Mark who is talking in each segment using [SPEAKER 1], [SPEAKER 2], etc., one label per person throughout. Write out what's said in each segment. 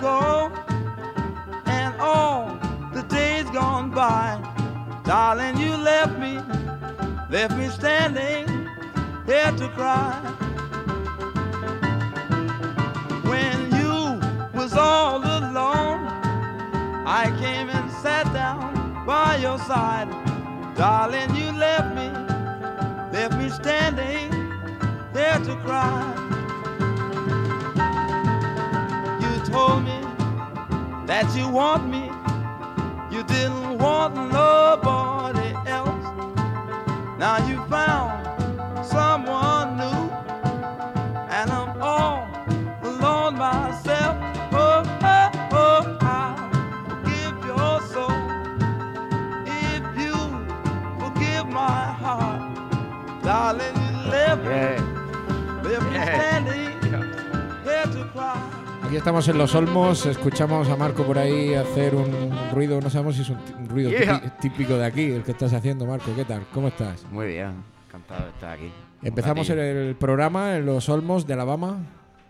[SPEAKER 1] go. Estamos en Los Olmos, escuchamos a Marco por ahí hacer un ruido, no sabemos si es un ruido
[SPEAKER 2] Yeah.
[SPEAKER 1] típico de aquí, el que estás haciendo, Marco. ¿Qué tal? ¿Cómo estás?
[SPEAKER 2] Muy bien, encantado de estar aquí.
[SPEAKER 1] Empezamos el programa en Los Olmos de Alabama.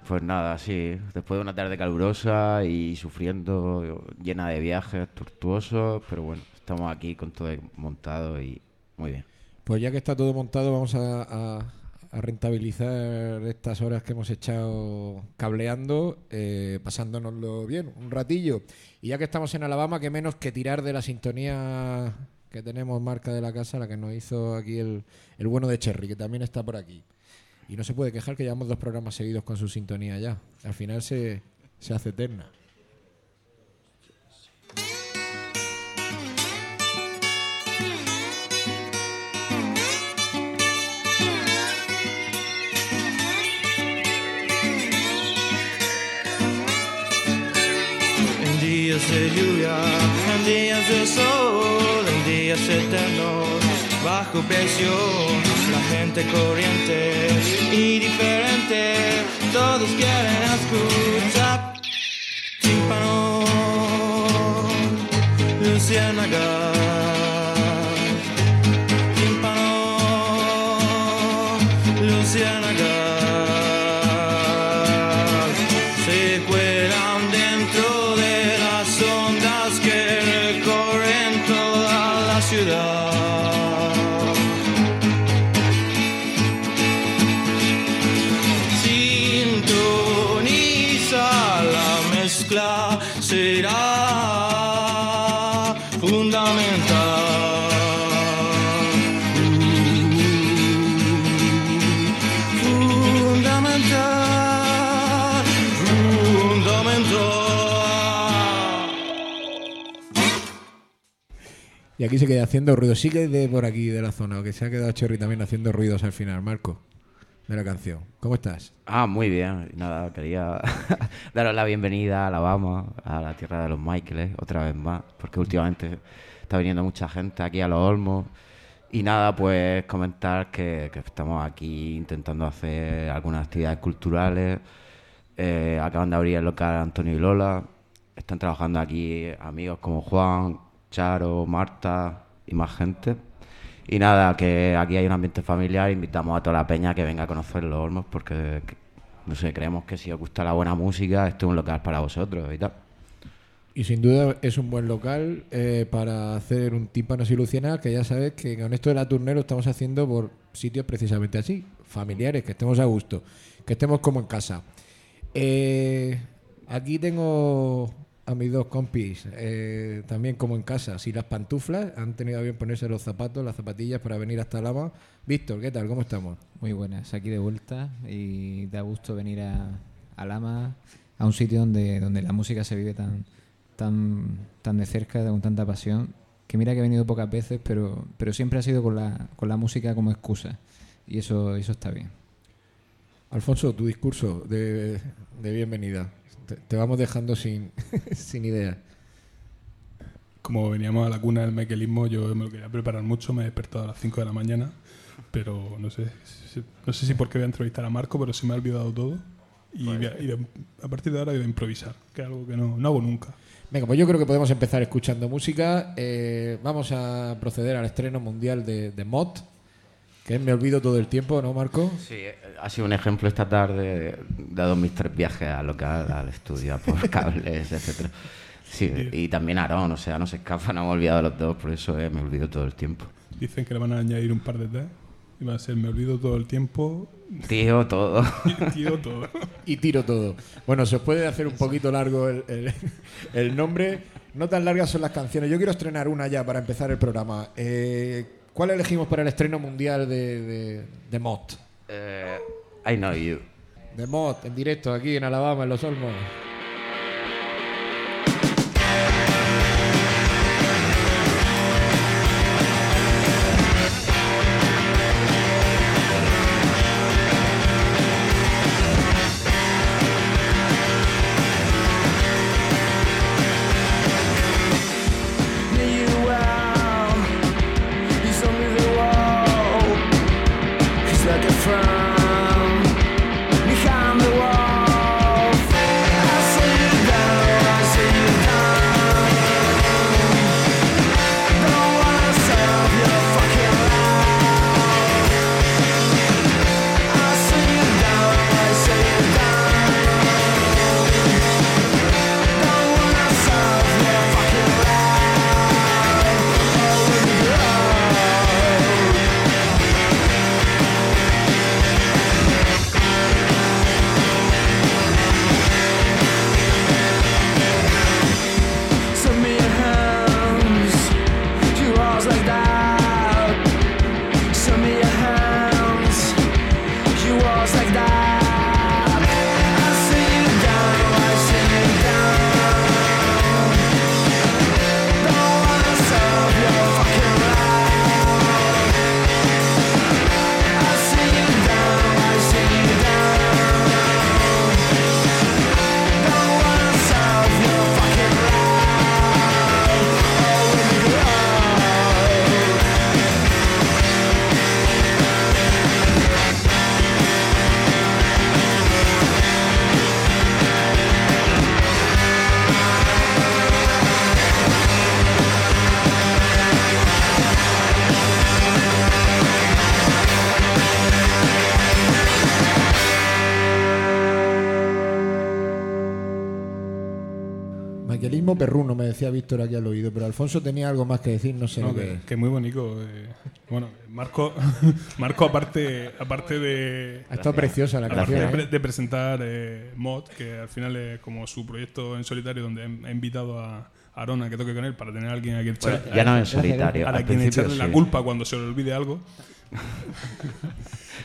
[SPEAKER 2] Pues nada, sí, después de una tarde calurosa y sufriendo, llena de viajes tortuosos, pero bueno, estamos aquí con todo montado y muy bien.
[SPEAKER 1] Pues ya que está todo montado, vamos a, a- a rentabilizar estas horas que hemos echado cableando, eh, pasándonoslo bien, un ratillo. Y ya que estamos en Alabama, que menos que tirar de la sintonía que tenemos marca de la casa, la que nos hizo aquí el, el bueno de Cherry, que también está por aquí. Y no se puede quejar que llevamos dos programas seguidos con su sintonía ya. Al final se, se hace eterna.
[SPEAKER 3] Días de lluvia, en días de sol, en días eternos, bajo presión, la gente corriente y diferente, todos quieren escuchar. Tímpano, luciérnagas.
[SPEAKER 1] Y aquí se queda haciendo ruido. Sigue de por aquí, de la zona, que se ha quedado Cherry también haciendo ruidos al final, Marco, de la canción. ¿Cómo estás?
[SPEAKER 2] Ah, muy bien. Nada, quería daros la bienvenida a Alabama, a la tierra de los Michaeles, otra vez más, porque últimamente está viniendo mucha gente aquí a Los Olmos. Y nada, pues comentar que, que estamos aquí intentando hacer algunas actividades culturales. Eh, acaban de abrir el local Antonio y Lola. Están trabajando aquí amigos como Juan, Charo, Marta y más gente. Y nada, que aquí hay un ambiente familiar. Invitamos a toda la peña que venga a conocer los Olmos porque, que- no sé, creemos que si os gusta la buena música, este es un local para vosotros y tal.
[SPEAKER 1] Y sin duda es un buen local eh, para hacer un tímpano luciana, que ya sabes que con esto de la turnera lo estamos haciendo por sitios precisamente así, familiares, que estemos a gusto, que estemos como en casa. Eh, aquí tengo a mis dos compis, eh, también como en casa, si las pantuflas han tenido a bien ponerse los zapatos, las zapatillas para venir hasta Lama. Víctor, ¿qué tal? ¿Cómo estamos?
[SPEAKER 4] Muy buenas, aquí de vuelta y da gusto venir a, a Lama, a un sitio donde, donde la música se vive tan, tan, tan de cerca, con tanta pasión, que mira que he venido pocas veces, pero, pero siempre ha sido con la, con la música como excusa y eso, eso está bien.
[SPEAKER 1] Alfonso, tu discurso de, de bienvenida. Te, te vamos dejando sin, sin idea.
[SPEAKER 5] Como veníamos a la cuna del mequelismo, yo me lo quería preparar mucho, me he despertado a las 5 de la mañana, pero no sé, si- no sé si porque voy a entrevistar a Marco, pero se me ha olvidado todo. Y, voy a, y de- a partir de ahora voy a improvisar, que es algo que no, no hago nunca.
[SPEAKER 1] Venga, pues yo creo que podemos empezar escuchando música. Eh, vamos a proceder al estreno mundial de, de Mott. Que es Me olvido todo el tiempo, ¿no, Marco?
[SPEAKER 2] Sí, ha sido un ejemplo esta tarde, dado mis tres viajes al local, al estudio, a por cables, etcétera. Sí, y también Aarón, o sea, no se escapa, no me he olvidado de los dos, por eso eh, me olvido todo el tiempo.
[SPEAKER 5] Dicen que le van a añadir un par de test. Y va a ser, me olvido todo el tiempo,
[SPEAKER 2] Tío, todo.
[SPEAKER 5] tío, todo.
[SPEAKER 1] Y tiro todo. Bueno, se os puede hacer un poquito largo el, el- el nombre. No tan largas son las canciones. Yo quiero estrenar una ya para empezar el programa. Eh, ¿Cuál elegimos para el estreno mundial de, de, de Mott?
[SPEAKER 2] Eh, I know you.
[SPEAKER 1] De Mott, en directo, aquí en Alabama, en Los Olmos. Víctor aquí al oído, pero Alfonso tenía algo más que decir, no sé
[SPEAKER 5] No,
[SPEAKER 1] lo que
[SPEAKER 5] que,
[SPEAKER 1] es.
[SPEAKER 5] que muy bonito. eh. Bueno, Marco, Marco aparte, aparte de,
[SPEAKER 1] Ha estado preciosa la canción.
[SPEAKER 5] de,
[SPEAKER 1] ¿eh?
[SPEAKER 5] de presentar eh, Mod, que al final es como su proyecto en solitario, donde ha ha invitado a Aaron a que toque con él para tener a alguien a quien
[SPEAKER 2] Bueno,
[SPEAKER 5] echar-
[SPEAKER 2] ya no en solitario.
[SPEAKER 5] a
[SPEAKER 2] Al
[SPEAKER 5] quien
[SPEAKER 2] principio
[SPEAKER 5] echarle la culpa cuando se le olvide algo.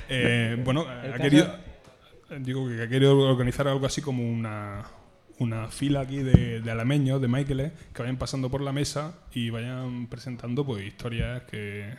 [SPEAKER 5] Eh, bueno, ha querido, digo que ha querido organizar algo así como una, una fila aquí de, de alameños, de Michaeles, que vayan pasando por la mesa y vayan presentando pues historias que,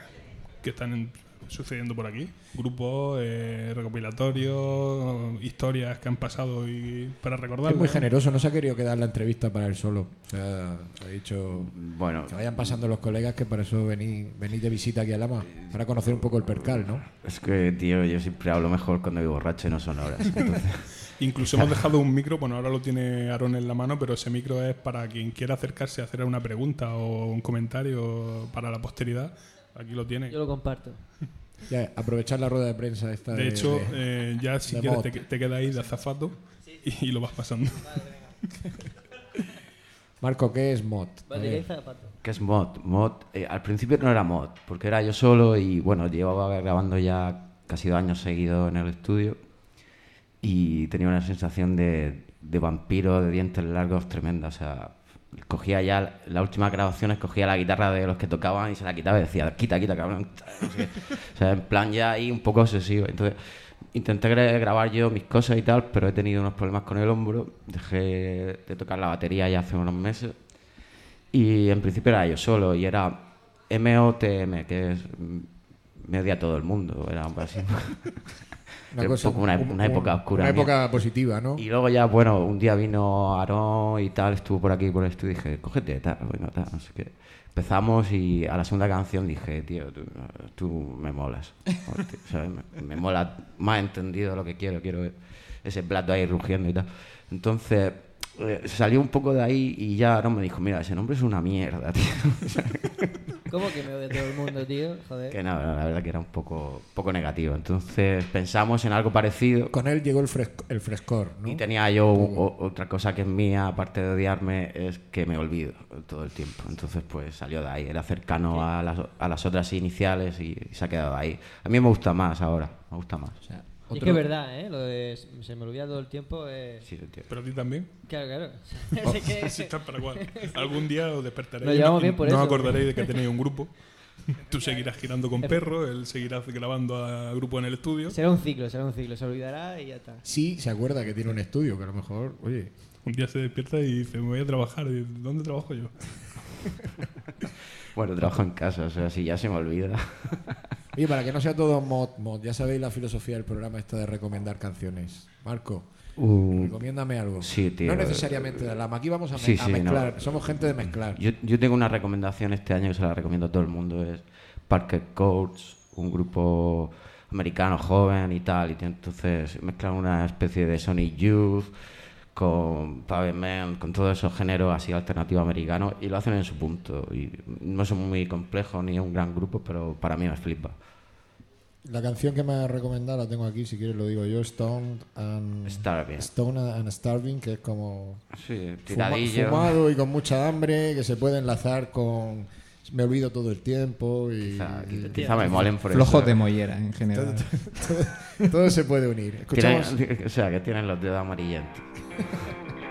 [SPEAKER 5] que están en- sucediendo por aquí. Grupos, eh, recopilatorios, historias que han pasado y para recordar.
[SPEAKER 1] Es muy generoso, no se ha querido quedar la entrevista para él solo. O sea, ha dicho
[SPEAKER 2] Bueno,
[SPEAKER 1] que vayan pasando los colegas que para eso venís, venís de visita aquí a Lama, para conocer un poco el percal, ¿no?
[SPEAKER 2] es que, tío, yo siempre hablo mejor cuando voy borracho y no son horas. Entonces,
[SPEAKER 5] Incluso hemos dejado un micro, bueno, ahora lo tiene Aaron en la mano, pero ese micro es para quien quiera acercarse a hacer una pregunta o un comentario para la posteridad. Aquí lo tiene.
[SPEAKER 6] Yo lo comparto.
[SPEAKER 1] Ya, aprovechar la rueda de prensa esta
[SPEAKER 5] De hecho,
[SPEAKER 1] de-
[SPEAKER 5] eh, ya si quieres te, te queda ahí de azafato y, y lo vas pasando.
[SPEAKER 1] Marco, ¿qué es mod?
[SPEAKER 6] ¿Qué
[SPEAKER 2] es mod? Mod, eh, al principio no era mod, porque era yo solo y bueno, llevaba grabando ya casi dos años seguidos en el estudio y tenía una sensación de, de vampiro de dientes largos tremenda. O sea, cogía ya, las últimas grabaciones cogía la guitarra de los que tocaban y se la quitaba y decía, quita, quita, cabrón. O sea, en plan ya ahí un poco obsesivo. Entonces, intenté gra- grabar yo mis cosas y tal, pero he tenido unos problemas con el hombro. Dejé de tocar la batería ya hace unos meses. Y en principio era yo solo y era MOTM, que es me odia todo el mundo. Era algo así.
[SPEAKER 1] Una cosa-
[SPEAKER 2] época
[SPEAKER 1] un-
[SPEAKER 2] oscura.
[SPEAKER 1] Una
[SPEAKER 2] mía.
[SPEAKER 1] época positiva, ¿no?
[SPEAKER 2] Y luego ya, bueno, un día vino Aarón y tal, estuvo por aquí por el estudio y dije, cógete, tal, bueno, tal, no sé qué. Empezamos y a la segunda canción dije, tío, tú, tú me molas. Hostia, ¿sabes? Me, me mola más entendido lo que quiero, quiero ese plato ahí rugiendo y tal. Entonces, eh, salió un poco de ahí y ya no me dijo, mira, ese nombre es una mierda, tío.
[SPEAKER 6] ¿Cómo que me odia todo el mundo, tío? Joder.
[SPEAKER 2] que no, no, la verdad que era un poco, poco negativo. Entonces pensamos en algo parecido.
[SPEAKER 1] Con él llegó el, fresco- el frescor, ¿no?
[SPEAKER 2] Y tenía yo o- otra cosa que es mía, aparte de odiarme, es que me olvido todo el tiempo. Entonces, pues salió de ahí. Era cercano a las, a las otras iniciales y, y se ha quedado ahí. A mí me gusta más ahora, me gusta más.
[SPEAKER 1] O sea,
[SPEAKER 6] Y es
[SPEAKER 1] otro-
[SPEAKER 6] que es verdad, ¿eh? Lo de se me olvida todo el tiempo. Eh...
[SPEAKER 2] Sí, tío.
[SPEAKER 5] Pero a ti también.
[SPEAKER 6] Claro, claro.
[SPEAKER 1] Oh.
[SPEAKER 5] Sí, está para cual. Algún día os despertaréis.
[SPEAKER 6] Lo
[SPEAKER 5] y
[SPEAKER 6] llevamos
[SPEAKER 5] no-
[SPEAKER 6] bien por
[SPEAKER 5] no
[SPEAKER 6] eso.
[SPEAKER 5] acordaréis de que tenéis un grupo. Tú seguirás girando con perro, él seguirá grabando a grupo en el estudio.
[SPEAKER 6] será un ciclo, será un ciclo. Se olvidará y ya está.
[SPEAKER 1] Sí, se acuerda que tiene un estudio, que a lo mejor, oye,
[SPEAKER 5] Un día se despierta y dice, me voy a trabajar. Y, ¿Dónde trabajo yo?
[SPEAKER 2] Bueno, trabajo en casa, o sea, si ya se me olvida.
[SPEAKER 1] Oye, para que no sea todo mod, mod, ya sabéis la filosofía del programa esta de recomendar canciones. Marco,
[SPEAKER 2] Uh,
[SPEAKER 1] recomiéndame algo.
[SPEAKER 2] sí, tío.
[SPEAKER 1] No necesariamente de Lama, aquí vamos a, me-
[SPEAKER 2] Sí,
[SPEAKER 1] a
[SPEAKER 2] sí,
[SPEAKER 1] mezclar,
[SPEAKER 2] no.
[SPEAKER 1] somos gente de mezclar.
[SPEAKER 2] yo, yo tengo una recomendación este año que se la recomiendo a todo el mundo. Es Parker Courts, un grupo americano joven y tal. Y entonces mezclan una especie de Sonic Youth con Pavement, con todos esos géneros así alternativos americanos y lo hacen en su punto. Y no son muy complejos ni es un gran grupo, pero para mí me flipa.
[SPEAKER 1] La canción que me ha recomendado la tengo aquí, si quieres lo digo yo, Stone and
[SPEAKER 2] Starving.
[SPEAKER 1] Stone and Starving, que es como
[SPEAKER 2] Sí, tiradillo.
[SPEAKER 1] fumado y con mucha hambre, que se puede enlazar con me olvido todo el tiempo y,
[SPEAKER 2] Quizá,
[SPEAKER 1] y-
[SPEAKER 2] quizá me molen por
[SPEAKER 4] Flojos
[SPEAKER 2] eso.
[SPEAKER 4] de mollera en general.
[SPEAKER 1] todo se puede unir.
[SPEAKER 2] Tienen-
[SPEAKER 1] Escuchamos
[SPEAKER 2] o sea, que tienen los dedos amarillentos.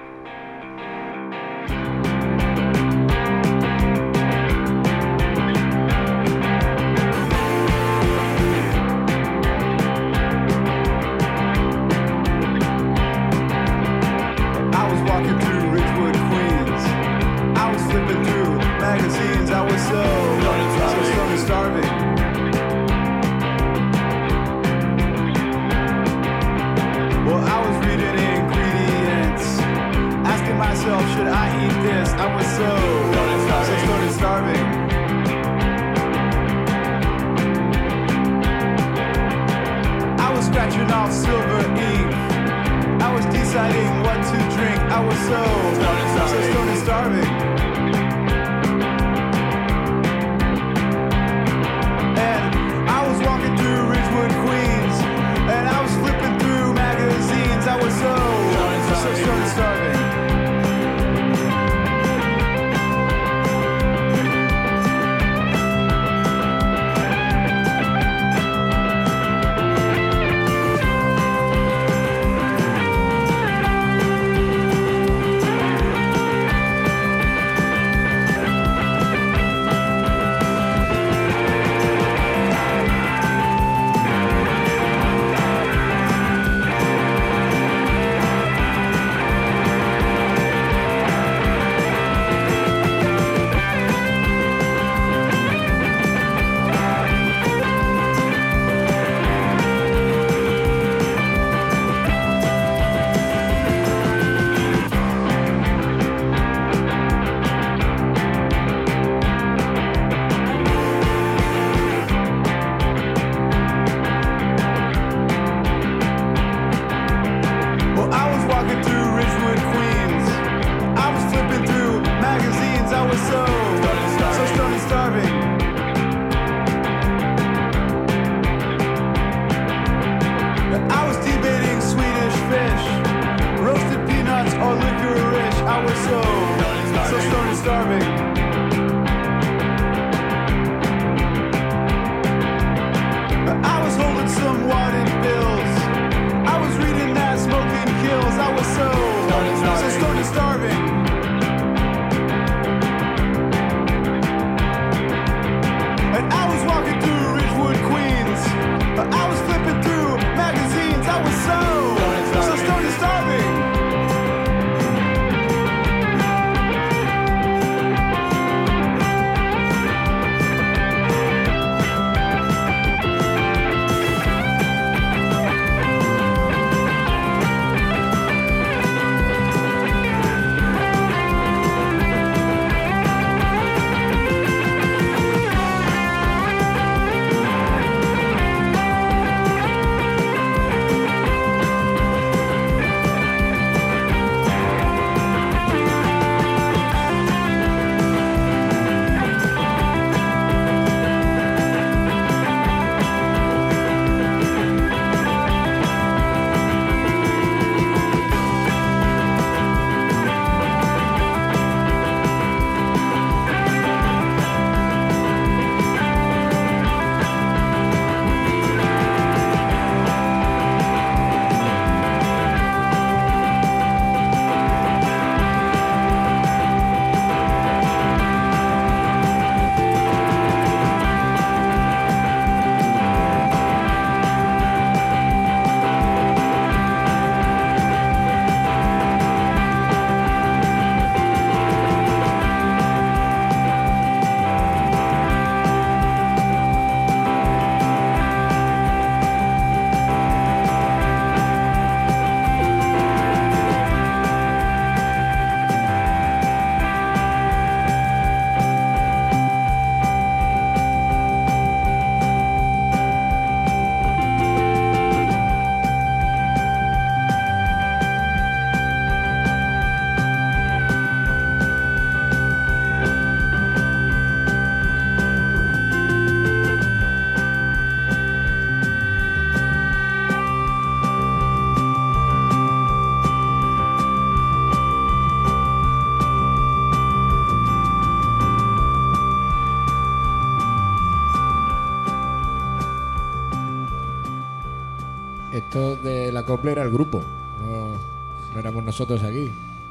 [SPEAKER 1] Copla era el grupo, no, no éramos nosotros aquí.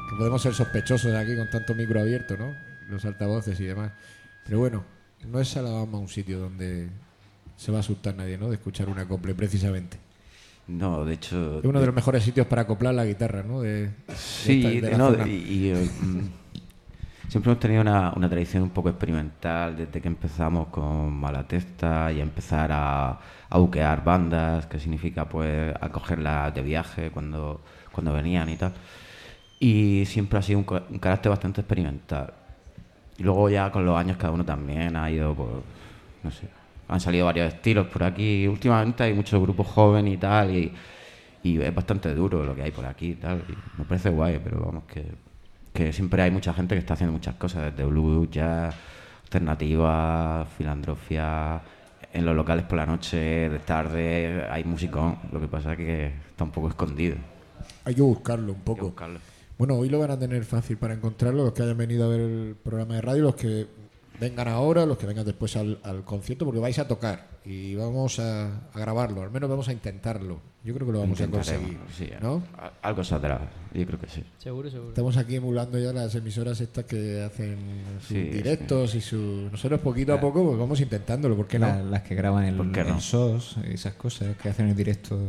[SPEAKER 1] Que podemos ser sospechosos aquí con tanto micro abierto, ¿no? Los altavoces y demás. Pero bueno, no es Alabama un sitio donde se va a asustar nadie, ¿no? De escuchar una cople, precisamente.
[SPEAKER 2] No, de hecho.
[SPEAKER 1] Es uno de los mejores sitios para acoplar la guitarra, ¿no? De, de
[SPEAKER 2] Sí,
[SPEAKER 1] esta- de la
[SPEAKER 2] no,
[SPEAKER 1] zona.
[SPEAKER 2] y, y, eh, siempre hemos tenido una, una tradición un poco experimental desde que empezamos con Malatesta y a empezar a, a buquear bandas, que significa pues acogerlas de viaje cuando, cuando venían y tal. Y siempre ha sido un, un carácter bastante experimental. Y luego ya con los años cada uno también ha ido, pues, no sé, han salido varios estilos por aquí. Últimamente hay muchos grupos jóvenes y tal, y, y es bastante duro lo que hay por aquí y tal. Y me parece guay, pero vamos, que, que siempre hay mucha gente que está haciendo muchas cosas, desde blues, jazz, alternativa, filandrofia. En los locales por la noche, de tarde, hay musicón. Lo que pasa es que está un poco escondido.
[SPEAKER 1] Hay que buscarlo un
[SPEAKER 2] Hay que
[SPEAKER 1] poco.
[SPEAKER 2] buscarlo.
[SPEAKER 1] Bueno, hoy lo van a tener fácil para encontrarlo, los que hayan venido a ver el programa de radio, los que vengan ahora, los que vengan después al, al concierto, porque vais a tocar y vamos a, a grabarlo, al menos vamos a intentarlo. Yo creo que lo vamos a conseguir,
[SPEAKER 2] sí,
[SPEAKER 1] ¿no?
[SPEAKER 2] Algo saldrá, yo creo que sí.
[SPEAKER 6] Seguro, seguro.
[SPEAKER 1] Estamos aquí emulando ya las emisoras estas que hacen sus
[SPEAKER 2] Sí,
[SPEAKER 1] directos y su... Nosotros poquito a poco pues vamos intentándolo, ¿por qué no?
[SPEAKER 4] La- las que graban el,
[SPEAKER 2] ¿Por qué no?
[SPEAKER 4] el SOS y esas cosas que hacen en directo.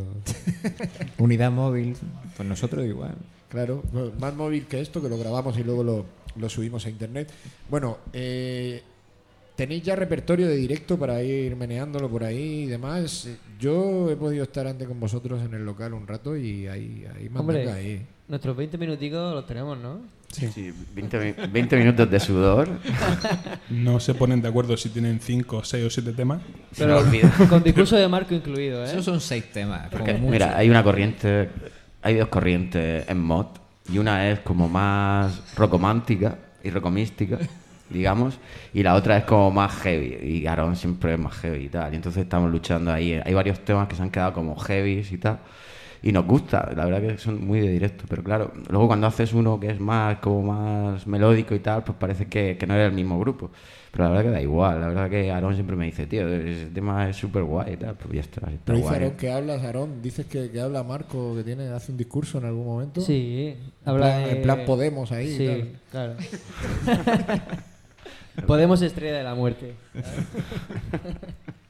[SPEAKER 4] Unidad móvil, pues nosotros igual.
[SPEAKER 1] Claro, bueno, más móvil que esto, que lo grabamos y luego lo, lo subimos a internet. Bueno, eh, tenéis ya repertorio de directo para ir meneándolo por ahí y demás. Yo he podido estar antes con vosotros en el local un rato y ahí, ahí
[SPEAKER 6] Hombre,
[SPEAKER 1] ahí.
[SPEAKER 6] nuestros 20 minuticos los tenemos, ¿no?
[SPEAKER 2] Sí, 20, mi- 20 minutos de sudor.
[SPEAKER 5] No se ponen de acuerdo si tienen 5, 6 o 7 temas.
[SPEAKER 6] Pero
[SPEAKER 2] olvido.
[SPEAKER 6] con discurso de marco incluido, ¿eh?
[SPEAKER 4] Esos son seis temas.
[SPEAKER 2] Porque, mira, hay una corriente, hay dos corrientes en mod, y una es como más rocomántica y rocomística, digamos, y la otra es como más heavy, y Aaron siempre es más heavy y tal, y entonces estamos luchando ahí. Hay varios temas que se han quedado como heavy y tal, y nos gusta, la verdad que son muy de directo, pero claro, luego cuando haces uno que es más como más melódico y tal, pues parece que, que no eres el mismo grupo. Pero la verdad que da igual, la verdad que Aaron siempre me dice, tío, ese tema es súper guay y tal, pues ya está, está
[SPEAKER 1] Pero dice. Aarón que hablas, Aarón, dices que, que habla Marco, que tiene hace un discurso en algún momento.
[SPEAKER 6] Sí,
[SPEAKER 1] En
[SPEAKER 6] habla
[SPEAKER 1] plan-
[SPEAKER 6] de-
[SPEAKER 1] en plan Podemos ahí y
[SPEAKER 6] Sí, claro. Podemos estrella de la muerte.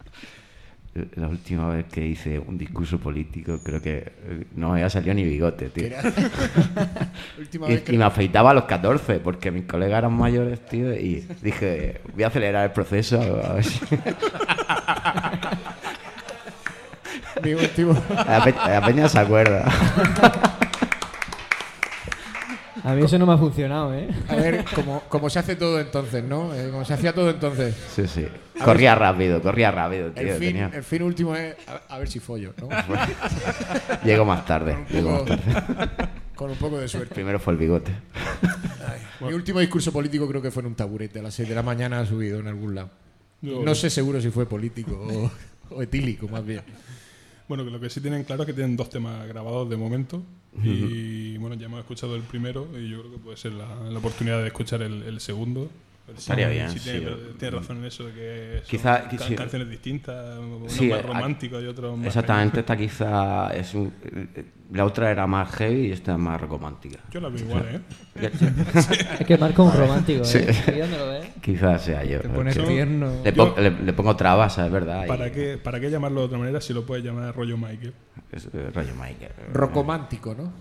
[SPEAKER 2] La última vez que hice un discurso político, creo que eh, no me había salido ni bigote, tío.
[SPEAKER 1] Última
[SPEAKER 2] Y,
[SPEAKER 1] vez que
[SPEAKER 2] y me afeitaba a los 14, porque mis colegas eran mayores, tío, y dije, voy a acelerar el proceso. A ver si...
[SPEAKER 1] mi último...
[SPEAKER 2] La, pe- la peña se acuerda.
[SPEAKER 6] A mí eso no me ha funcionado, ¿eh?
[SPEAKER 1] A ver, como, como se hace todo entonces, ¿no? Eh, como se hacía todo entonces.
[SPEAKER 2] Sí, sí. Corría rápido, corría rápido, tío.
[SPEAKER 1] El fin,
[SPEAKER 2] tenía-
[SPEAKER 1] el fin último es a, a ver si follo, ¿no?
[SPEAKER 2] Llego más tarde,
[SPEAKER 1] Con un
[SPEAKER 2] llego más
[SPEAKER 1] poco-
[SPEAKER 2] tarde.
[SPEAKER 1] Con un poco de suerte.
[SPEAKER 2] Primero fue el bigote.
[SPEAKER 1] Mi último discurso político creo que fue en un taburete a las 6 de la mañana subido en algún lado. No sé seguro si fue político o, o etílico, más bien.
[SPEAKER 5] Bueno, lo que sí tienen claro es que tienen dos temas grabados de momento. Y bueno, ya hemos escuchado el primero y yo creo que puede ser la, la oportunidad de escuchar el, el segundo. Si-
[SPEAKER 2] Estaría bien,
[SPEAKER 5] tiene,
[SPEAKER 2] sí.
[SPEAKER 5] tiene razón en eso de que son
[SPEAKER 2] Quizá-
[SPEAKER 5] ca-
[SPEAKER 2] quizá-
[SPEAKER 5] canciones distintas, uno
[SPEAKER 2] Sí,
[SPEAKER 5] más romántico y otro más...
[SPEAKER 2] Exactamente, esta quizá es un- eh, La otra era más heavy y esta es más romántica.
[SPEAKER 5] Yo la veo igual, ¿eh?
[SPEAKER 6] Es que marca un romántico, ¿eh?
[SPEAKER 2] Sí.
[SPEAKER 6] ¿Y dónde lo ves?
[SPEAKER 2] Quizás sea yo.
[SPEAKER 4] Te pones
[SPEAKER 2] porque
[SPEAKER 4] tierno.
[SPEAKER 2] Le, pon- le- le pongo trabas, es verdad. y
[SPEAKER 5] ¿Para qué, ¿Para qué llamarlo de otra manera si lo puedes llamar rollo Michael?
[SPEAKER 2] Es, eh, rollo Michael.
[SPEAKER 1] Rocomántico, ¿no?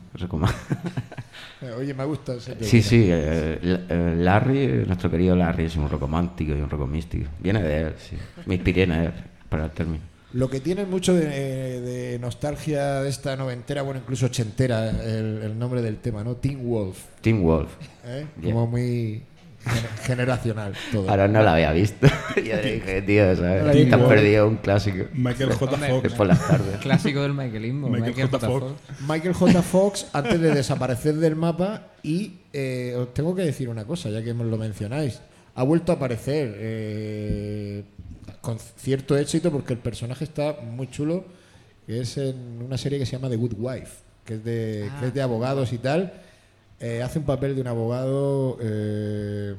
[SPEAKER 1] Eh, Oye, me gusta ese
[SPEAKER 2] Sí, sí, eh, Larry, nuestro querido Larry, es un romántico y un rocomístico. Viene de él, sí. Me inspiré en él para el término.
[SPEAKER 1] Lo que tiene mucho de, de nostalgia de esta noventera, bueno, incluso ochentera, el, el nombre del tema, ¿no? Teen Wolf.
[SPEAKER 2] Team Wolf.
[SPEAKER 1] ¿eh? Como muy generacional todo.
[SPEAKER 2] Ahora no la había visto. Yo le dije, tío, ¿sabes? Te has perdido un clásico.
[SPEAKER 5] Michael J. Fox.
[SPEAKER 2] Es por las tardes.
[SPEAKER 4] Clásico del Michaelismo.
[SPEAKER 5] Michael
[SPEAKER 4] Michael,
[SPEAKER 5] J.
[SPEAKER 4] J.
[SPEAKER 5] Fox.
[SPEAKER 1] Michael J. Fox, antes de desaparecer del mapa, y eh, os tengo que decir una cosa, ya que me lo mencionáis. Ha vuelto a aparecer eh, con cierto éxito porque el personaje está muy chulo, que es en una serie que se llama The Good Wife, que es de, que es de abogados y tal. Eh, hace un papel de un abogado eh,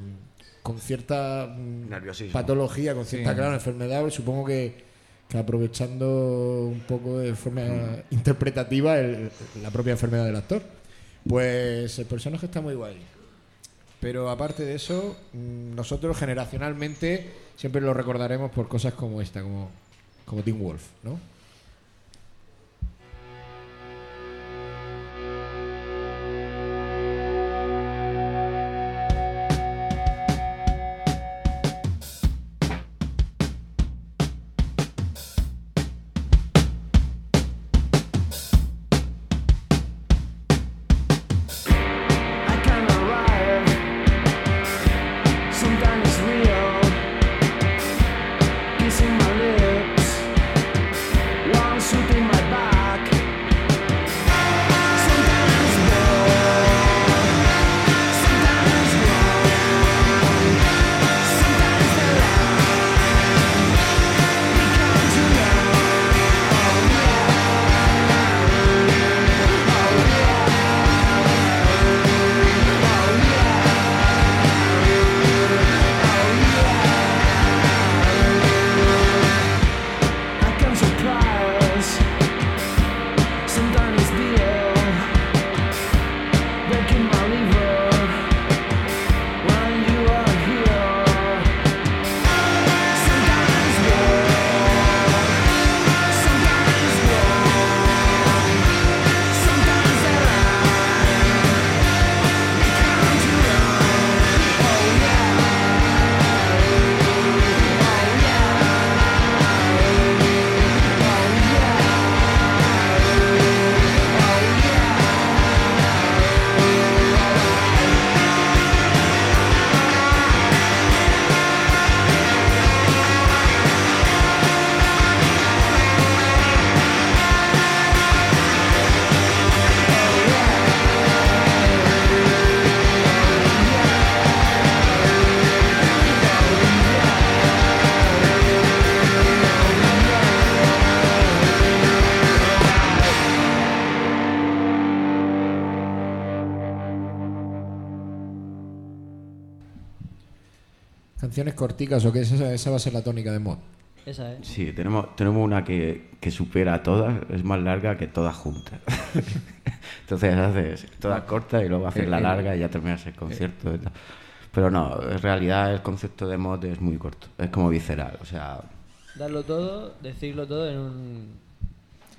[SPEAKER 1] con cierta mm,
[SPEAKER 2] Nerviosismo.
[SPEAKER 1] patología, con cierta
[SPEAKER 4] Sí.
[SPEAKER 1] claro, enfermedad. Supongo que, que aprovechando un poco de forma interpretativa el- la propia enfermedad del actor. Pues el personaje está muy guay. Pero aparte de eso, mm, nosotros generacionalmente siempre lo recordaremos por cosas como esta, como, como Teen Wolf, ¿no? Corticas o que esa, esa va a ser la tónica de mod.
[SPEAKER 6] Esa es.
[SPEAKER 2] Sí, tenemos, tenemos una que, que supera a todas, es más larga que todas juntas. Entonces haces todas cortas y luego haces la larga y ya terminas el concierto. y tal. Pero no, en realidad el concepto de mod es muy corto, es como visceral, o sea,
[SPEAKER 6] Darlo todo, decirlo todo en un,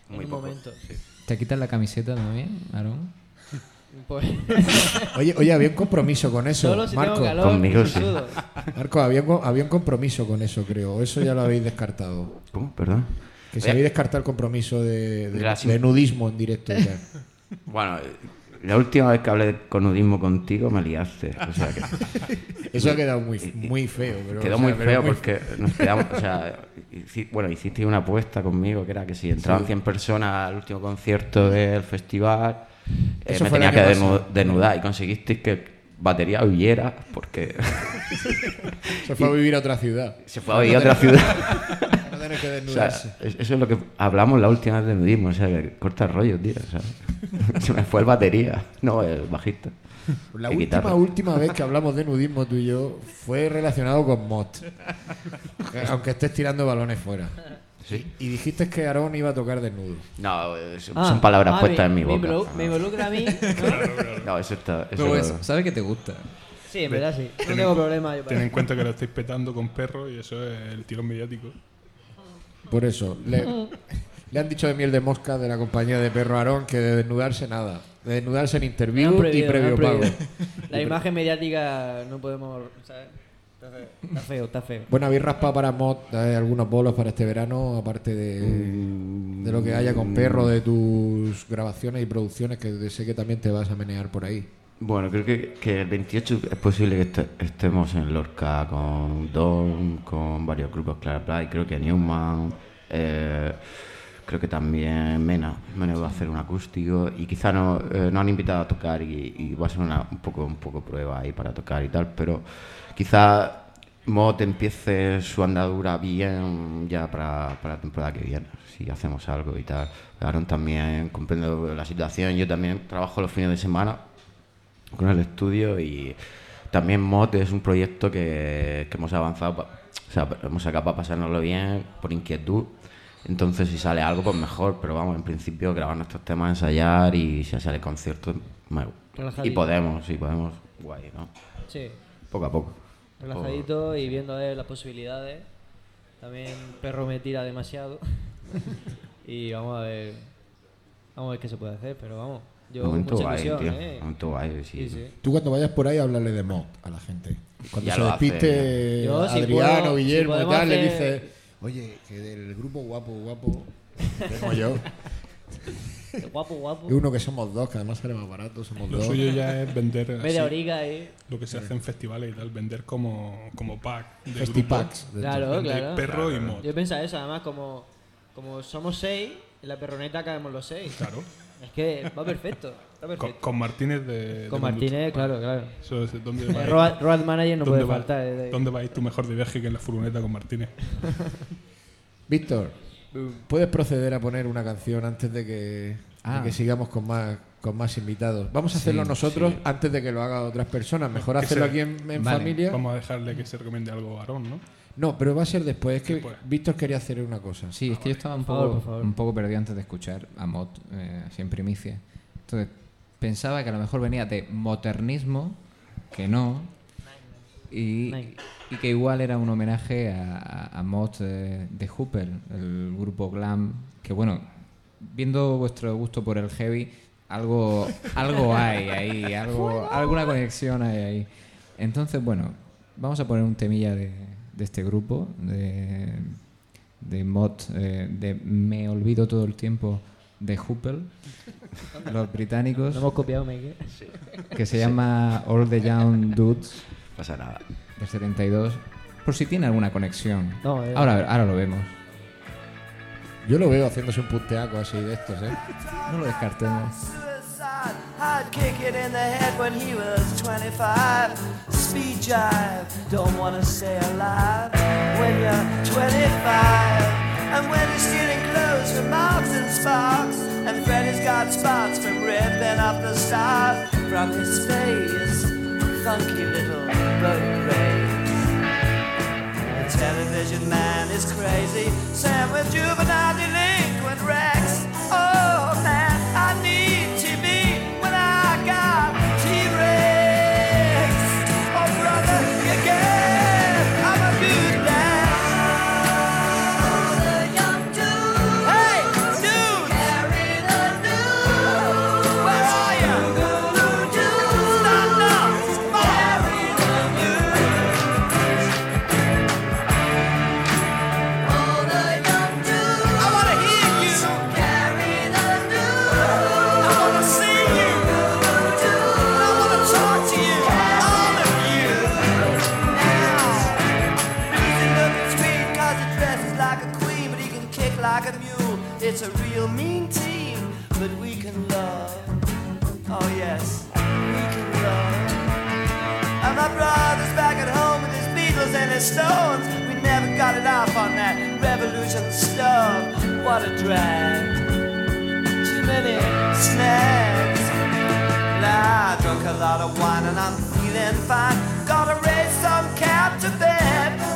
[SPEAKER 6] en
[SPEAKER 2] muy
[SPEAKER 6] un
[SPEAKER 2] poco.
[SPEAKER 6] momento.
[SPEAKER 2] sí.
[SPEAKER 4] ¿Te quitas la camiseta también, Aarón?
[SPEAKER 6] Pues,
[SPEAKER 1] Oye, oye, había un compromiso con eso,
[SPEAKER 6] solo si
[SPEAKER 1] Marco.
[SPEAKER 6] tengo calor,
[SPEAKER 2] Conmigo sí.
[SPEAKER 1] Marco, había, un había un compromiso con eso, creo. o Eso ya lo habéis descartado.
[SPEAKER 2] ¿Cómo? Perdón.
[SPEAKER 1] Que si habéis descartado el compromiso de, nudismo en directo. y tal.
[SPEAKER 2] Bueno, eh, la última vez que hablé de conudismo contigo me liaste. O sea que
[SPEAKER 1] Eso ha quedado muy, muy feo. Pero,
[SPEAKER 2] quedó
[SPEAKER 1] o sea,
[SPEAKER 2] muy
[SPEAKER 1] pero
[SPEAKER 2] feo
[SPEAKER 1] muy
[SPEAKER 2] porque nos quedamos. O sea, bueno, hiciste una apuesta conmigo que era que si entraban 100 personas al último concierto del festival, eh,
[SPEAKER 1] Eso
[SPEAKER 2] me tenía que
[SPEAKER 1] año
[SPEAKER 2] denu-
[SPEAKER 1] pasado.
[SPEAKER 2] desnudar y conseguisteis que batería huyera porque
[SPEAKER 1] Se fue a vivir a otra ciudad.
[SPEAKER 2] se fue a vivir a otra ciudad.
[SPEAKER 1] No que
[SPEAKER 2] O sea, eso es lo que hablamos la última vez de nudismo, o sea, que corta el rollo, tío. o sea, se me fue el batería, no el bajista.
[SPEAKER 1] La última,
[SPEAKER 2] guitarra.
[SPEAKER 1] última vez que hablamos de nudismo tú y yo fue relacionado con Mott. Aunque estés tirando balones fuera.
[SPEAKER 2] Sí.
[SPEAKER 1] Y dijiste que Aarón iba a tocar desnudo.
[SPEAKER 2] No, son,
[SPEAKER 6] Ah,
[SPEAKER 2] palabras
[SPEAKER 6] ah,
[SPEAKER 2] puestas
[SPEAKER 6] me-
[SPEAKER 2] en mi
[SPEAKER 6] me
[SPEAKER 2] boca.
[SPEAKER 6] Me involucra a mí. ¿no?
[SPEAKER 2] No, eso está. Eso
[SPEAKER 4] Pero eso, ¿sabes que te gusta?
[SPEAKER 6] Sí, en verdad sí. No tengo problema. Yo
[SPEAKER 5] Ten en cuenta que lo estáis petando con perros y eso es el tirón mediático.
[SPEAKER 1] Por eso, le, le han dicho de miel de mosca de la compañía de perro Aarón que de desnudarse nada. De desnudarse en interview y previo pago.
[SPEAKER 6] La imagen mediática no podemos. ¿sabes? Está feo, está feo.
[SPEAKER 1] Bueno, habéis raspado para Mod eh, algunos bolos para este verano, aparte de, de lo que haya con perro, de tus grabaciones y producciones, que sé que también te vas a menear por ahí.
[SPEAKER 2] Bueno, creo que, que el 28 es posible que este- estemos en Lorca con Don, con varios grupos, Clara Play, creo que Newman, eh, creo que también Mena, Mena va a hacer un acústico y quizá no, eh, nos han invitado a tocar y, y va a ser una, un, poco, un poco prueba ahí para tocar y tal, pero quizá Mod empiece su andadura bien ya para, para la temporada que viene, si hacemos algo y tal. Aaron también comprendo la situación, yo también trabajo los fines de semana con el estudio y también Mod es un proyecto que, que hemos avanzado, o sea, hemos sacado para pasárnoslo bien por inquietud Entonces, si sale algo, pues mejor. Pero vamos, en principio, grabar nuestros temas, ensayar y si sale concierto, me- y podemos, sí, podemos, guay, ¿no?
[SPEAKER 6] Sí,
[SPEAKER 2] Poco a poco.
[SPEAKER 6] Relajadito y viendo a ver las posibilidades. También perro me tira demasiado. y vamos a ver. Vamos a ver qué se puede hacer, pero vamos. Yo con
[SPEAKER 2] Momento
[SPEAKER 6] mucha
[SPEAKER 2] guay,
[SPEAKER 6] ilusión,
[SPEAKER 2] tío.
[SPEAKER 6] ¿eh?
[SPEAKER 2] Momento guay, sí.
[SPEAKER 6] Sí, sí.
[SPEAKER 1] Tú cuando vayas por ahí, háblale de mod a la gente. Cuando
[SPEAKER 2] Ya
[SPEAKER 1] se despiste
[SPEAKER 6] Yo, si
[SPEAKER 1] Adriano,
[SPEAKER 6] puedo- si
[SPEAKER 1] Guillermo y tal, le dices, oye, que del grupo guapo, guapo, tengo yo.
[SPEAKER 6] Guapo, guapo.
[SPEAKER 1] Y uno que somos dos, que además sale más barato, somos
[SPEAKER 5] Lo
[SPEAKER 1] dos.
[SPEAKER 5] suyo ya es vender
[SPEAKER 6] Media horiga ahí.
[SPEAKER 5] lo que se hace en festivales y tal, vender como, como pack de
[SPEAKER 1] Festipacks. de
[SPEAKER 6] Claro,
[SPEAKER 5] vender
[SPEAKER 6] claro.
[SPEAKER 5] perro y mod.
[SPEAKER 6] Yo pensaba eso, además, como, como somos seis, en la perroneta caemos los seis.
[SPEAKER 5] Claro.
[SPEAKER 6] Es que va perfecto. Está
[SPEAKER 5] Con,
[SPEAKER 6] perfecto.
[SPEAKER 5] con Martínez de.
[SPEAKER 6] Con
[SPEAKER 5] de
[SPEAKER 6] Martínez, claro, claro.
[SPEAKER 5] Eso es donde
[SPEAKER 6] El
[SPEAKER 5] va-
[SPEAKER 6] road, road manager no
[SPEAKER 5] ¿Dónde
[SPEAKER 6] puede
[SPEAKER 5] va-
[SPEAKER 6] faltar. eh, de-
[SPEAKER 5] ¿Dónde vais tú mejor de viaje que en la furgoneta con Martínez?
[SPEAKER 1] Víctor, ¿puedes proceder a poner una canción antes de que,
[SPEAKER 4] Ah.
[SPEAKER 1] que sigamos con más, con más invitados? Vamos a hacerlo
[SPEAKER 4] Sí,
[SPEAKER 1] nosotros
[SPEAKER 2] sí.
[SPEAKER 1] antes de que lo hagan otras personas. Mejor
[SPEAKER 5] Que
[SPEAKER 1] hacerlo
[SPEAKER 5] se-
[SPEAKER 1] aquí en, en
[SPEAKER 4] Vale,
[SPEAKER 1] familia.
[SPEAKER 5] Vamos a dejarle que se recomiende algo a Aarón, ¿no?
[SPEAKER 1] No, pero va a ser después. Es que
[SPEAKER 5] Después.
[SPEAKER 1] Víctor quería hacer una cosa.
[SPEAKER 4] Sí, es que yo estaba un
[SPEAKER 6] favor,
[SPEAKER 4] poco,
[SPEAKER 6] favor.
[SPEAKER 4] un poco perdido antes de escuchar a Mot, eh, así en primicia. Entonces, pensaba que a lo mejor venía de modernismo, que no, y, y que igual era un homenaje a, a, a Mot de, de Hooper, el grupo glam, que bueno, viendo vuestro gusto por el heavy, algo, algo hay ahí, algo, alguna conexión hay ahí. Entonces, bueno, vamos a poner un temilla de, de este grupo, de, de mod, eh, de Me olvido todo el tiempo de Hooper, los británicos,
[SPEAKER 6] No hemos copiado, Mike.
[SPEAKER 4] que se llama All the Young Dudes
[SPEAKER 2] pasa nada.
[SPEAKER 4] del 72, por si tiene alguna conexión.
[SPEAKER 6] No, eh.
[SPEAKER 4] ahora, ahora lo vemos.
[SPEAKER 1] Yo lo veo haciéndose un punteaco así de estos, ¿eh?
[SPEAKER 4] No lo descartemos.
[SPEAKER 3] I'd kick it in the head when he was 25. Speed jive, don't wanna stay alive when you're 25. And when you're stealing clothes from Marks and Sparks. And Freddy's got spots from ripping up the stars from his face. Funky little boat television man is crazy. Sam with juvenile delinquent Rex. His Stones. We never got it off on that revolution stuff. What a drag. Too many snags. Nah, I drunk a lot of wine and I'm feeling fine. Gotta raise some cap to bed.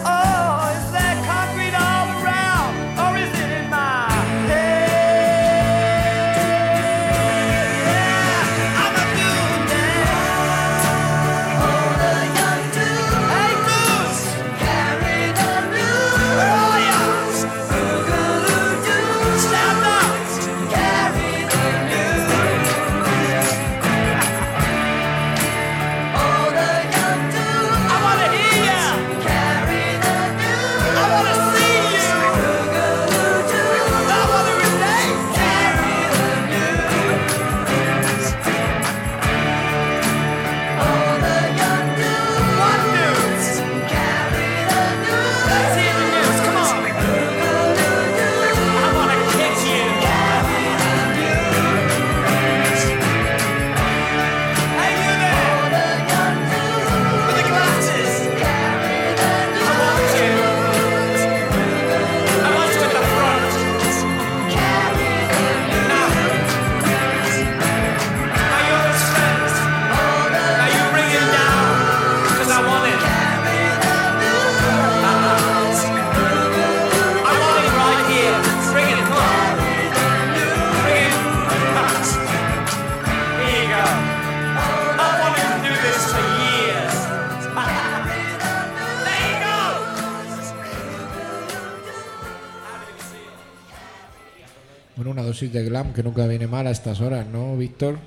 [SPEAKER 1] Dosis de glam que nunca viene mal a estas horas, ¿no, Víctor?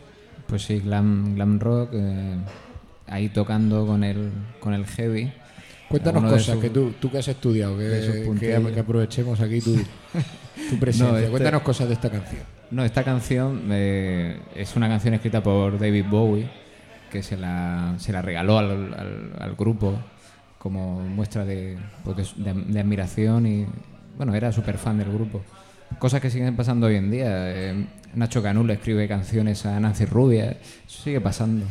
[SPEAKER 4] Pues sí, glam, glam rock, eh, ahí tocando con el, con el heavy.
[SPEAKER 1] Cuéntanos cosas
[SPEAKER 4] sus-
[SPEAKER 1] que tú, tú que has estudiado, que, que, que aprovechemos aquí tu, tu presencia.
[SPEAKER 4] No, este-
[SPEAKER 1] Cuéntanos cosas de esta canción.
[SPEAKER 4] No, esta canción eh, es una canción escrita por David Bowie, que se la, se la regaló al, al- al grupo como muestra de, pues, de- de admiración y, bueno, era súper fan del grupo. Cosas que siguen pasando hoy en día. eh, Nacho Canul le escribe canciones a Nancy Rubia, eso sigue pasando.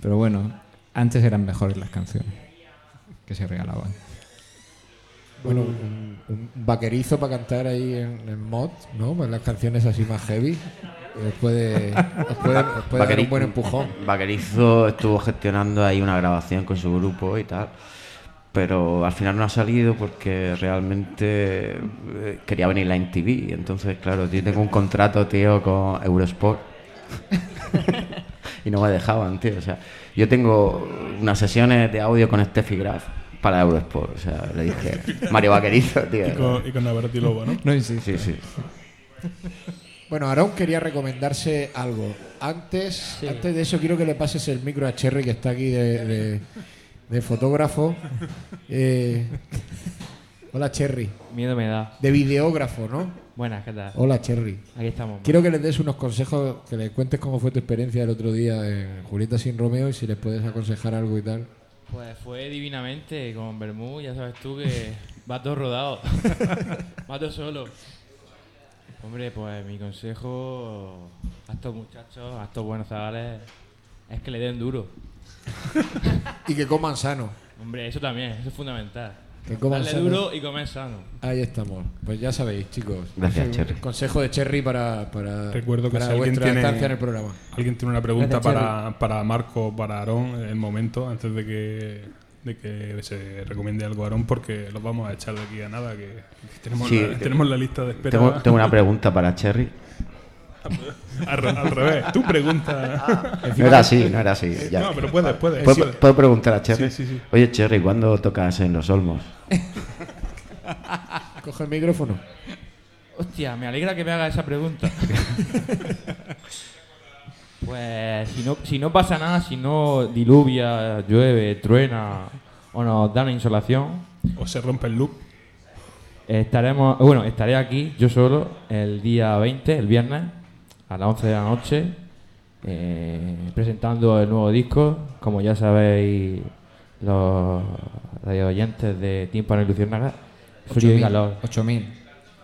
[SPEAKER 4] Pero bueno, antes eran mejores las canciones que se regalaban.
[SPEAKER 1] Bueno, un, un vaquerizo para cantar ahí en, en mod, ¿no? Pues las canciones así más heavy. Os puede, os puede, os puede dar un buen empujón.
[SPEAKER 2] Vaquerizo estuvo gestionando ahí una grabación con su grupo y tal. Pero al final no ha salido porque realmente eh, quería venir la MTV. Entonces, claro, yo tengo un contrato, tío, con Eurosport. y no me dejaban, tío. O sea, yo tengo unas sesiones de audio con Steffi Graf para Eurosport. O sea, le dije, Mario Vaquerizo, tío.
[SPEAKER 5] Y con, y con Navarrete y Lobo, ¿no?
[SPEAKER 4] No insistas.
[SPEAKER 2] Sí, sí.
[SPEAKER 1] Bueno, Aarón quería recomendarse algo. Antes, antes de eso, quiero que le pases el micro a Cherry, que está aquí de, de- de fotógrafo. Eh, hola, Cherry.
[SPEAKER 7] Miedo me da.
[SPEAKER 1] De videógrafo, ¿no?
[SPEAKER 7] Buenas, ¿qué tal?
[SPEAKER 1] Hola, Cherry.
[SPEAKER 7] Aquí estamos.
[SPEAKER 1] Quiero que les des unos consejos, que les cuentes cómo fue tu experiencia el otro día en Julieta sin Romeo y si les puedes aconsejar algo y tal.
[SPEAKER 7] Pues fue divinamente con Bermú, ya sabes tú que va todo rodado. va todo solo. Hombre, pues mi consejo a estos muchachos, a estos buenos zagales, es que le den duro.
[SPEAKER 1] Y que coman sano.
[SPEAKER 7] Hombre, eso también, eso es fundamental.
[SPEAKER 1] Que coman
[SPEAKER 7] Darle
[SPEAKER 1] sano.
[SPEAKER 7] duro y comer sano.
[SPEAKER 1] Ahí estamos. Pues ya sabéis, chicos.
[SPEAKER 2] Gracias,
[SPEAKER 1] Ese
[SPEAKER 2] Cherry.
[SPEAKER 1] Consejo de Cherry para, para,
[SPEAKER 5] Recuerdo que
[SPEAKER 1] para
[SPEAKER 5] si alguien
[SPEAKER 1] vuestra
[SPEAKER 5] tiene,
[SPEAKER 1] estancia en el programa.
[SPEAKER 5] alguien tiene una pregunta
[SPEAKER 1] Gracias,
[SPEAKER 5] para, para Marco, para Aarón, en el momento, antes de que, de que se recomiende algo a Aarón, porque los vamos a echar de aquí a nada, que, que tenemos,
[SPEAKER 2] Sí,
[SPEAKER 5] la, tenemos la lista de espera.
[SPEAKER 2] Tengo, tengo una pregunta para Cherry.
[SPEAKER 5] Al, re- al revés, tú pregunta.
[SPEAKER 2] No era así, no era así. ya.
[SPEAKER 5] No, pero puedes, puedes.
[SPEAKER 2] ¿Puedo, puedo preguntar a Cherry?
[SPEAKER 5] Sí, sí, sí.
[SPEAKER 2] Oye, Cherry, ¿cuándo tocas en Los Olmos?
[SPEAKER 1] Coge el micrófono.
[SPEAKER 7] Hostia, me alegra que me haga esa pregunta. pues si no, si no pasa nada, si no diluvia, llueve, truena o nos da una insolación,
[SPEAKER 5] O se rompe el loop.
[SPEAKER 7] estaremos, bueno, estaré aquí yo solo el día 20, el viernes, a las 11 de la noche, eh, presentando el nuevo disco, como ya sabéis los radio oyentes de Tímpano y Luciérnaga, Frío y
[SPEAKER 4] 8.000,
[SPEAKER 7] Calor.
[SPEAKER 4] 8.000.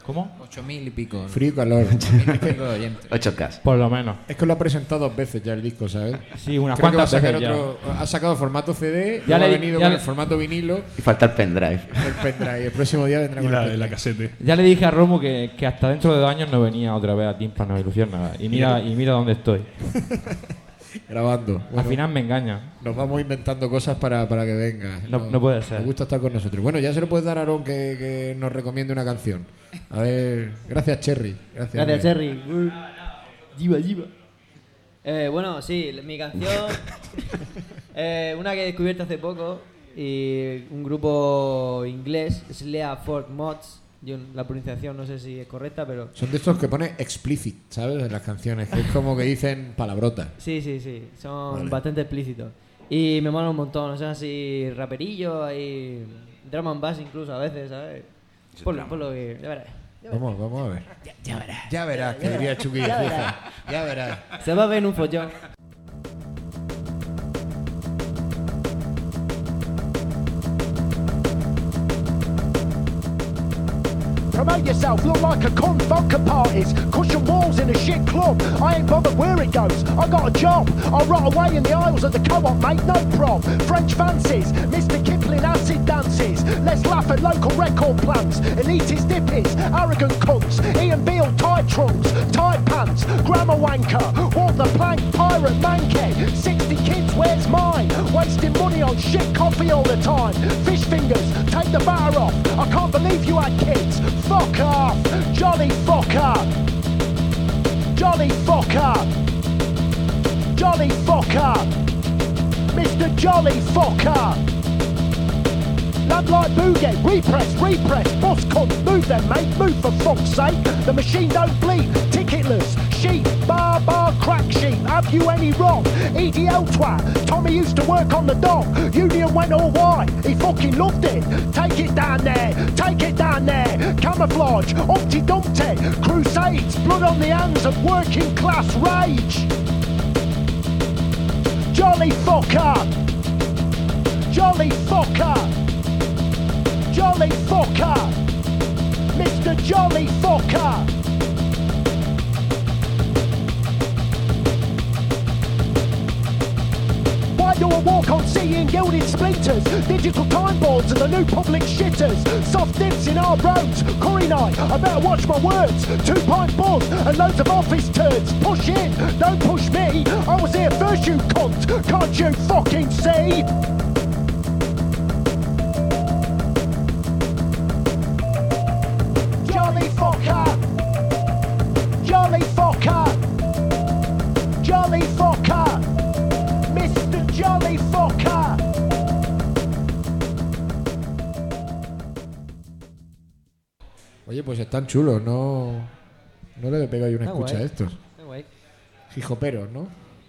[SPEAKER 7] ¿Cómo?
[SPEAKER 4] 8.000 y pico.
[SPEAKER 1] Frío y calor.
[SPEAKER 4] 8.000 y pico de oyentes.
[SPEAKER 2] 8K.
[SPEAKER 7] Por lo menos.
[SPEAKER 1] Es que lo ha presentado dos veces ya el disco, ¿sabes?
[SPEAKER 7] Sí, unas
[SPEAKER 1] Creo que va a
[SPEAKER 7] cuantas
[SPEAKER 1] sacar
[SPEAKER 7] veces ya.
[SPEAKER 1] otro. Ha sacado formato CD,
[SPEAKER 7] Ya
[SPEAKER 1] ha venido
[SPEAKER 7] ya
[SPEAKER 1] con
[SPEAKER 7] le-
[SPEAKER 1] el formato vinilo,
[SPEAKER 2] Y falta el pendrive.
[SPEAKER 1] el pendrive. El próximo día vendrá
[SPEAKER 5] Y
[SPEAKER 1] con
[SPEAKER 5] la,
[SPEAKER 1] el
[SPEAKER 5] la
[SPEAKER 1] pendrive.
[SPEAKER 5] casete.
[SPEAKER 7] Ya le dije a Romo que, que hasta dentro de dos años no venía otra vez a Tímpano y Luciérnaga. Y mira, y mira dónde estoy.
[SPEAKER 1] Grabando.
[SPEAKER 7] Al final me engaña.
[SPEAKER 1] Nos vamos inventando cosas para, para que venga.
[SPEAKER 7] No- no puede ser.
[SPEAKER 1] Me gusta estar con nosotros. Bueno, ya se lo puedes dar a Aaron que, que nos recomiende una canción. A ver, gracias Cherry. Gracias,
[SPEAKER 6] Gracias. Cherry. Jiva, jiva. Eh, bueno, sí, mi canción. eh, una que he descubierto hace poco. Y un grupo inglés, Slea Ford Mods. Yo, la pronunciación no sé si es correcta, pero.
[SPEAKER 1] Son de estos que pone explicit, ¿sabes? En las canciones, que es como que dicen palabrotas.
[SPEAKER 6] Sí, sí, sí. Son
[SPEAKER 1] Vale.
[SPEAKER 6] bastante explícitos. Y me mola un montón. Son así raperillos, hay drum and bass incluso a veces, ¿sabes? Por, lo- por lo que. Ya verás.
[SPEAKER 1] Vamos, vamos a ver. Ya, verás. Ya verás, que diría Chucky.
[SPEAKER 6] Ya verás.
[SPEAKER 1] Ya verás.
[SPEAKER 6] Se va a ver en un follón.
[SPEAKER 8] Promote yourself, look like a con vodka parties. Cushion walls in a shit club. I ain't bothered where it goes. I got a job. I'll rot away in the aisles of the co-op, mate, no prob. French fancies, Mr. Kipling acid dances. Let's laugh at local record plants. Elitist dippies, arrogant cunts. Ian Beale tight trunks, tight pants, grammar wanker. Walk the plank, pirate mankey. 60 kids, where's mine? Wasting money on shit coffee all the time. Fish fingers, take the batter off. I can't believe you had kids. Fuck off, jolly fucker. Jolly fucker. Jolly fucker. Mr. Jolly fucker. Love like boogie, repress, repress, boss cunt, move them mate, move for fuck's sake. The machine don't bleed, ticketless, sheep, bar bar crack sheep. Have you any wrong? EDL twat. Tommy used to work on the dock. Union went all white. He fucking loved it. Take it down there, take it down there. Camouflage, Humpty Dumpty, crusades, blood on the hands of working class rage. Jolly fucker, jolly fucker, jolly fucker, Mr. Jolly fucker. Walk on seeing gilded splinters? Digital time boards and the new public shitters. Soft dips in our roads. Curry night, I better watch my words. Two pint balls and loads of office turds. Push in, don't push me. I was here first, you cunt. Can't you fucking see?
[SPEAKER 1] Están chulos, no. No le pega yo una
[SPEAKER 6] Está
[SPEAKER 1] escucha
[SPEAKER 6] guay.
[SPEAKER 1] a estos.
[SPEAKER 6] Está guay.
[SPEAKER 1] Hijoperos, ¿no?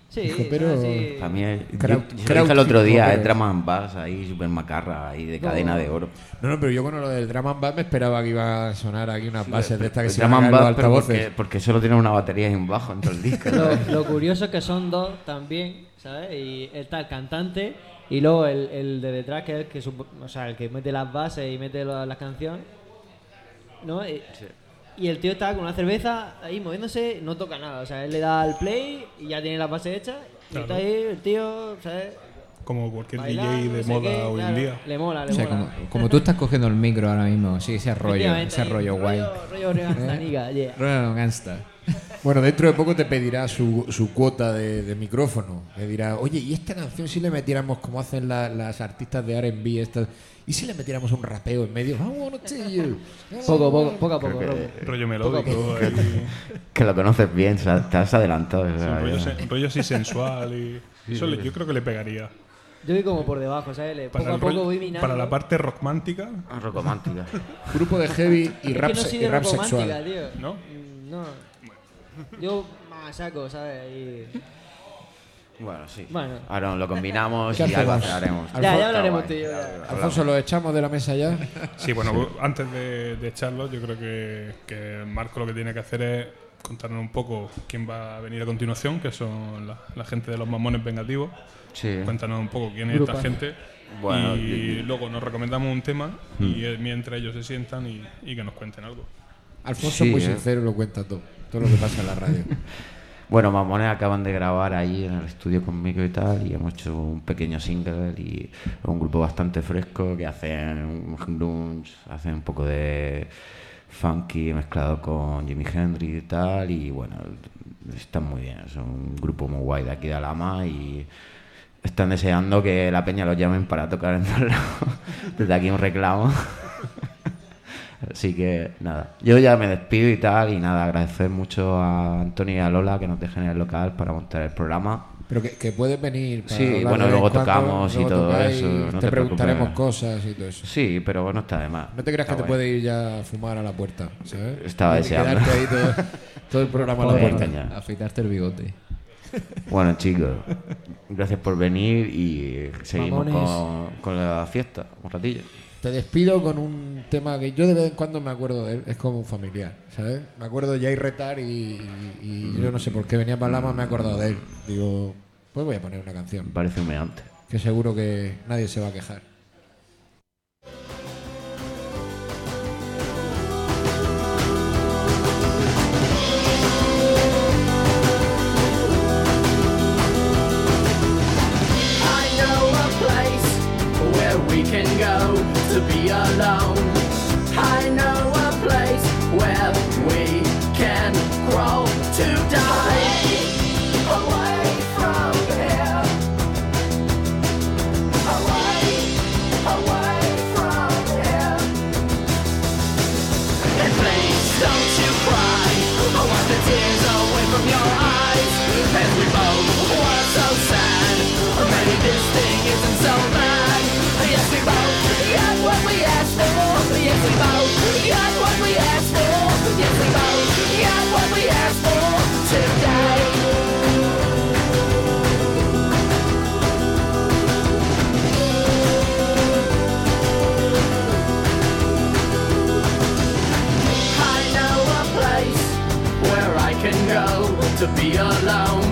[SPEAKER 6] Sí,
[SPEAKER 1] Hijoperos.
[SPEAKER 6] son así.
[SPEAKER 2] Para mí, es- yo,
[SPEAKER 1] Kraut-
[SPEAKER 2] yo
[SPEAKER 1] Kraut
[SPEAKER 2] dije el otro día, es Drum and Bass ahí, super macarra, ahí de
[SPEAKER 6] No.
[SPEAKER 2] cadena de oro.
[SPEAKER 1] No, no, pero yo con lo del Drum and Bass me esperaba que iba a sonar aquí unas bases de estas que se
[SPEAKER 2] Drum
[SPEAKER 1] van a
[SPEAKER 2] and
[SPEAKER 1] caer los
[SPEAKER 2] Bass, pero
[SPEAKER 1] altavoces.
[SPEAKER 2] porque, porque solo tiene una batería y un bajo en todo el disco.
[SPEAKER 6] Lo, lo curioso es que son dos también, ¿sabes? Y está el cantante y luego el, el de detrás, que es el que, supo- o sea, el que mete las bases y mete la- las canciones. ¿No? Y, y el tío está con una cerveza ahí moviéndose, no toca nada. O sea, él le da al play y ya tiene las bases hechas. Y
[SPEAKER 5] Claro.
[SPEAKER 6] está ahí el tío, ¿sabes?
[SPEAKER 5] Como cualquier
[SPEAKER 6] Bailando,
[SPEAKER 5] DJ de
[SPEAKER 6] no
[SPEAKER 5] moda
[SPEAKER 6] qué,
[SPEAKER 5] hoy
[SPEAKER 6] claro,
[SPEAKER 5] en día.
[SPEAKER 6] Le mola, le
[SPEAKER 4] O sea,
[SPEAKER 6] mola.
[SPEAKER 4] como, como tú estás cogiendo el micro ahora mismo, sí, ese rollo, ese rollo guay.
[SPEAKER 6] Rollo, rollo.
[SPEAKER 4] Rollo gangsta.
[SPEAKER 1] Bueno, dentro de poco te pedirá su, su cuota de, de micrófono. Le dirá, oye, ¿y esta canción si le metiéramos como hacen la- las artistas de RB estas? ¿Y si le metiéramos un rapeo en medio?
[SPEAKER 6] Poco, poco, poco a poco.
[SPEAKER 2] que-.
[SPEAKER 5] Rollo melódico.
[SPEAKER 6] poco.
[SPEAKER 5] ahí.
[SPEAKER 2] que lo conoces bien, te has adelantado.
[SPEAKER 5] Sí, rollo,
[SPEAKER 2] ya.
[SPEAKER 5] se- un rollo así sensual y eso le- yo creo que le pegaría.
[SPEAKER 6] Yo voy como por debajo, ¿sabes? Le- Poco a poco
[SPEAKER 5] rollo-
[SPEAKER 6] voy minando.
[SPEAKER 5] para la parte rockmántica,
[SPEAKER 2] Ah, Romántica.
[SPEAKER 1] Grupo de heavy y
[SPEAKER 6] Es
[SPEAKER 1] rap,
[SPEAKER 6] que no
[SPEAKER 1] y rap sexual.
[SPEAKER 6] tío.
[SPEAKER 5] ¿no?
[SPEAKER 6] No. Yo más saco, ¿sabes? Y-
[SPEAKER 2] Bueno, sí.
[SPEAKER 6] Bueno.
[SPEAKER 2] Ahora lo combinamos
[SPEAKER 1] ¿Qué
[SPEAKER 2] y algo haremos.
[SPEAKER 6] Ya, ya hablaremos tú y yo. ya.
[SPEAKER 1] Alfonso, ¿lo echamos de la mesa ya?
[SPEAKER 5] Sí, bueno, antes de, de echarlo, yo creo que, que Marco lo que tiene que hacer es contarnos un poco quién va a venir a continuación, que son la, la gente de los mamones vengativos.
[SPEAKER 2] Sí.
[SPEAKER 5] Cuéntanos un poco quién es
[SPEAKER 6] Grupa.
[SPEAKER 5] esta gente.
[SPEAKER 2] Bueno,
[SPEAKER 5] y luego nos recomendamos un tema y eh, mientras ellos se sientan y, y que nos cuenten algo.
[SPEAKER 1] Alfonso
[SPEAKER 2] Sí,
[SPEAKER 1] muy
[SPEAKER 2] eh.
[SPEAKER 1] sincero lo cuenta todo. Todo lo que pasa en la radio.
[SPEAKER 2] Bueno, Mamones acaban de grabar ahí en el estudio conmigo y tal, y hemos hecho un pequeño single y un grupo bastante fresco que hacen grunge, hacen un poco de funky mezclado con Jimi Hendrix y tal, y bueno, están muy bien, son un grupo muy guay de aquí de Alama y están deseando que la peña los llamen para tocar en todos lados. Desde aquí un reclamo. Así que nada, yo ya me despido y tal, y nada, agradecer mucho a Antonio y a Lola que nos dejen el local para montar el programa.
[SPEAKER 1] Pero que, que puedes venir. para
[SPEAKER 2] Sí, bueno, luego
[SPEAKER 1] en cuando,
[SPEAKER 2] tocamos y
[SPEAKER 1] luego
[SPEAKER 2] todo eso, no
[SPEAKER 1] te,
[SPEAKER 2] te
[SPEAKER 1] preguntaremos cosas y todo eso.
[SPEAKER 2] Sí, pero no está de más.
[SPEAKER 1] No te creas que
[SPEAKER 2] Está
[SPEAKER 1] te
[SPEAKER 2] guay.
[SPEAKER 1] puede ir ya a fumar a la puerta, ¿sabes?
[SPEAKER 2] Estaba
[SPEAKER 1] Y
[SPEAKER 2] deseando.
[SPEAKER 1] quedarte ahí todo, todo el programa a la puerta.
[SPEAKER 2] caña.
[SPEAKER 4] Afeitarte el bigote.
[SPEAKER 2] Bueno, chicos, gracias por venir y seguimos con, con la fiesta un ratillo.
[SPEAKER 1] Te despido con un tema que yo de vez en cuando me acuerdo de él. Es como un familiar, ¿sabes? Me acuerdo de Jay Retar y, y- y yo no sé por qué venía para Lama, me he acordado de él. Digo, pues voy a poner una canción.
[SPEAKER 2] Me parece humeante.
[SPEAKER 1] Que seguro que nadie se va a quejar.
[SPEAKER 9] We can go to be alone. To be alone.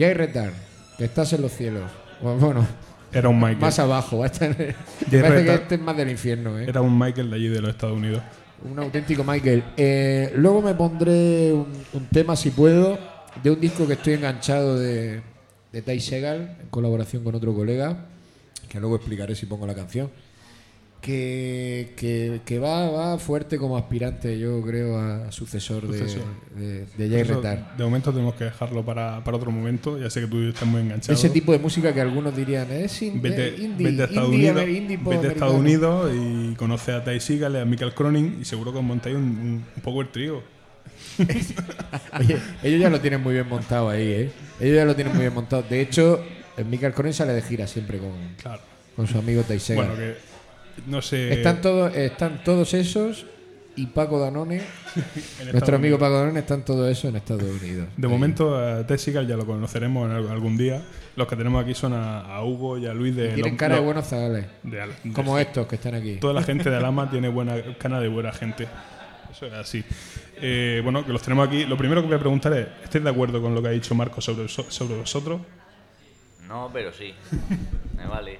[SPEAKER 1] Jay Retar, que estás en los cielos. Bueno,
[SPEAKER 5] Era un Michael.
[SPEAKER 1] más abajo. va a estar- Me
[SPEAKER 5] Jay
[SPEAKER 1] parece que este es más del infierno, ¿eh?
[SPEAKER 5] Era un Michael de allí de los Estados Unidos.
[SPEAKER 1] Un auténtico Michael. Eh, luego me pondré un, un tema, si puedo, de un disco que estoy enganchado de, de Ty Segal, en colaboración con otro colega, que luego explicaré si pongo la canción. Que, que, que va, va fuerte como aspirante, yo creo, a sucesor, de-
[SPEAKER 5] Sucesor.
[SPEAKER 1] de, de
[SPEAKER 5] Eso,
[SPEAKER 1] Retar.
[SPEAKER 5] de momento tenemos que dejarlo para, para otro momento. Ya sé que tú estás muy enganchado.
[SPEAKER 1] Ese tipo de música que algunos dirían es in-
[SPEAKER 5] Vete,
[SPEAKER 1] eh, indie,
[SPEAKER 5] vete a Estados
[SPEAKER 1] indie,
[SPEAKER 5] Unidos,
[SPEAKER 1] indie
[SPEAKER 5] vete a Estados. Unidos y conoce a Ty a Michael Cronin y seguro que os montáis un, un, un poco el trío.
[SPEAKER 1] Oye, ellos ya lo tienen muy bien montado ahí, ¿eh? Ellos ya lo tienen muy bien montado. De hecho, el Michael Coren sale de gira siempre con,
[SPEAKER 5] Claro.
[SPEAKER 1] con su amigo Ty.
[SPEAKER 5] Bueno, que no sé.
[SPEAKER 1] Están, todos, están todos esos y Paco Danone, nuestro amigo
[SPEAKER 5] Unidos.
[SPEAKER 1] Paco Danone, están todos esos en Estados Unidos.
[SPEAKER 5] De
[SPEAKER 1] Ahí.
[SPEAKER 5] momento, a Seagal ya lo conoceremos algún día. Los que tenemos aquí son a, a Hugo y a Luis de.
[SPEAKER 1] Tienen cara de buenos zagales.
[SPEAKER 5] de Al- de-
[SPEAKER 1] Como estos que están aquí.
[SPEAKER 5] Toda la gente de Alama tiene buena cana de buena gente. Eso es así. Eh, bueno, que los tenemos aquí. Lo primero que voy a preguntar es: ¿estáis de acuerdo con lo que ha dicho Marco sobre, so- sobre vosotros?
[SPEAKER 10] No, pero sí. Me vale.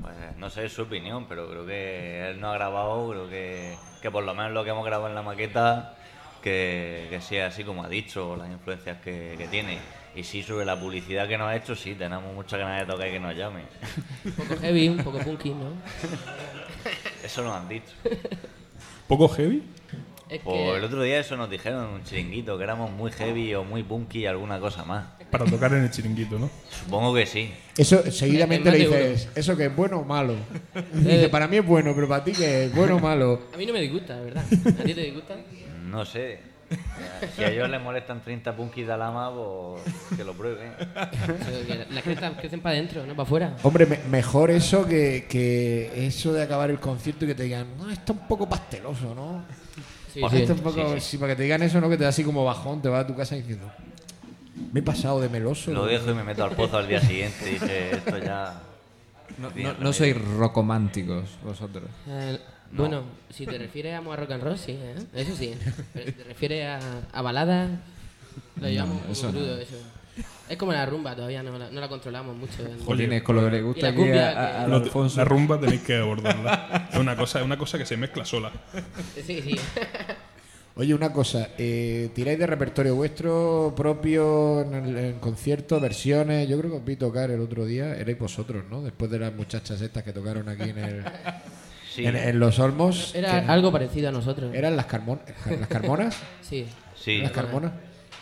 [SPEAKER 10] Pues no sé su opinión, pero creo que él no ha grabado, creo que, que por lo menos lo que hemos grabado en la maqueta, que, que sea así como ha dicho, las influencias que, que tiene. Y sí, sobre la publicidad que nos ha hecho, sí, tenemos muchas ganas de tocar y que nos llame.
[SPEAKER 11] Un poco heavy, un poco punky, ¿no?
[SPEAKER 10] Eso nos han dicho.
[SPEAKER 5] ¿Poco heavy?
[SPEAKER 11] Es que
[SPEAKER 10] el otro día eso nos dijeron en un chiringuito, que éramos muy heavy o muy punky y alguna cosa más.
[SPEAKER 5] Para tocar en el chiringuito, ¿no?
[SPEAKER 10] Supongo que sí.
[SPEAKER 1] Eso seguidamente le dices, ¿eso que es bueno o malo? Dice, para mí es bueno, pero para ti que es bueno o malo.
[SPEAKER 11] a mí no me disgusta, de verdad. ¿A ti te disgusta?
[SPEAKER 10] No sé. Si a ellos les molestan 30 punkis de Alama, pues que lo prueben.
[SPEAKER 11] Las crestas crecen para adentro, no para afuera.
[SPEAKER 1] Hombre, me- mejor eso que, que eso de acabar el concierto y que te digan, no, está un poco pasteloso, ¿no?
[SPEAKER 11] Sí,
[SPEAKER 1] Pues
[SPEAKER 11] sí.
[SPEAKER 1] esto un poco,
[SPEAKER 10] sí,
[SPEAKER 1] sí, para que te digan eso, ¿no? Que te da así como bajón, te vas a tu casa diciendo, me he pasado de meloso.
[SPEAKER 10] Lo dejo y me meto al pozo al día siguiente. Y dije, esto ya.
[SPEAKER 4] No, no, sois rocománticos vosotros.
[SPEAKER 11] Eh, Bueno, si te refieres a rock and roll, sí, ¿eh? eso sí. Pero si te refieres a, a baladas, lo llevamos un poco
[SPEAKER 4] eso no.
[SPEAKER 11] crudo, eso. Es como la rumba, todavía no la, no la controlamos mucho.
[SPEAKER 4] Jolines, con lo que le gusta
[SPEAKER 11] la
[SPEAKER 4] aquí
[SPEAKER 11] cumbia,
[SPEAKER 4] a, a-
[SPEAKER 11] que-
[SPEAKER 4] al
[SPEAKER 5] Lo-
[SPEAKER 4] Alfonso.
[SPEAKER 5] la rumba tenéis que abordarla. Es una cosa, es una cosa que se mezcla sola.
[SPEAKER 11] Sí, sí.
[SPEAKER 1] Oye, una cosa, eh, ¿tiráis de repertorio vuestro propio en, el- en conciertos, versiones? Yo creo que os vi tocar el otro día, erais vosotros, ¿no? Después de las muchachas estas que tocaron aquí en, el,
[SPEAKER 10] Sí,
[SPEAKER 1] en, en Los Olmos.
[SPEAKER 11] Era
[SPEAKER 1] que-
[SPEAKER 11] algo parecido a nosotros.
[SPEAKER 1] ¿Eran las, carmon- las Carmonas?
[SPEAKER 11] Sí.
[SPEAKER 10] sí.
[SPEAKER 1] ¿Las Carmonas?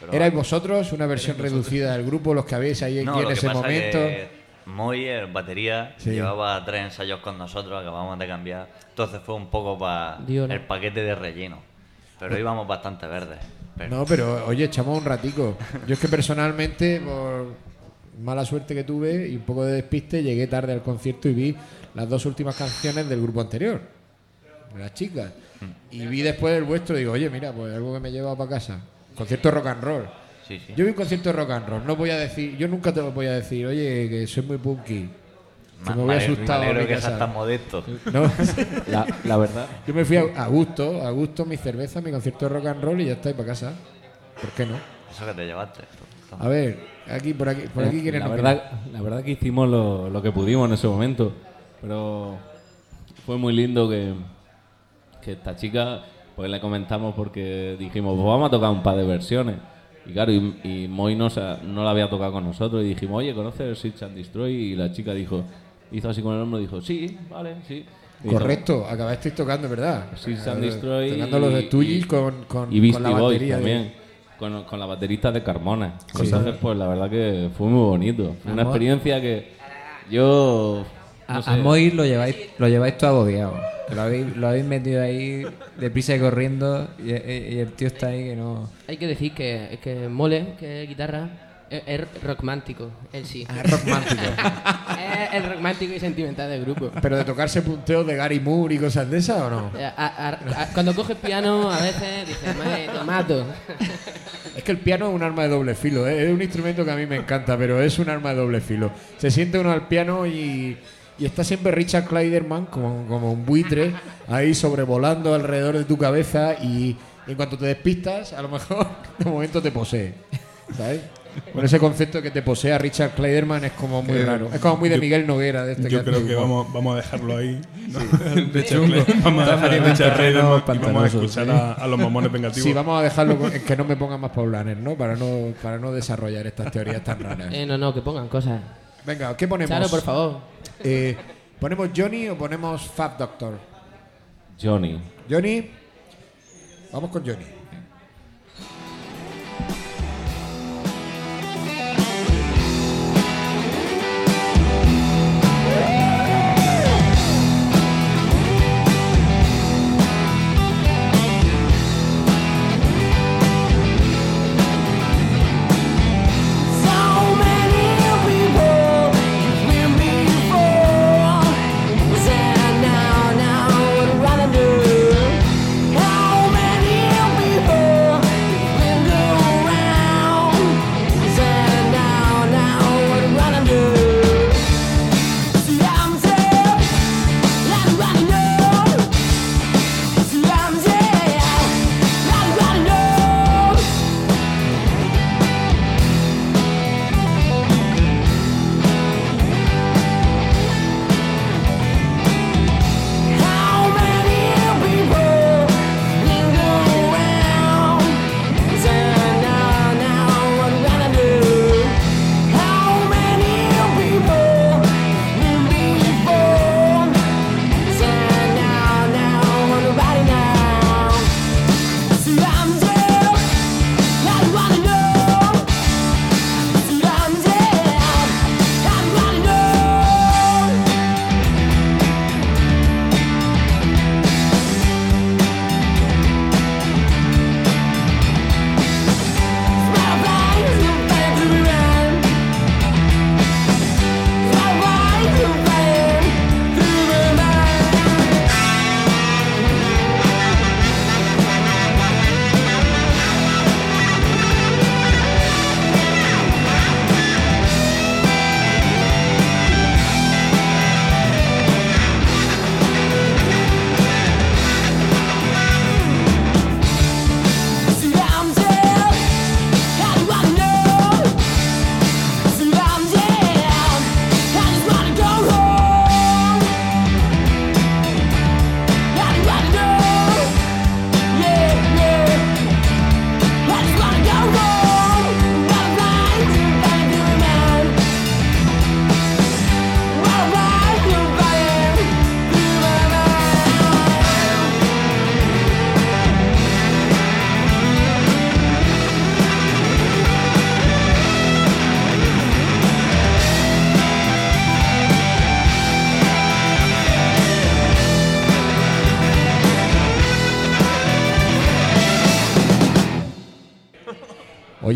[SPEAKER 10] Pero-
[SPEAKER 1] ¿Erais vosotros una versión reducida del grupo, los que habéis ahí
[SPEAKER 10] No,
[SPEAKER 1] aquí en
[SPEAKER 10] que
[SPEAKER 1] ese
[SPEAKER 10] pasa
[SPEAKER 1] momento?
[SPEAKER 10] que Moy, el batería,
[SPEAKER 1] Sí.
[SPEAKER 10] llevaba tres ensayos con nosotros, acabamos de cambiar. Entonces fue un poco para el paquete de relleno. Pero íbamos bastante verdes. Pero-
[SPEAKER 1] No, pero oye, echamos un ratico. Yo es que personalmente, por mala suerte que tuve y un poco de despiste, llegué tarde al concierto y vi las dos últimas canciones del grupo anterior, de las chicas. Y vi después el vuestro y digo, oye, mira, pues algo que me lleva para casa. Concierto rock and roll.
[SPEAKER 10] Sí, sí.
[SPEAKER 1] Yo vi un concierto de rock and roll. No voy a decir, yo nunca te lo voy a decir, oye, que soy muy punky. Que me voy
[SPEAKER 10] me
[SPEAKER 1] asustado. mi
[SPEAKER 10] que seas tan modesto.
[SPEAKER 1] No.
[SPEAKER 7] La, la verdad.
[SPEAKER 1] Yo me fui a, a gusto, a gusto, mi cerveza, mi concierto de rock and roll y ya está, y para casa. ¿Por qué no?
[SPEAKER 10] Eso que te llevaste. Toma.
[SPEAKER 1] A ver, aquí, por aquí, por aquí
[SPEAKER 7] Eh,
[SPEAKER 1] quieren
[SPEAKER 7] la verdad, la verdad que hicimos lo, lo que pudimos en ese momento, pero fue muy lindo que, que esta chica
[SPEAKER 12] Pues le comentamos porque dijimos, pues vamos a tocar un par de versiones. Y claro, y, y Moy no, no la había tocado con nosotros. Y dijimos, oye, ¿conoces el Search and Destroy? Y la chica dijo, hizo así con el hombro y dijo, sí, vale, sí. Y dijo,
[SPEAKER 1] Correcto, acabasteis tocando, ¿verdad?
[SPEAKER 12] Search
[SPEAKER 1] Eh,
[SPEAKER 12] and Destroy.
[SPEAKER 1] Tocando los de
[SPEAKER 12] y-
[SPEAKER 1] Stooges
[SPEAKER 12] y-
[SPEAKER 1] con, con,
[SPEAKER 12] y
[SPEAKER 1] con la de-
[SPEAKER 12] también. Con, con la baterista de Carmona.
[SPEAKER 1] Sí.
[SPEAKER 12] Entonces, pues la verdad que fue muy bonito. Fue una experiencia que yo.
[SPEAKER 4] A,
[SPEAKER 12] no sé,
[SPEAKER 4] a Moy lo lleváis, lo lleváis todo agobiado. Lo habéis, lo habéis metido ahí deprisa y corriendo y, y- y el tío está ahí que no...
[SPEAKER 11] Hay que decir que, que Mole, que es guitarra, es, es rockmántico, él sí.
[SPEAKER 1] Ah, es rockmántico.
[SPEAKER 11] es el romántico y sentimental del grupo.
[SPEAKER 1] Pero de tocarse punteos de Gary Moore y cosas de esas o no?
[SPEAKER 11] Eh, a- a- a- cuando coges piano, a veces dices, "Mae, te mato.
[SPEAKER 1] Es que el piano es un arma de doble filo, ¿eh? es un instrumento que a mí me encanta, pero es un arma de doble filo. Se siente uno al piano y, y está siempre Richard Kleiderman como, como un buitre ahí sobrevolando alrededor de tu cabeza y en cuanto te despistas, a lo mejor de momento te posee. ¿Sabes? Con ese concepto de que te posea Richard Kleiderman es como muy
[SPEAKER 5] Eh,
[SPEAKER 1] raro. Es como muy de
[SPEAKER 5] yo-
[SPEAKER 1] Miguel Noguera. De este
[SPEAKER 5] Yo creo que vamos, vamos a dejarlo ahí. ¿no?
[SPEAKER 1] Sí.
[SPEAKER 5] De hecho,
[SPEAKER 1] Chungo.
[SPEAKER 5] vamos a dejar a Richard Kleiderman y vamos a escuchar
[SPEAKER 1] sí.
[SPEAKER 5] a, a los mamones vengativos.
[SPEAKER 1] Sí, vamos a dejarlo con- que no me pongan más paulanes, ¿no? Para no para no desarrollar estas teorías tan raras.
[SPEAKER 11] Eh, no, no, que pongan cosas.
[SPEAKER 1] Venga, ¿qué ponemos?
[SPEAKER 11] Charo, por favor.
[SPEAKER 1] Eh, ¿Ponemos Johnny o ponemos Fab Doctor?
[SPEAKER 12] Johnny.
[SPEAKER 1] Johnny. Vamos con Johnny.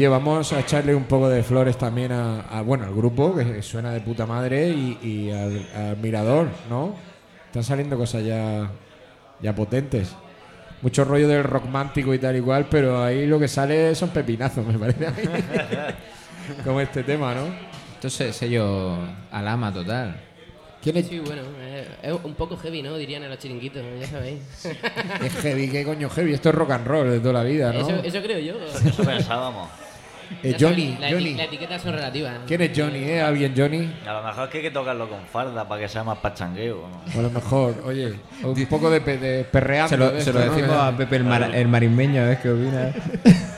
[SPEAKER 1] Oye, vamos a echarle un poco de flores también a, a, bueno, al grupo, que suena de puta madre, y, y al, al mirador, ¿no? Están saliendo cosas ya, ya potentes. Mucho rollo del romántico y tal igual, pero ahí lo que sale son pepinazos, me parece a mí. Como este tema, ¿no?
[SPEAKER 4] Entonces, sello alama total.
[SPEAKER 1] ¿Quién es?
[SPEAKER 11] Sí, bueno, eh, es un poco heavy, ¿no? Dirían en los chiringuitos, ya sabéis.
[SPEAKER 1] Es heavy, ¿qué coño heavy? Esto es rock and roll de toda la vida, ¿no?
[SPEAKER 11] Eso, eso creo yo.
[SPEAKER 10] Eso pensábamos.
[SPEAKER 1] Eh, Johnny,
[SPEAKER 11] la,
[SPEAKER 1] Johnny.
[SPEAKER 11] las etiquetas son relativas.
[SPEAKER 1] ¿Quién es Johnny? ¿Eh? ¿Alguien Johnny?
[SPEAKER 2] A lo mejor es que hay que tocarlo con falda para que sea más pachangueo. ¿no?
[SPEAKER 1] A lo mejor, oye, un poco de, pe- de perreando.
[SPEAKER 4] Se lo,
[SPEAKER 1] de
[SPEAKER 4] se lo
[SPEAKER 1] esto, ¿no?
[SPEAKER 4] decimos
[SPEAKER 1] Que-
[SPEAKER 4] a Pepe el, mar- el marismeño, ver qué opina.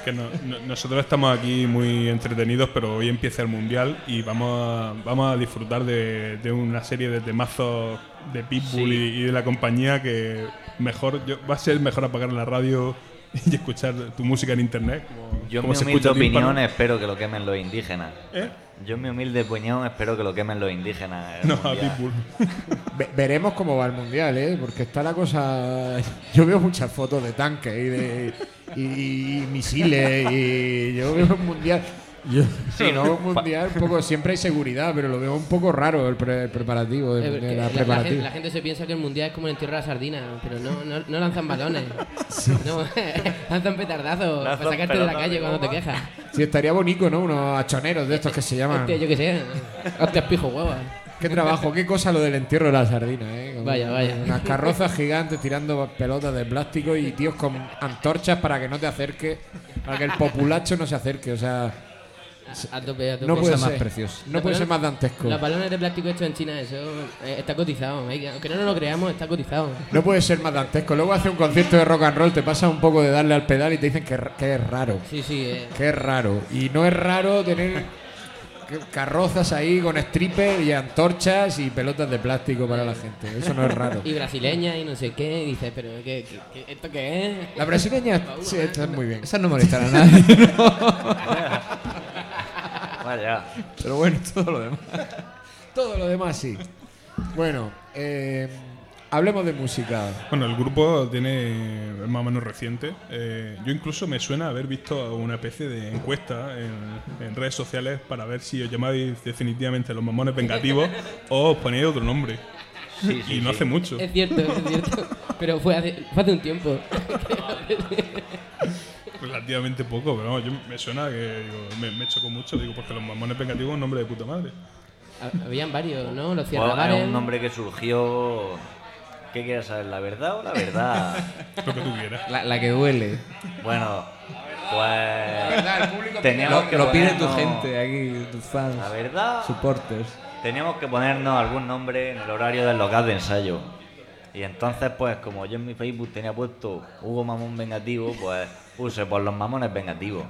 [SPEAKER 5] Que no- no- nosotros estamos aquí muy entretenidos, pero hoy empieza el mundial y vamos a, vamos a disfrutar de, de una serie de temazos de Pitbull
[SPEAKER 2] Sí.
[SPEAKER 5] y, y de la compañía que mejor yo- va a ser mejor apagar la radio y escuchar tu música en internet. Como,
[SPEAKER 2] Yo en mi
[SPEAKER 5] se
[SPEAKER 2] humilde opinión espero que lo quemen los indígenas.
[SPEAKER 5] ¿Eh?
[SPEAKER 2] Yo en mi humilde opinión espero que lo quemen los indígenas.
[SPEAKER 5] No, a. Pitbull.
[SPEAKER 1] Ve- veremos cómo va el mundial, ¿eh? Porque está la cosa. Yo veo muchas fotos de tanques y de y, y misiles y yo veo un mundial. Yo
[SPEAKER 2] Sí, ¿no?
[SPEAKER 1] un mundial un poco siempre hay seguridad, pero lo veo un poco raro el, pre- el preparativo,
[SPEAKER 11] Eh, porque
[SPEAKER 1] la
[SPEAKER 11] la, la gente, la gente se piensa que el mundial es como el entierro de la sardina, pero no, no, no lanzan balones. No, lanzan petardazos para sacarte de la calle
[SPEAKER 2] de
[SPEAKER 11] cuando te quejas.
[SPEAKER 1] Sí, estaría bonito, ¿no? Unos achoneros de estos que se llaman.
[SPEAKER 11] Hostia, yo qué sé. Hostia, pijo huevas.
[SPEAKER 1] Qué trabajo, qué cosa lo del entierro de la sardina, ¿eh?
[SPEAKER 11] Vaya, vaya.
[SPEAKER 1] Unas carrozas gigantes tirando pelotas de plástico y tíos con antorchas para que no te acerque, para que el populacho no se acerque, o sea,
[SPEAKER 11] A tope, a tope.
[SPEAKER 1] no puede
[SPEAKER 4] Cosa más
[SPEAKER 1] ser,
[SPEAKER 4] preciosa.
[SPEAKER 1] no
[SPEAKER 11] Los
[SPEAKER 1] puede ser
[SPEAKER 11] balones-
[SPEAKER 1] más dantesco.
[SPEAKER 11] Los balones de plástico hechos en China, eso eh, está cotizado. hay que- Aunque no nos lo creamos, está cotizado.
[SPEAKER 1] No puede ser más dantesco. Luego hace un concierto de rock and roll, te pasa un poco de darle al pedal y te dicen que, que es raro.
[SPEAKER 11] Sí, sí. eh.
[SPEAKER 1] Que es raro. Y no es raro tener carrozas ahí con stripper y antorchas y pelotas de plástico para la gente. Eso no es raro.
[SPEAKER 11] Y brasileña y no sé qué. Y dices, pero ¿qué, qué- qué- esto qué es?
[SPEAKER 1] La brasileña sí, está muy bien.
[SPEAKER 4] Esas no molestan a nadie.
[SPEAKER 2] Vaya.
[SPEAKER 1] Pero bueno, todo lo demás. todo lo demás sí. Bueno, eh, hablemos de música.
[SPEAKER 5] Bueno, el grupo tiene es más o menos reciente. Eh, yo incluso me suena haber visto una especie de encuesta en, en redes sociales para ver si os llamáis definitivamente los mamones vengativos o os ponéis otro nombre.
[SPEAKER 2] Sí,
[SPEAKER 5] y no
[SPEAKER 2] sí.
[SPEAKER 5] hace mucho.
[SPEAKER 11] Es cierto, es cierto. Pero fue hace, fue hace un tiempo.
[SPEAKER 5] Relativamente poco, pero vamos, yo me suena que digo, me, me chocó mucho, digo, porque los mamones vengativos es un nombre de puta madre.
[SPEAKER 11] Ha- Habían varios, ¿no? Los
[SPEAKER 2] es un nombre que surgió. ¿Qué quieres saber? ¿La verdad o la verdad?
[SPEAKER 5] Lo que tú quieras.
[SPEAKER 4] La, la que duele.
[SPEAKER 2] bueno, pues.
[SPEAKER 1] verdad, el público
[SPEAKER 2] teníamos
[SPEAKER 4] Lo,
[SPEAKER 2] que
[SPEAKER 4] lo pide tu gente aquí, tus fans,
[SPEAKER 2] La verdad.
[SPEAKER 4] supporters.
[SPEAKER 2] Teníamos que ponernos algún nombre en el horario del local de ensayo. Y entonces, pues, como yo en mi Facebook tenía puesto Hugo Mamón Vengativo, pues puse por los mamones vengativos.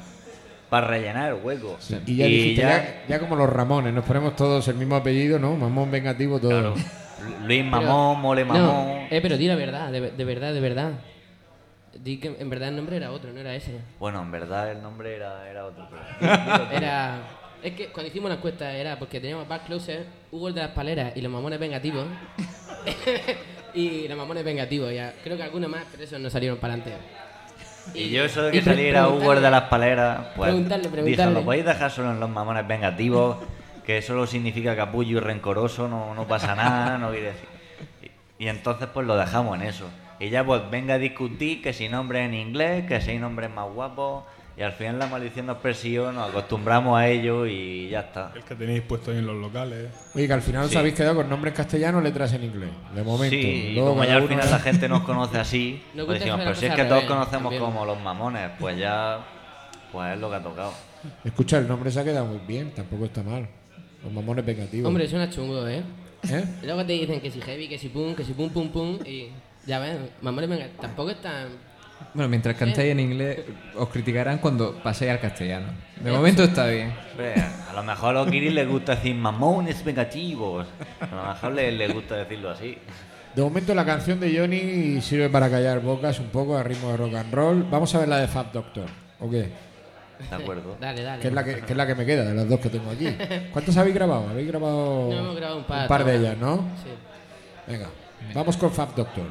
[SPEAKER 2] Para rellenar el hueco.
[SPEAKER 1] Y ya dijiste, ya, ya como los Ramones, nos ponemos todos el mismo apellido, ¿no? Mamón vengativo, todo.
[SPEAKER 2] Claro. Luis Mamón, Mole Mamón.
[SPEAKER 11] No, eh, pero di la verdad, de, de verdad, de verdad. Di que en verdad el nombre era otro, no era ese.
[SPEAKER 2] Bueno, en verdad el nombre era, era otro. Pero...
[SPEAKER 11] Era. Es que cuando hicimos la encuesta era porque teníamos Back Closer, Hugo el de las paleras y los mamones vengativos. y los mamones vengativos, ya. Creo que algunos más, pero esos no salieron para adelante.
[SPEAKER 2] Y yo eso de que saliera el de las paleras, pues
[SPEAKER 11] Preguntarle,
[SPEAKER 2] dije,
[SPEAKER 11] preguntarle.
[SPEAKER 2] lo podéis dejar solo en los mamones vengativos, que solo significa capullo y rencoroso, no, no pasa nada, no quiere decir. Y, y entonces pues lo dejamos en eso. Y ya pues venga a discutir que si nombre en inglés, que si hay nombres más guapos, y al final la maldición nos persiguió, nos acostumbramos a ello y ya está.
[SPEAKER 5] El que tenéis puesto ahí en los locales.
[SPEAKER 1] Oye, que al final os habéis quedado con nombres castellanos, letras en inglés. De momento.
[SPEAKER 2] Sí, y
[SPEAKER 1] Luego
[SPEAKER 2] como ya al
[SPEAKER 1] uno-
[SPEAKER 2] final la gente nos conoce así,
[SPEAKER 11] No
[SPEAKER 2] pues decimos, pero si es que todos conocemos
[SPEAKER 11] también.
[SPEAKER 2] como los mamones, pues ya, pues es lo que ha tocado.
[SPEAKER 1] Escucha, el nombre se ha quedado muy bien, tampoco está mal. Los mamones vengativos.
[SPEAKER 11] Hombre, suena chungo, ¿eh?
[SPEAKER 1] ¿Eh?
[SPEAKER 11] Luego te dicen que si heavy, que si pum, que si pum, pum, pum. Y ya ves, mamones vengativos. Tampoco están.
[SPEAKER 4] Bueno, mientras cantáis en inglés, os criticarán cuando paséis al castellano. De momento está bien.
[SPEAKER 2] A lo mejor a los guiris les gusta decir mamones vengativos. A lo mejor les, les gusta decirlo así.
[SPEAKER 1] De momento la canción de Johnny sirve para callar bocas un poco a ritmo de rock and roll. Vamos a ver la de Fab Doctor, ¿o qué?
[SPEAKER 2] De acuerdo.
[SPEAKER 11] Dale, dale.
[SPEAKER 1] Que es, la que, que es la que me queda de las dos que tengo aquí. ¿Cuántas habéis grabado? Habéis grabado,
[SPEAKER 11] No, hemos grabado un par,
[SPEAKER 1] de
[SPEAKER 11] todavía.
[SPEAKER 1] ellas, ¿no?
[SPEAKER 11] Sí.
[SPEAKER 1] Venga, vamos con Fab Doctor.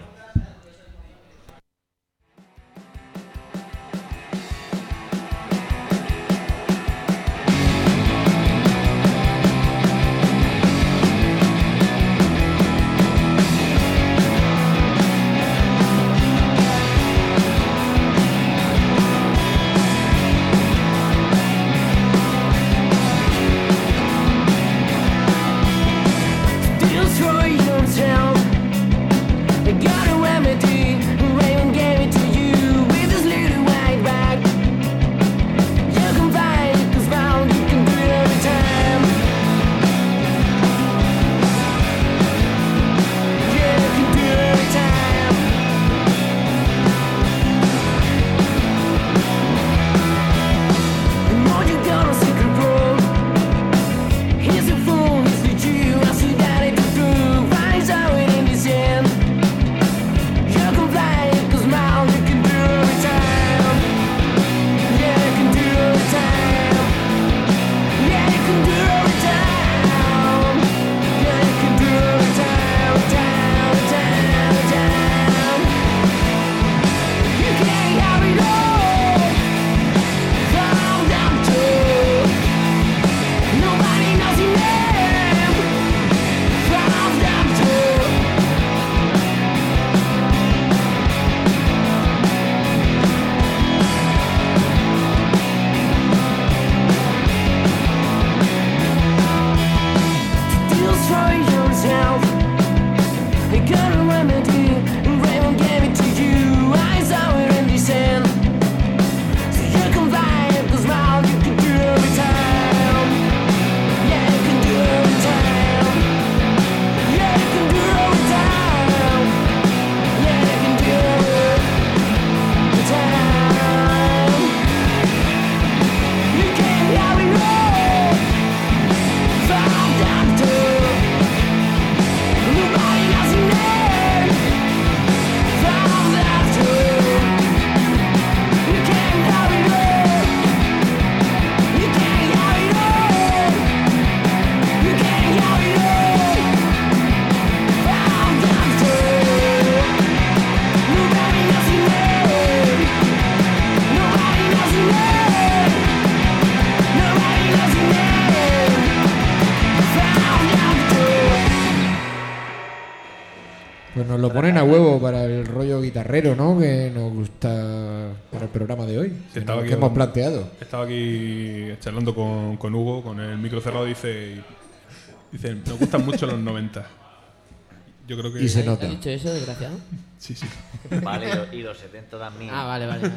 [SPEAKER 1] ¿No? Que nos gusta para el programa de hoy. que,
[SPEAKER 5] Estaba
[SPEAKER 1] nos-
[SPEAKER 5] aquí
[SPEAKER 1] que hemos planteado.
[SPEAKER 5] Estaba aquí charlando con, con Hugo, con el micro cerrado, dice, dice, nos gustan mucho los 90. Yo creo que...
[SPEAKER 1] Y se
[SPEAKER 11] ¿Has
[SPEAKER 1] nota.
[SPEAKER 11] dicho eso, desgraciado?
[SPEAKER 5] Sí, sí.
[SPEAKER 10] Vale, y los- y los 70 también.
[SPEAKER 11] Ah, vale, vale. vale.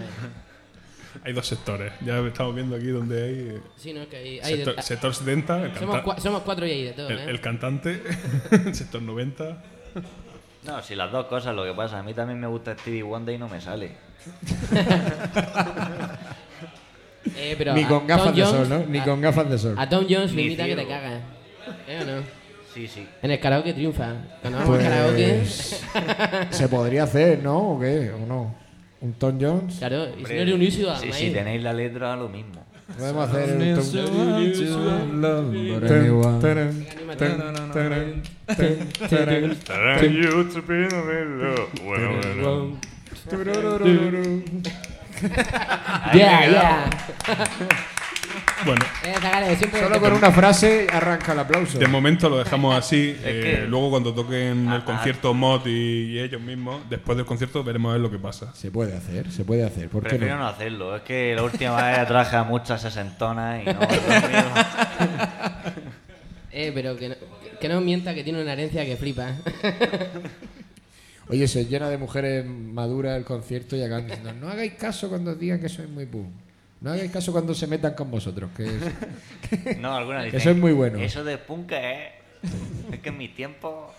[SPEAKER 5] Hay dos sectores. Ya estamos viendo aquí donde hay... eh,
[SPEAKER 11] Sí, no, es que hay- hay de-
[SPEAKER 5] sector, sector 70, el,
[SPEAKER 11] Somos, cua- somos cuatro y hay de todo,
[SPEAKER 5] el,
[SPEAKER 11] ¿eh?
[SPEAKER 5] el cantante, sector 90.
[SPEAKER 10] No, si las dos cosas, lo que pasa, a mí también me gusta Stevie Wonder y no me sale.
[SPEAKER 11] Eh, pero
[SPEAKER 1] Ni
[SPEAKER 11] a
[SPEAKER 1] con
[SPEAKER 11] Tom
[SPEAKER 1] gafas de
[SPEAKER 11] Jones-
[SPEAKER 1] sol, ¿no? Ni
[SPEAKER 11] a-
[SPEAKER 1] con gafas de sol.
[SPEAKER 11] A Tom Jones
[SPEAKER 10] Ni
[SPEAKER 11] le imita que te cagas. ¿Eh o no?
[SPEAKER 10] Sí, sí.
[SPEAKER 11] En el karaoke triunfa. Cuando vamos
[SPEAKER 1] Pues,
[SPEAKER 11] al karaoke.
[SPEAKER 1] se podría hacer, ¿no? ¿O qué? ¿O no? Un Tom Jones.
[SPEAKER 11] Claro, y si no eres un
[SPEAKER 10] sí, si tenéis la letra, lo mismo.
[SPEAKER 1] Podemos hacer un
[SPEAKER 11] Yeah, yeah.
[SPEAKER 5] Bueno,
[SPEAKER 11] Eh,
[SPEAKER 1] Solo con una frase arranca el aplauso.
[SPEAKER 5] de momento lo dejamos así. eh,
[SPEAKER 10] que-
[SPEAKER 5] luego cuando toquen
[SPEAKER 10] Ah,
[SPEAKER 5] el concierto Mod y, y ellos mismos, después del concierto veremos a ver lo que pasa.
[SPEAKER 1] Se puede hacer, se puede hacer. ¿Por qué
[SPEAKER 10] Prefiero
[SPEAKER 1] no?
[SPEAKER 10] no hacerlo. Es que la última vez traje a muchas sesentonas y no.
[SPEAKER 11] Eh, pero que no, que no mienta que tiene una herencia que flipa.
[SPEAKER 1] Oye, se llena de mujeres maduras el concierto y acaban diciendo, no hagáis caso cuando os digan que sois muy pum. No hagáis caso cuando se metan con vosotros, que es-
[SPEAKER 10] No, algunas
[SPEAKER 1] Que
[SPEAKER 10] dicen.
[SPEAKER 1] soy muy bueno.
[SPEAKER 10] Eso de punk es. Es que en mi tiempo.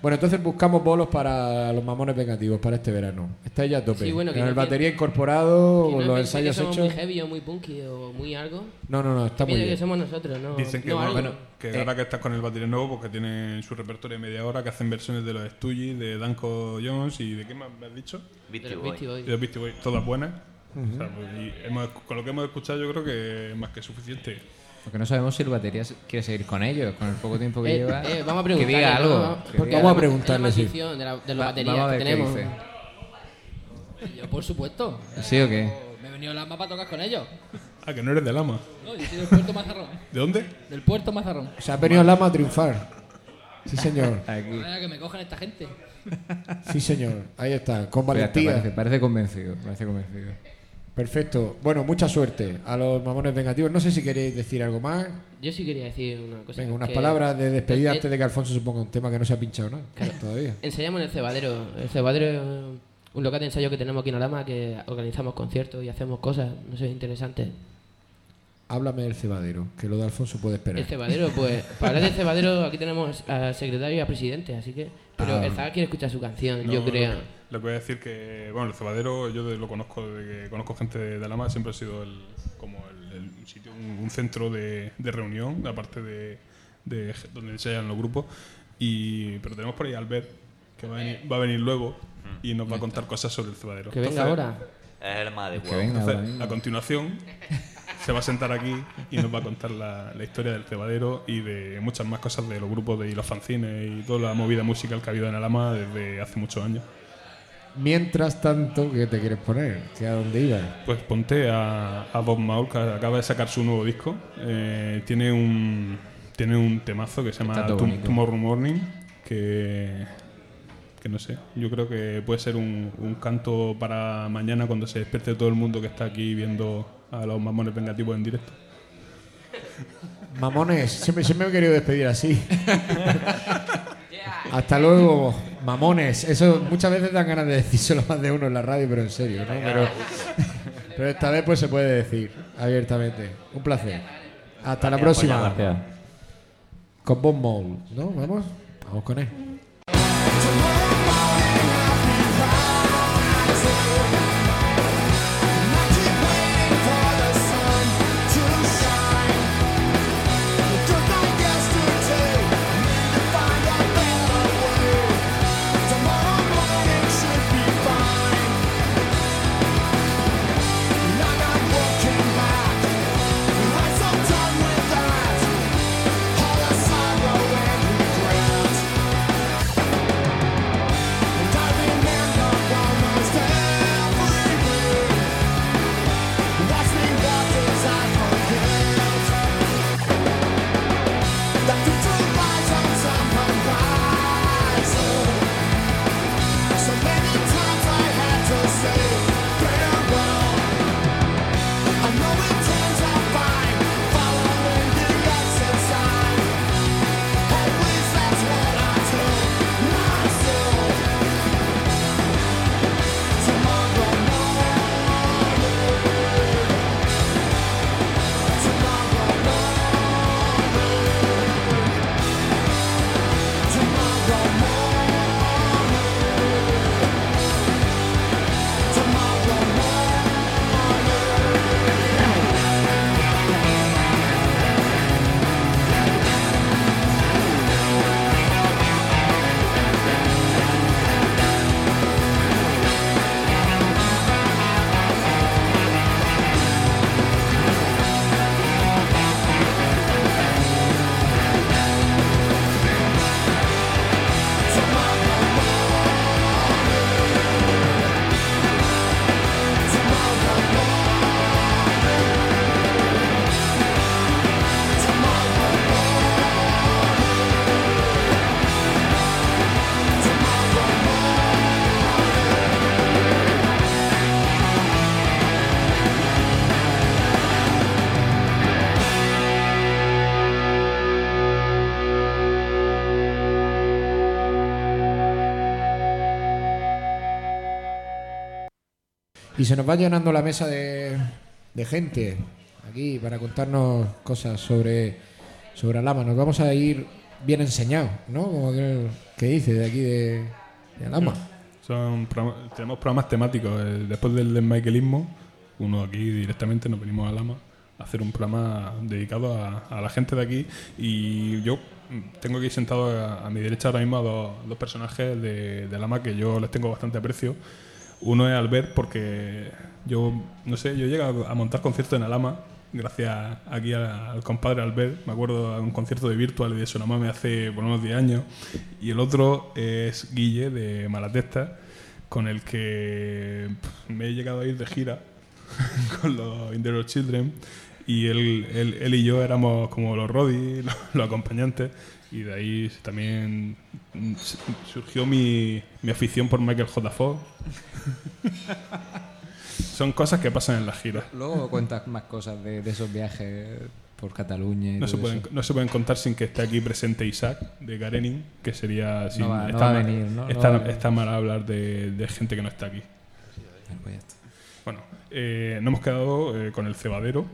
[SPEAKER 1] Bueno, entonces buscamos bolos para los mamones vengativos para este verano. Estáis ya a tope.
[SPEAKER 11] Sí, bueno, que
[SPEAKER 1] Con
[SPEAKER 11] no
[SPEAKER 1] el batería incorporado,
[SPEAKER 11] Que
[SPEAKER 1] con
[SPEAKER 11] no
[SPEAKER 1] los
[SPEAKER 11] penséis que
[SPEAKER 1] ensayos
[SPEAKER 11] somos
[SPEAKER 1] hechos.
[SPEAKER 11] muy heavy o muy punky o muy algo.
[SPEAKER 1] No, no, no, está muy bien.
[SPEAKER 11] que somos nosotros, no,
[SPEAKER 5] Dicen que,
[SPEAKER 11] no
[SPEAKER 5] bueno, que
[SPEAKER 1] eh,
[SPEAKER 5] ahora que estás con el batería nuevo, porque tienen su repertorio de media hora, que hacen versiones de los Stooges, de Danko Jones y de qué más me has dicho?
[SPEAKER 10] Beastie
[SPEAKER 11] los
[SPEAKER 10] Boy.
[SPEAKER 11] Beastie Boys.
[SPEAKER 5] Todas buenas. O sea, pues, y hemos- con lo que hemos escuchado yo creo que es más que suficiente.
[SPEAKER 4] Lo que no sabemos si el batería quiere seguir con ellos, con el poco tiempo que
[SPEAKER 11] Eh,
[SPEAKER 4] lleva.
[SPEAKER 11] eh, vamos a
[SPEAKER 4] que
[SPEAKER 11] preguntarle,
[SPEAKER 4] diga
[SPEAKER 11] ¿no?
[SPEAKER 4] algo. que
[SPEAKER 11] Porque
[SPEAKER 4] diga
[SPEAKER 1] Vamos a preguntarle, sí.
[SPEAKER 11] de, la, de los
[SPEAKER 4] Va-
[SPEAKER 11] baterías
[SPEAKER 4] vamos a
[SPEAKER 11] que
[SPEAKER 4] ver qué
[SPEAKER 11] tenemos.
[SPEAKER 4] dice.
[SPEAKER 13] Yo, por supuesto.
[SPEAKER 4] ¿Sí o qué?
[SPEAKER 13] Me he venido al AMA para tocar con ellos.
[SPEAKER 5] Ah, que no eres del ama.
[SPEAKER 13] No, yo soy del Puerto Mazarrón.
[SPEAKER 5] ¿De dónde?
[SPEAKER 13] Del Puerto Mazarrón.
[SPEAKER 1] Se ha venido Lama a triunfar. Sí, señor.
[SPEAKER 4] Aquí.
[SPEAKER 13] Vaya que me cojan esta gente.
[SPEAKER 1] Sí, señor. Ahí está, con valentía.
[SPEAKER 4] parece, parece convencido. Parece convencido.
[SPEAKER 1] Perfecto. Bueno, mucha suerte a los mamones vengativos. No sé si queréis decir algo más.
[SPEAKER 11] Yo sí quería decir una cosa.
[SPEAKER 1] Venga, unas
[SPEAKER 11] que-
[SPEAKER 1] palabras de despedida
[SPEAKER 11] Eh,
[SPEAKER 1] antes de que Alfonso suponga un tema que no se ha pinchado nada
[SPEAKER 11] Claro.
[SPEAKER 1] todavía.
[SPEAKER 11] Ensayamos en el Cebadero. El Cebadero es un local de ensayo que tenemos aquí en Alama que organizamos conciertos y hacemos cosas, no sé, interesantes.
[SPEAKER 1] Háblame del cebadero, que lo de Alfonso puede esperar.
[SPEAKER 11] El Cebadero, pues, para hablar del Cebadero aquí tenemos al secretario y al presidente, así que... Pero
[SPEAKER 1] Ah.
[SPEAKER 11] el Zaga quiere escuchar su canción,
[SPEAKER 5] No,
[SPEAKER 11] yo creo.
[SPEAKER 5] Que voy a decir que, bueno, el cebadero yo de- lo conozco desde que conozco gente de, de Alama, siempre ha sido el, como el, sitio, un, un centro de, de reunión, aparte de, de donde ensayan los grupos. Y, pero tenemos por ahí a Albert, que va a venir, va a venir luego y nos va a contar cosas sobre el cebadero.
[SPEAKER 11] Que venga
[SPEAKER 5] Entonces,
[SPEAKER 11] ahora.
[SPEAKER 10] Es el más adecuado.
[SPEAKER 5] entonces, a continuación, se va a sentar aquí y nos va a contar la, la historia del cebadero y de muchas más cosas de los grupos de, y los fanzines y toda la movida musical que ha habido en Alama desde hace muchos años.
[SPEAKER 1] Mientras tanto, ¿qué te quieres poner? ¿Que ¿A dónde ibas?
[SPEAKER 5] Pues ponte a, a Bob Maul, que acaba de sacar su nuevo disco. Eh, tiene un tiene un temazo que se llama Tom-. Tomorrow Morning, que, que no sé, yo creo que puede ser un, un canto para mañana cuando se despierte todo el mundo que está aquí viendo a los mamones vengativos en directo.
[SPEAKER 1] Mamones, siempre, siempre me he querido despedir así. Hasta luego, mamones. Eso muchas veces dan ganas de decírselo más de uno en la radio, pero en serio, ¿no? Pero, pero esta vez pues se puede decir abiertamente. Un placer. Hasta la próxima. Con Bob Mole, ¿no? Vamos, vamos con él. Y se nos va llenando la mesa de, gente aquí para contarnos cosas sobre, sobre Alama. Nos vamos a ir bien enseñados, ¿no? Como que dice de aquí de, de Alama.
[SPEAKER 5] Son tenemos programas temáticos. Después del desmichaelismo, uno aquí directamente nos venimos a Lama a hacer un programa dedicado a, a la gente de aquí. Y yo mm, tengo aquí sentado a, mi derecha ahora mismo a dos, dos personajes de, de Lama que yo les tengo bastante aprecio. Uno es Albert, porque yo, no sé, yo llegué a, a montar conciertos en Alama gracias aquí a- al compadre Albert. Me acuerdo de un concierto de Virtual y de Sonamame hace por unos 10 años. Y el otro es Guille de Malatesta, con el que me he llegado a ir de gira con los Interior Children. Y él, él, él y yo éramos como los Roddy, los, acompañantes. Y de ahí también surgió mi, mi afición por Michael J. Fox. Son cosas que pasan en las giras.
[SPEAKER 4] Luego cuentas más cosas de, de esos viajes por Cataluña y
[SPEAKER 5] No se,
[SPEAKER 4] todo
[SPEAKER 5] pueden,
[SPEAKER 4] eso.
[SPEAKER 5] no se pueden contar sin que esté aquí presente Isaac de Garenin, que sería... sin-
[SPEAKER 4] va- no
[SPEAKER 5] está
[SPEAKER 4] va a
[SPEAKER 5] mal-
[SPEAKER 4] venir, ¿no? No
[SPEAKER 5] Está,
[SPEAKER 4] va a venir.
[SPEAKER 5] está mal hablar de, de gente que no está aquí.
[SPEAKER 4] pues.
[SPEAKER 5] Bueno, eh, nos hemos quedado eh, con el cebadero.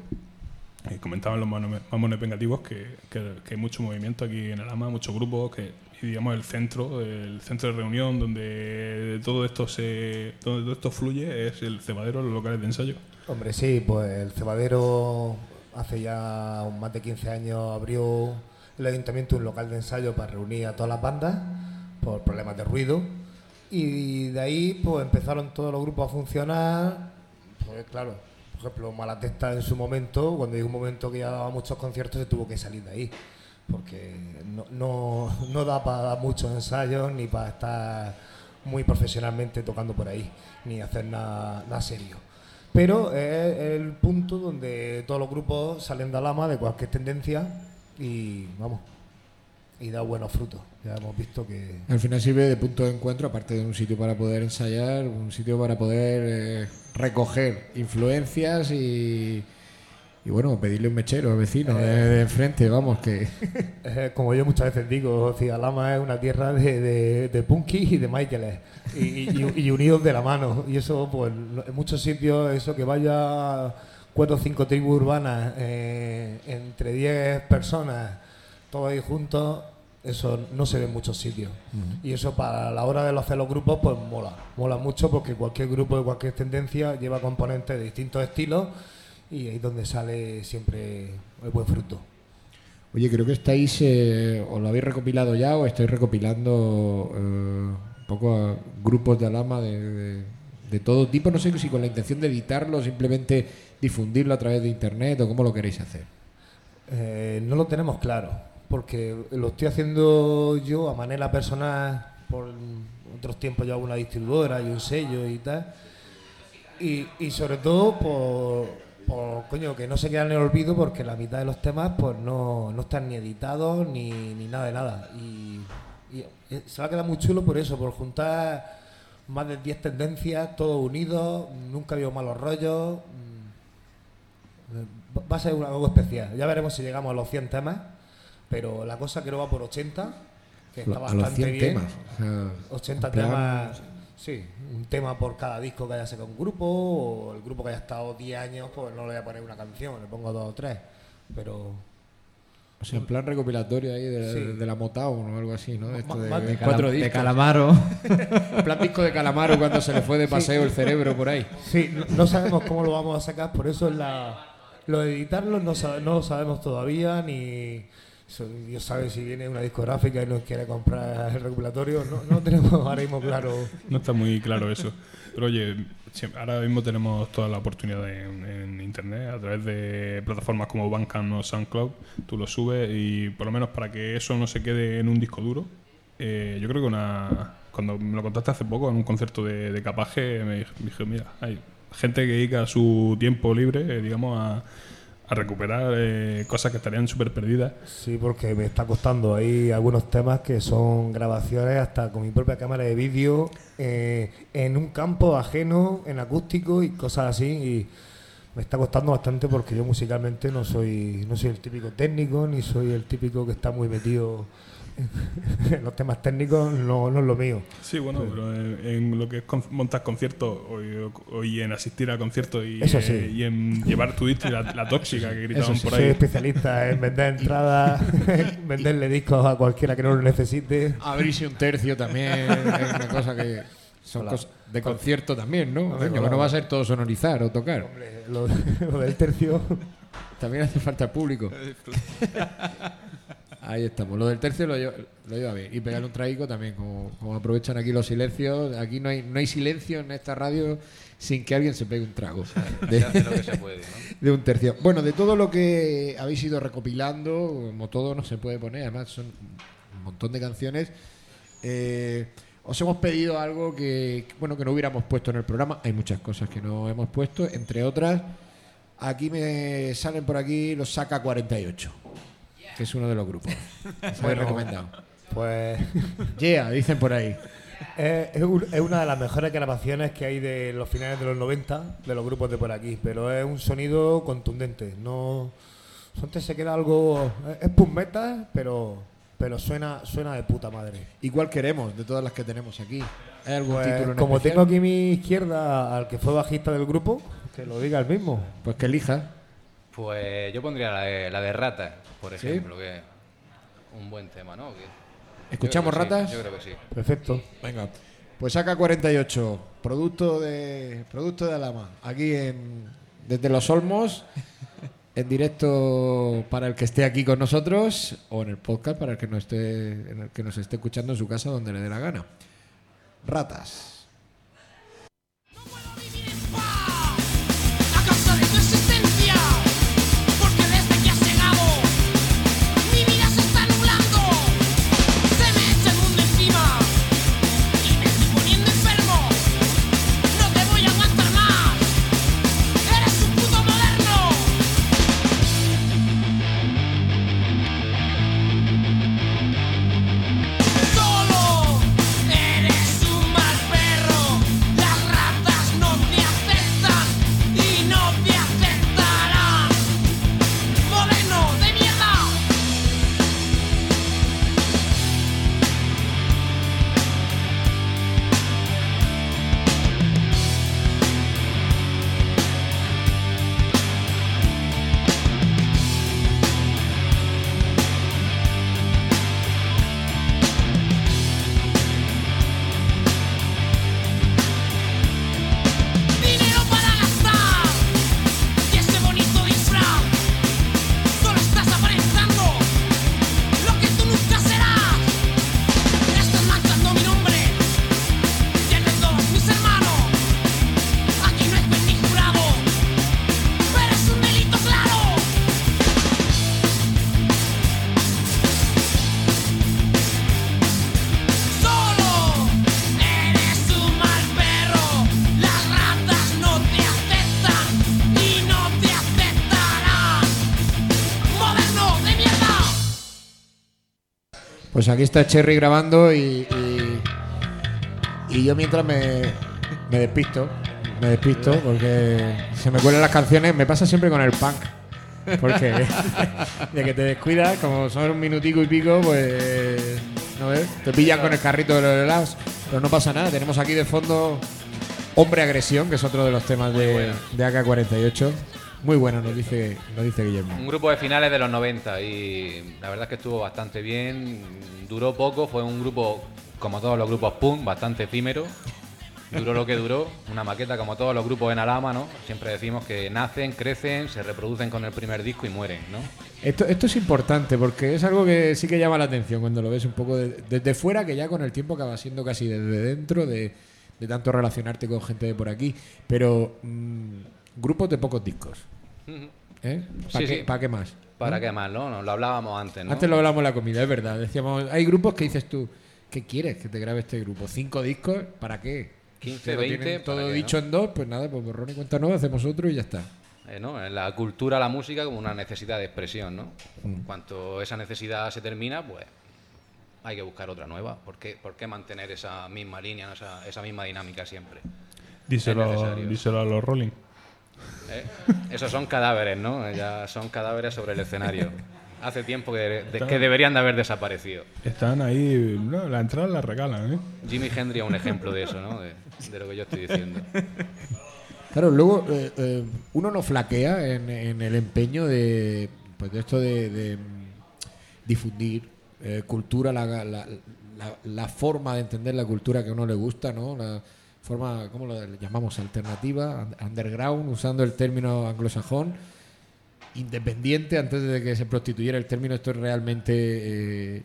[SPEAKER 5] Eh, comentaban los mamones vengativos que, que- que hay mucho movimiento aquí en Alama, muchos grupos, que y digamos el centro, el centro de reunión donde todo esto se, donde todo esto fluye es el cebadero, los locales de ensayo.
[SPEAKER 14] Hombre, sí, pues el cebadero hace ya más de 15 años abrió el ayuntamiento un local de ensayo para reunir a todas las bandas por problemas de ruido y de ahí pues empezaron todos los grupos a funcionar, pues claro, por ejemplo Malatesta en su momento, cuando llegó un momento que ya daba muchos conciertos se tuvo que salir de ahí porque no, no, da para muchos ensayos ni para estar muy profesionalmente tocando por ahí, ni hacer nada, serio. Pero es el punto donde todos los grupos salen de Alama de cualquier tendencia y vamos, y da buenos frutos. Ya hemos visto que
[SPEAKER 1] Al final sirve de punto de encuentro, aparte de un sitio para poder ensayar, un sitio para poder eh, recoger influencias y, y bueno, pedirle un mechero al vecino de, de enfrente, vamos, que...
[SPEAKER 14] Eh, como yo muchas veces digo, Alama es una tierra de, de, de punkis y de Michaeles y, y- y unidos de la mano. Y eso, pues, en muchos sitios, eso que vaya cuatro o cinco tribus urbanas eh, entre 10 personas, todos ahí juntos, eso no se ve en muchos sitios. Y eso para la hora de hacer los grupos, pues mola. Mola mucho porque cualquier grupo de cualquier tendencia lleva componentes de distintos estilos y ahí es donde sale siempre el buen fruto.
[SPEAKER 1] Oye, creo que estáis, eh, o lo habéis recopilado ya, o estáis recopilando eh, un poco a grupos de alama de, de- de todo tipo. No sé si con la intención de editarlo o simplemente difundirlo a través de internet o cómo lo queréis hacer.
[SPEAKER 14] Eh, no lo tenemos claro, porque lo estoy haciendo yo a manera personal, por otros tiempos yo hago una distribuidora y un sello y tal, y, y sobre todo por, por, coño, que no se quedan en el olvido porque la mitad de los temas pues no, no están ni editados ni, ni nada de nada. Y, y, eh, se va a quedar muy chulo por eso, por juntar más de 10 tendencias, todos unidos, nunca ha habido malos rollos. mm, Va- Va a ser un- algo especial. Ya veremos si llegamos a los 100 temas, pero la cosa creo va por 80, que está
[SPEAKER 1] A los
[SPEAKER 14] bastante
[SPEAKER 1] 100
[SPEAKER 14] bien.
[SPEAKER 1] temas, o sea,
[SPEAKER 14] 80
[SPEAKER 1] en plan-
[SPEAKER 14] temas, sí, un tema por cada disco que haya sacado un grupo, o el grupo que haya estado 10 años, pues no le voy a poner una canción, le pongo dos o tres. Pero
[SPEAKER 1] O sea, en plan recopilatorio ahí de,
[SPEAKER 14] Sí.
[SPEAKER 1] de la Motown o algo así, ¿no? Esto de,
[SPEAKER 14] de
[SPEAKER 1] cuatro
[SPEAKER 4] Calam- de
[SPEAKER 1] discos.
[SPEAKER 4] Calamaro.
[SPEAKER 1] en plan disco de Calamaro cuando se le fue de paseo
[SPEAKER 14] Sí.
[SPEAKER 1] el cerebro por ahí.
[SPEAKER 14] Sí, no, no sabemos cómo lo vamos a sacar, por eso es la, lo de editarlo no, no lo sabemos todavía, ni so- Dios sabe si viene una discográfica y nos quiere comprar el recopilatorio, no, no tenemos ahora mismo claro.
[SPEAKER 5] No está muy claro eso. Pero oye, ahora mismo tenemos toda la oportunidad en, internet, a través de plataformas como Bandcamp o SoundCloud, tú lo subes y por lo menos para que eso no se quede en un disco duro, eh, yo creo que una cuando me lo contaste hace poco en un concierto de, Capaje, me dije, mira, hay gente que dedica su tiempo libre, eh, digamos, a, a recuperar eh, cosas que estarían súper perdidas.
[SPEAKER 14] Sí, porque me está costando. Hay algunos temas que son grabaciones hasta con mi propia cámara de vídeo eh, en un campo ajeno, en acústico y cosas así. Y me está costando bastante porque yo musicalmente no soy no soy el típico técnico ni soy el típico que está muy metido los temas técnicos no, no es lo mío.
[SPEAKER 5] Sí, bueno, pero en, en lo que es con- montar conciertos o, o- y en asistir a conciertos y,
[SPEAKER 14] Eso
[SPEAKER 5] eh,
[SPEAKER 14] sí.
[SPEAKER 5] y en llevar tu disco y la, la tóxica que gritaban
[SPEAKER 14] Eso sí,
[SPEAKER 5] por
[SPEAKER 14] soy
[SPEAKER 5] ahí.
[SPEAKER 14] especialista en vender entradas, venderle discos a cualquiera que no lo necesite.
[SPEAKER 1] Abrirse un tercio también es una cosa que son
[SPEAKER 14] Hola.
[SPEAKER 1] cosas de concierto también, ¿no?
[SPEAKER 14] Hombre,
[SPEAKER 1] Coño, que no va a ser todo sonorizar o tocar.
[SPEAKER 14] Lo, lo del tercio.
[SPEAKER 1] También hace falta público. Ahí estamos. Lo del tercio lo lleva, lo lleva bien. Y pegarle un traigo también, como, como aprovechan aquí los silencios. Aquí no hay, no hay silencio en esta radio sin que alguien se pegue un trago.
[SPEAKER 15] Se hace lo que se puede, ¿no?
[SPEAKER 1] de un tercio. Bueno, de todo lo que habéis ido recopilando, como todo no se puede poner, además son un montón de canciones. eh, os hemos pedido algo que, bueno, que no hubiéramos puesto en el programa. Hay muchas cosas que no hemos puesto, entre otras, aquí me salen por aquí los Saca 48, que es uno de los grupos.
[SPEAKER 14] Bueno,
[SPEAKER 1] recomendado.
[SPEAKER 14] Pues.
[SPEAKER 1] Yeah, dicen por ahí.
[SPEAKER 14] Es, es un- es una de las mejores grabaciones que hay de los finales de los 90 de los grupos de por aquí, pero es un sonido contundente. No, antes se queda algo. Es es punk metal, pero, pero suena, suena de puta madre.
[SPEAKER 1] Igual queremos de todas las que tenemos aquí. ¿Hay algún
[SPEAKER 14] Pues,
[SPEAKER 1] título en
[SPEAKER 14] como
[SPEAKER 1] especial?
[SPEAKER 14] tengo aquí a mi izquierda al que fue bajista del grupo, que lo diga el mismo.
[SPEAKER 1] Pues que elija.
[SPEAKER 15] Pues yo pondría la de, la de Rata, por
[SPEAKER 1] ¿Sí?
[SPEAKER 15] ejemplo, que es un buen tema, ¿no? Que-
[SPEAKER 1] ¿Escuchamos
[SPEAKER 15] yo sí,
[SPEAKER 1] ratas?
[SPEAKER 15] yo creo que sí.
[SPEAKER 14] Perfecto.
[SPEAKER 1] Venga. Pues saca 48, producto de producto de Alama, aquí en desde Los Olmos, en directo para el que esté aquí con nosotros o en el podcast para el que no esté en el que nos esté escuchando en su casa donde le dé la gana. Ratas.
[SPEAKER 16] Aquí
[SPEAKER 1] está Cherry grabando y, y, y yo mientras me, me despisto, me despisto porque se me cuelan las canciones, me pasa siempre con el punk. Porque de que te descuidas, como son un minutico y pico, pues ¿no ves? te pillan con el carrito de los helados. Pero no pasa nada, tenemos aquí de fondo Hombre Agresión, que es otro de los temas de, de AK-48. Muy bueno, nos dice, nos dice Guillermo.
[SPEAKER 15] Un grupo de finales de los 90 y la verdad es que estuvo bastante bien. Duró poco, fue un grupo, como todos los grupos punk, bastante efímero. Duró lo que duró, una maqueta como todos los grupos en Alama, ¿no? Siempre decimos que nacen, crecen, se reproducen con el primer disco y mueren, ¿no?
[SPEAKER 1] Esto, esto es importante porque es algo que sí que llama la atención cuando lo ves un poco de- desde fuera, que ya con el tiempo acaba siendo casi desde dentro de, de tanto relacionarte con gente de por aquí. Pero mm, grupos de pocos discos. ¿Eh? ¿Para
[SPEAKER 15] Sí,
[SPEAKER 1] qué,
[SPEAKER 15] sí.
[SPEAKER 1] pa' qué más?
[SPEAKER 15] ¿Para
[SPEAKER 1] ¿No?
[SPEAKER 15] qué más, no? Lo hablábamos antes, ¿no?
[SPEAKER 1] Antes lo hablamos en la comida, es verdad. Decíamos, hay grupos que dices tú, ¿qué quieres que te grabe este grupo? ¿Cinco discos? ¿Para qué?
[SPEAKER 15] 15,
[SPEAKER 1] Que lo
[SPEAKER 15] 20,
[SPEAKER 1] tienen todo
[SPEAKER 15] ¿para qué,
[SPEAKER 1] dicho
[SPEAKER 15] no?
[SPEAKER 1] en dos, pues nada, pues borrón y cuenta nueva, hacemos otro y ya está.
[SPEAKER 15] Eh, ¿no? En la cultura, la música como una necesidad de expresión, ¿no?
[SPEAKER 1] Mm.
[SPEAKER 15] Cuanto esa necesidad se termina, pues hay que buscar otra nueva. ¿Por qué, por qué mantener esa misma línea, ¿no? esa, esa misma dinámica siempre?
[SPEAKER 5] Díselo, díselo a los Rolling.
[SPEAKER 15] ¿Eh? Esos son cadáveres, ¿no? Ya son cadáveres sobre el escenario. Hace tiempo que, de-
[SPEAKER 5] Está-
[SPEAKER 15] que deberían de haber desaparecido.
[SPEAKER 5] Están ahí, no, la entrada la regalan, ¿eh?
[SPEAKER 15] Jimi Hendrix es un ejemplo de eso, ¿no? De, de lo que yo estoy diciendo.
[SPEAKER 1] Claro, luego eh, eh, uno no flaquea en, en el empeño de, pues de esto de, de, difundir eh, cultura, la, la- la- la forma de entender la cultura que a uno le gusta, ¿no? Forma, ¿cómo lo llamamos? Alternativa, un- underground, usando el término anglosajón, independiente, antes de que se prostituyera el término, esto es realmente eh,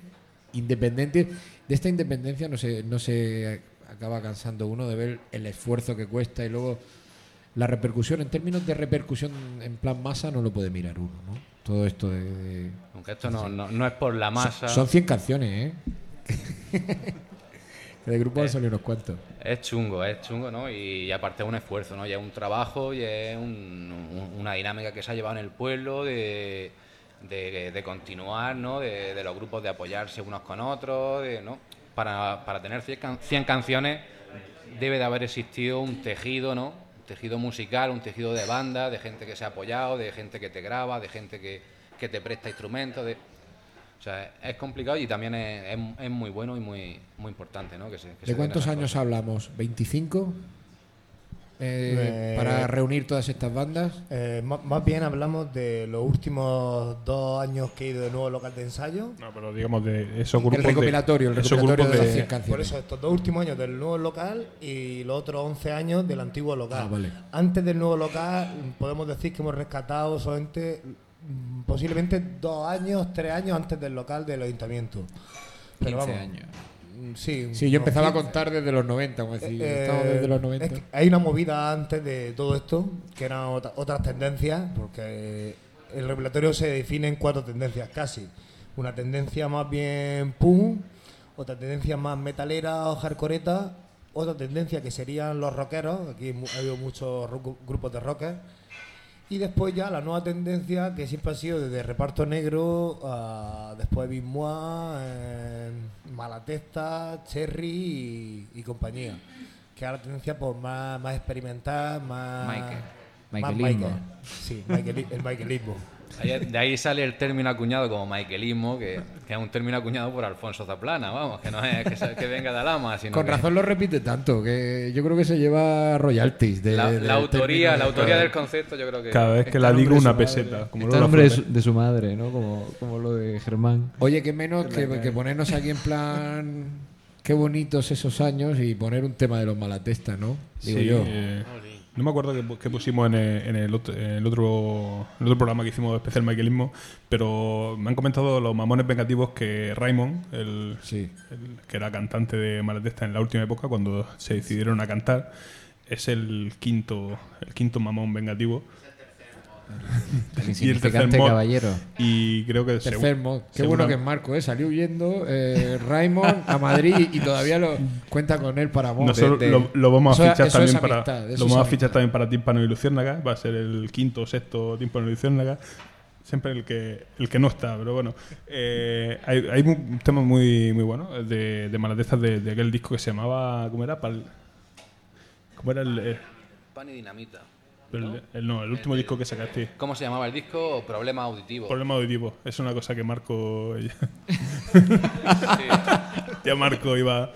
[SPEAKER 1] independiente. De esta independencia no se, no se acaba cansando uno de ver el esfuerzo que cuesta y luego la repercusión, en términos de repercusión en plan masa, no lo puede mirar uno, ¿no? Todo esto de... de-
[SPEAKER 15] Aunque esto no, no, no es por la masa.
[SPEAKER 1] Son, son 100 canciones, ¿eh? Del grupo han
[SPEAKER 15] Eh,
[SPEAKER 1] salido unos cuantos.
[SPEAKER 15] Es chungo, es chungo, ¿no? Y, aparte es un esfuerzo, ¿no? Y es un trabajo y es un- un- una dinámica que se ha llevado en el pueblo de, de, de continuar, ¿no? De, de los grupos de apoyarse unos con otros, de, ¿no? Para, para tener 100, can- 100 canciones debe de haber existido un tejido, ¿no? Un tejido musical, un tejido de banda, de gente que se ha apoyado, de gente que te graba, de gente que, que te presta instrumentos, de... O sea, es complicado y también es, es- es muy bueno y muy, muy importante, ¿no? Que se, que se
[SPEAKER 1] ¿De cuántos años hablamos? ¿25? Eh,
[SPEAKER 14] Eh,
[SPEAKER 1] para reunir todas estas bandas.
[SPEAKER 14] Eh, má- más bien hablamos de los últimos dos años que he ido de nuevo local de ensayo.
[SPEAKER 5] No, pero digamos de esos
[SPEAKER 1] El
[SPEAKER 5] grupos. de-
[SPEAKER 1] recopilatorio, el recopilatorio
[SPEAKER 5] grupos
[SPEAKER 1] de las 100 canciones.
[SPEAKER 14] Por eso, estos dos últimos años del nuevo local y los otros 11 años del antiguo local.
[SPEAKER 1] Ah, vale.
[SPEAKER 14] Antes del nuevo local, podemos decir que hemos rescatado solamente posiblemente dos años, tres años antes del local del ayuntamiento.
[SPEAKER 4] 15
[SPEAKER 14] Pero vamos,
[SPEAKER 4] años.
[SPEAKER 14] mm, Sí,
[SPEAKER 1] Sí, yo empezaba a
[SPEAKER 14] 15.
[SPEAKER 1] contar desde los 90, como decir,
[SPEAKER 14] Eh,
[SPEAKER 1] estamos desde los 90.
[SPEAKER 14] es que hay una movida antes de todo esto, que eran otra- otras tendencias, porque el regulatorio se define en cuatro tendencias casi. Una tendencia más bien punk, otra tendencia más metalera o hardcoreta, otra tendencia que serían los rockeros, aquí mu- ha habido muchos ru- grupos de rockers, y después ya la nueva tendencia que siempre ha sido desde reparto negro a después Bismois, eh, Malatesta, Cherry y, y compañía. Que ahora la tendencia pues más, más experimental, más.
[SPEAKER 4] Michael.
[SPEAKER 14] más
[SPEAKER 4] Michaelismo.
[SPEAKER 14] Michael. Sí, Michaeli- el Michaelismo.
[SPEAKER 15] De ahí sale el término acuñado como Michaelismo, que, que es un término acuñado por Alfonso Zaplana, vamos, que no es que, que venga de Alama, sino
[SPEAKER 1] Con
[SPEAKER 15] que
[SPEAKER 1] razón lo repite tanto, que yo creo que se lleva royalties. De,
[SPEAKER 15] la,
[SPEAKER 1] del
[SPEAKER 15] la autoría, la autoría del concepto yo creo que...
[SPEAKER 5] Cada vez que la digo,
[SPEAKER 1] de
[SPEAKER 5] una
[SPEAKER 1] madre.
[SPEAKER 5] peseta. Como
[SPEAKER 4] Está el nombre de su, de madre, ¿no? Como, como lo de Germán.
[SPEAKER 1] Oye, que menos que, que ponernos aquí en plan. Qué bonitos esos años y poner un tema de los malatesta, ¿no? Digo
[SPEAKER 5] Sí,
[SPEAKER 1] yo.
[SPEAKER 5] eh, no me acuerdo qué que pusimos en el, en el otro, en el otro, en el otro programa que hicimos especial Michaelismo, pero me han comentado los mamones vengativos que Raymond, el, el- que era cantante de Malatesta en la última época, cuando se decidieron a cantar, es el quinto, el quinto mamón vengativo.
[SPEAKER 4] El insignificante
[SPEAKER 5] mod.
[SPEAKER 4] caballero.
[SPEAKER 5] Y creo que
[SPEAKER 1] Tercer
[SPEAKER 5] segu-
[SPEAKER 1] mod. Qué
[SPEAKER 5] segura-
[SPEAKER 1] bueno que es Marco, ¿eh? Salió huyendo eh, Raymond a Madrid y todavía lo cuenta con él para mod.
[SPEAKER 5] Nosotros
[SPEAKER 1] De- de-
[SPEAKER 5] lo, lo vamos a
[SPEAKER 1] Eso-
[SPEAKER 5] fichar
[SPEAKER 1] eso
[SPEAKER 5] también para lo vamos a fichar también para Tímpano y Luciérnaga va a ser el quinto o sexto Tímpano y Luciérnaga siempre el que el que no está pero bueno eh, hay, hay un tema muy muy bueno de, de Malatesta de, de aquel disco que se llamaba ¿cómo era? Pal- ¿cómo era el, eh,
[SPEAKER 15] Pan y dinamita.
[SPEAKER 5] El- el- no el último disco que sacaste
[SPEAKER 15] ¿Cómo se llamaba el disco? Problema auditivo.
[SPEAKER 5] Problema auditivo es una cosa que Marco ya Marco iba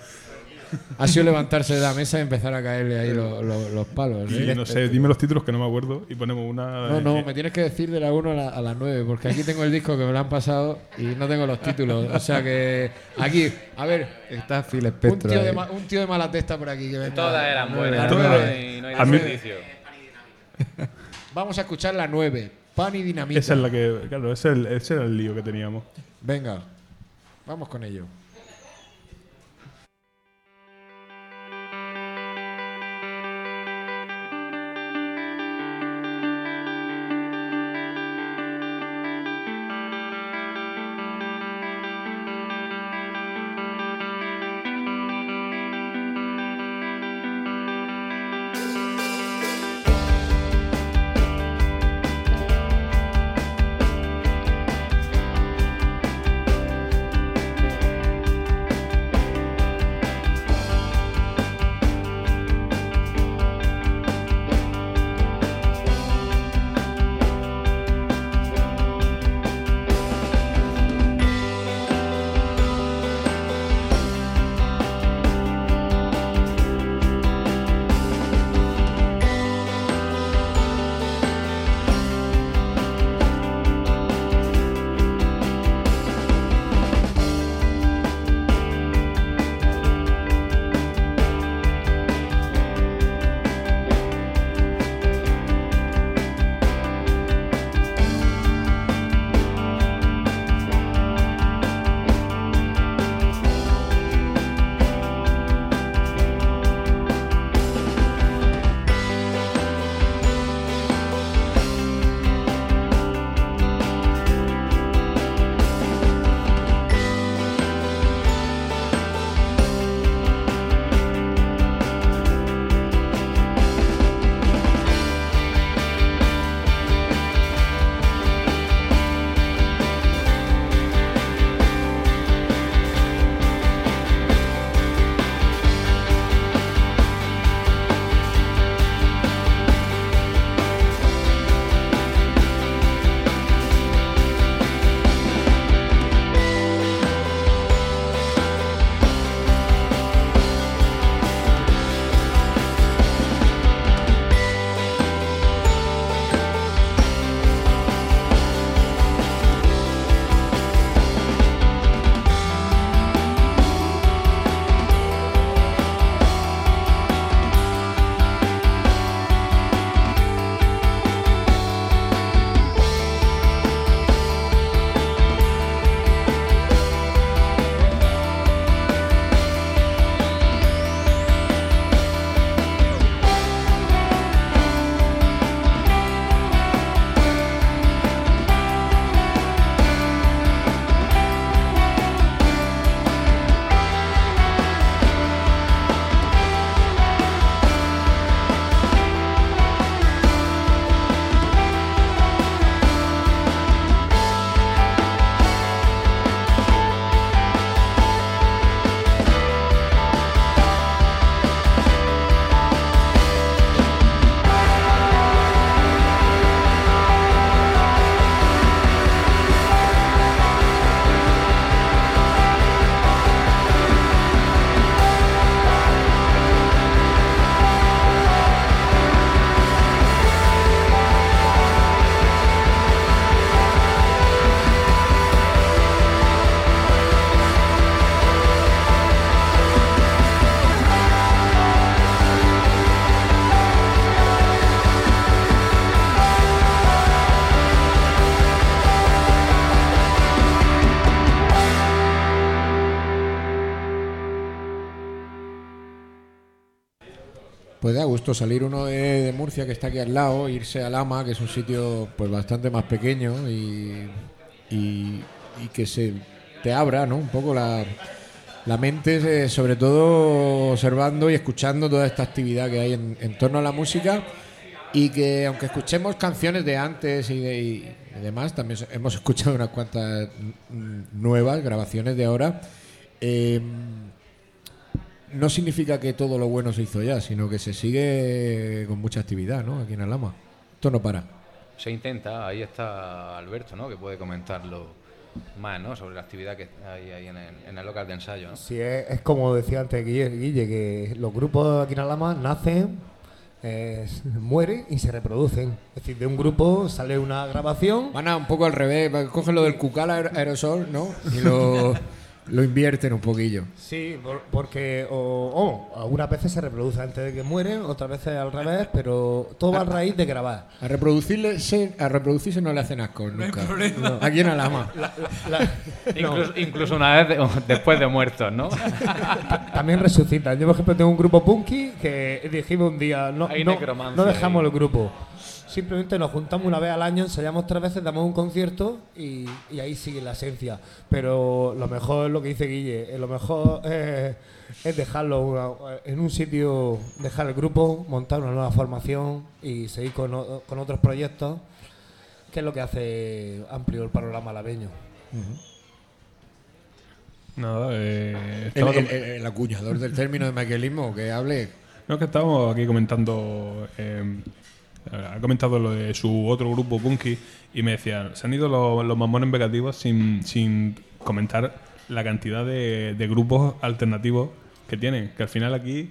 [SPEAKER 1] Ha sido levantarse de la mesa y empezar a caerle ahí los, los- los palos.
[SPEAKER 5] y
[SPEAKER 1] ¿eh?
[SPEAKER 5] no sé dime los títulos que no me acuerdo y ponemos una
[SPEAKER 1] No, no, me tienes que decir de la 1 a la, a la 9, porque aquí tengo el disco que me lo han pasado y no tengo los títulos. O sea que aquí, a ver,
[SPEAKER 4] Está Phil
[SPEAKER 1] un
[SPEAKER 4] Spector.
[SPEAKER 1] tío, de, un tío de mala testa por aquí. Que venga.
[SPEAKER 15] Todas eran buenas,
[SPEAKER 1] la
[SPEAKER 15] no
[SPEAKER 1] nueve.
[SPEAKER 15] hay- no hay
[SPEAKER 5] A mí-
[SPEAKER 15] desperdicio.
[SPEAKER 1] Vamos a escuchar la 9, Pan y Dinamita.
[SPEAKER 5] esa es la que claro ese, es el- ese era el lío que teníamos
[SPEAKER 1] Venga, vamos con ello. Pues da gusto salir uno de, Murcia que está aquí al lado, irse a Lama, que es un sitio pues bastante más pequeño y, y- que se te abra, ¿no? Un poco la, la mente, eh, sobre todo observando y escuchando toda esta actividad que hay en, torno a la música y que aunque escuchemos canciones de antes y, de, demás, también hemos escuchado unas cuantas nuevas grabaciones de ahora. eh, no significa que todo lo bueno se hizo ya, sino que se sigue con mucha actividad, ¿no? Aquí en Alama. Esto no para.
[SPEAKER 15] Se intenta, ahí está Alberto, ¿no? Que puede comentarlo más, ¿no? Sobre la actividad que hay ahí en el, en el local de ensayo, ¿no?
[SPEAKER 14] Sí, es, es como decía antes Guille, Guille, que los grupos aquí en Alama nacen, eh, mueren y se reproducen. Es decir, de un grupo sale una grabación.
[SPEAKER 1] Van a un poco al revés, cogen lo del cucal aer- aerosol, ¿no? Y lo, lo invierten un poquillo.
[SPEAKER 14] Sí, por- porque o, o algunas veces se reproduce antes de que mueren, otras veces al revés, pero todo va a raíz de grabar.
[SPEAKER 1] A reproducirse, a reproducirse no le hacen asco nunca.
[SPEAKER 14] problema.
[SPEAKER 1] No, Aquí en Alama.
[SPEAKER 15] Incluso, incluso una vez de- después de muertos, ¿no?
[SPEAKER 14] También resucitan. Yo, por ejemplo, tengo un grupo punky que dijimos un día, no,
[SPEAKER 15] Hay
[SPEAKER 14] no, no dejamos
[SPEAKER 15] ahí.
[SPEAKER 14] el grupo. Simplemente nos juntamos una vez al año, ensayamos tres veces, damos un concierto y, y ahí sigue la esencia. Pero lo mejor es lo que dice Guille, eh, lo mejor eh, es dejarlo una- en un sitio, dejar el grupo, montar una nueva formación y seguir con, otros proyectos, que es lo que hace amplio el panorama alabeño.
[SPEAKER 5] Nada, eh,
[SPEAKER 1] El,
[SPEAKER 5] estaba
[SPEAKER 1] el-
[SPEAKER 5] com-
[SPEAKER 1] el- el acuñador del término de maquilismo, que hable.
[SPEAKER 5] No, es que estábamos aquí comentando. eh, ha comentado lo de su otro grupo, Punky, y me decía: se han ido los, los mamones negativos sin, sin comentar la cantidad de, de grupos alternativos que tienen. Que al final aquí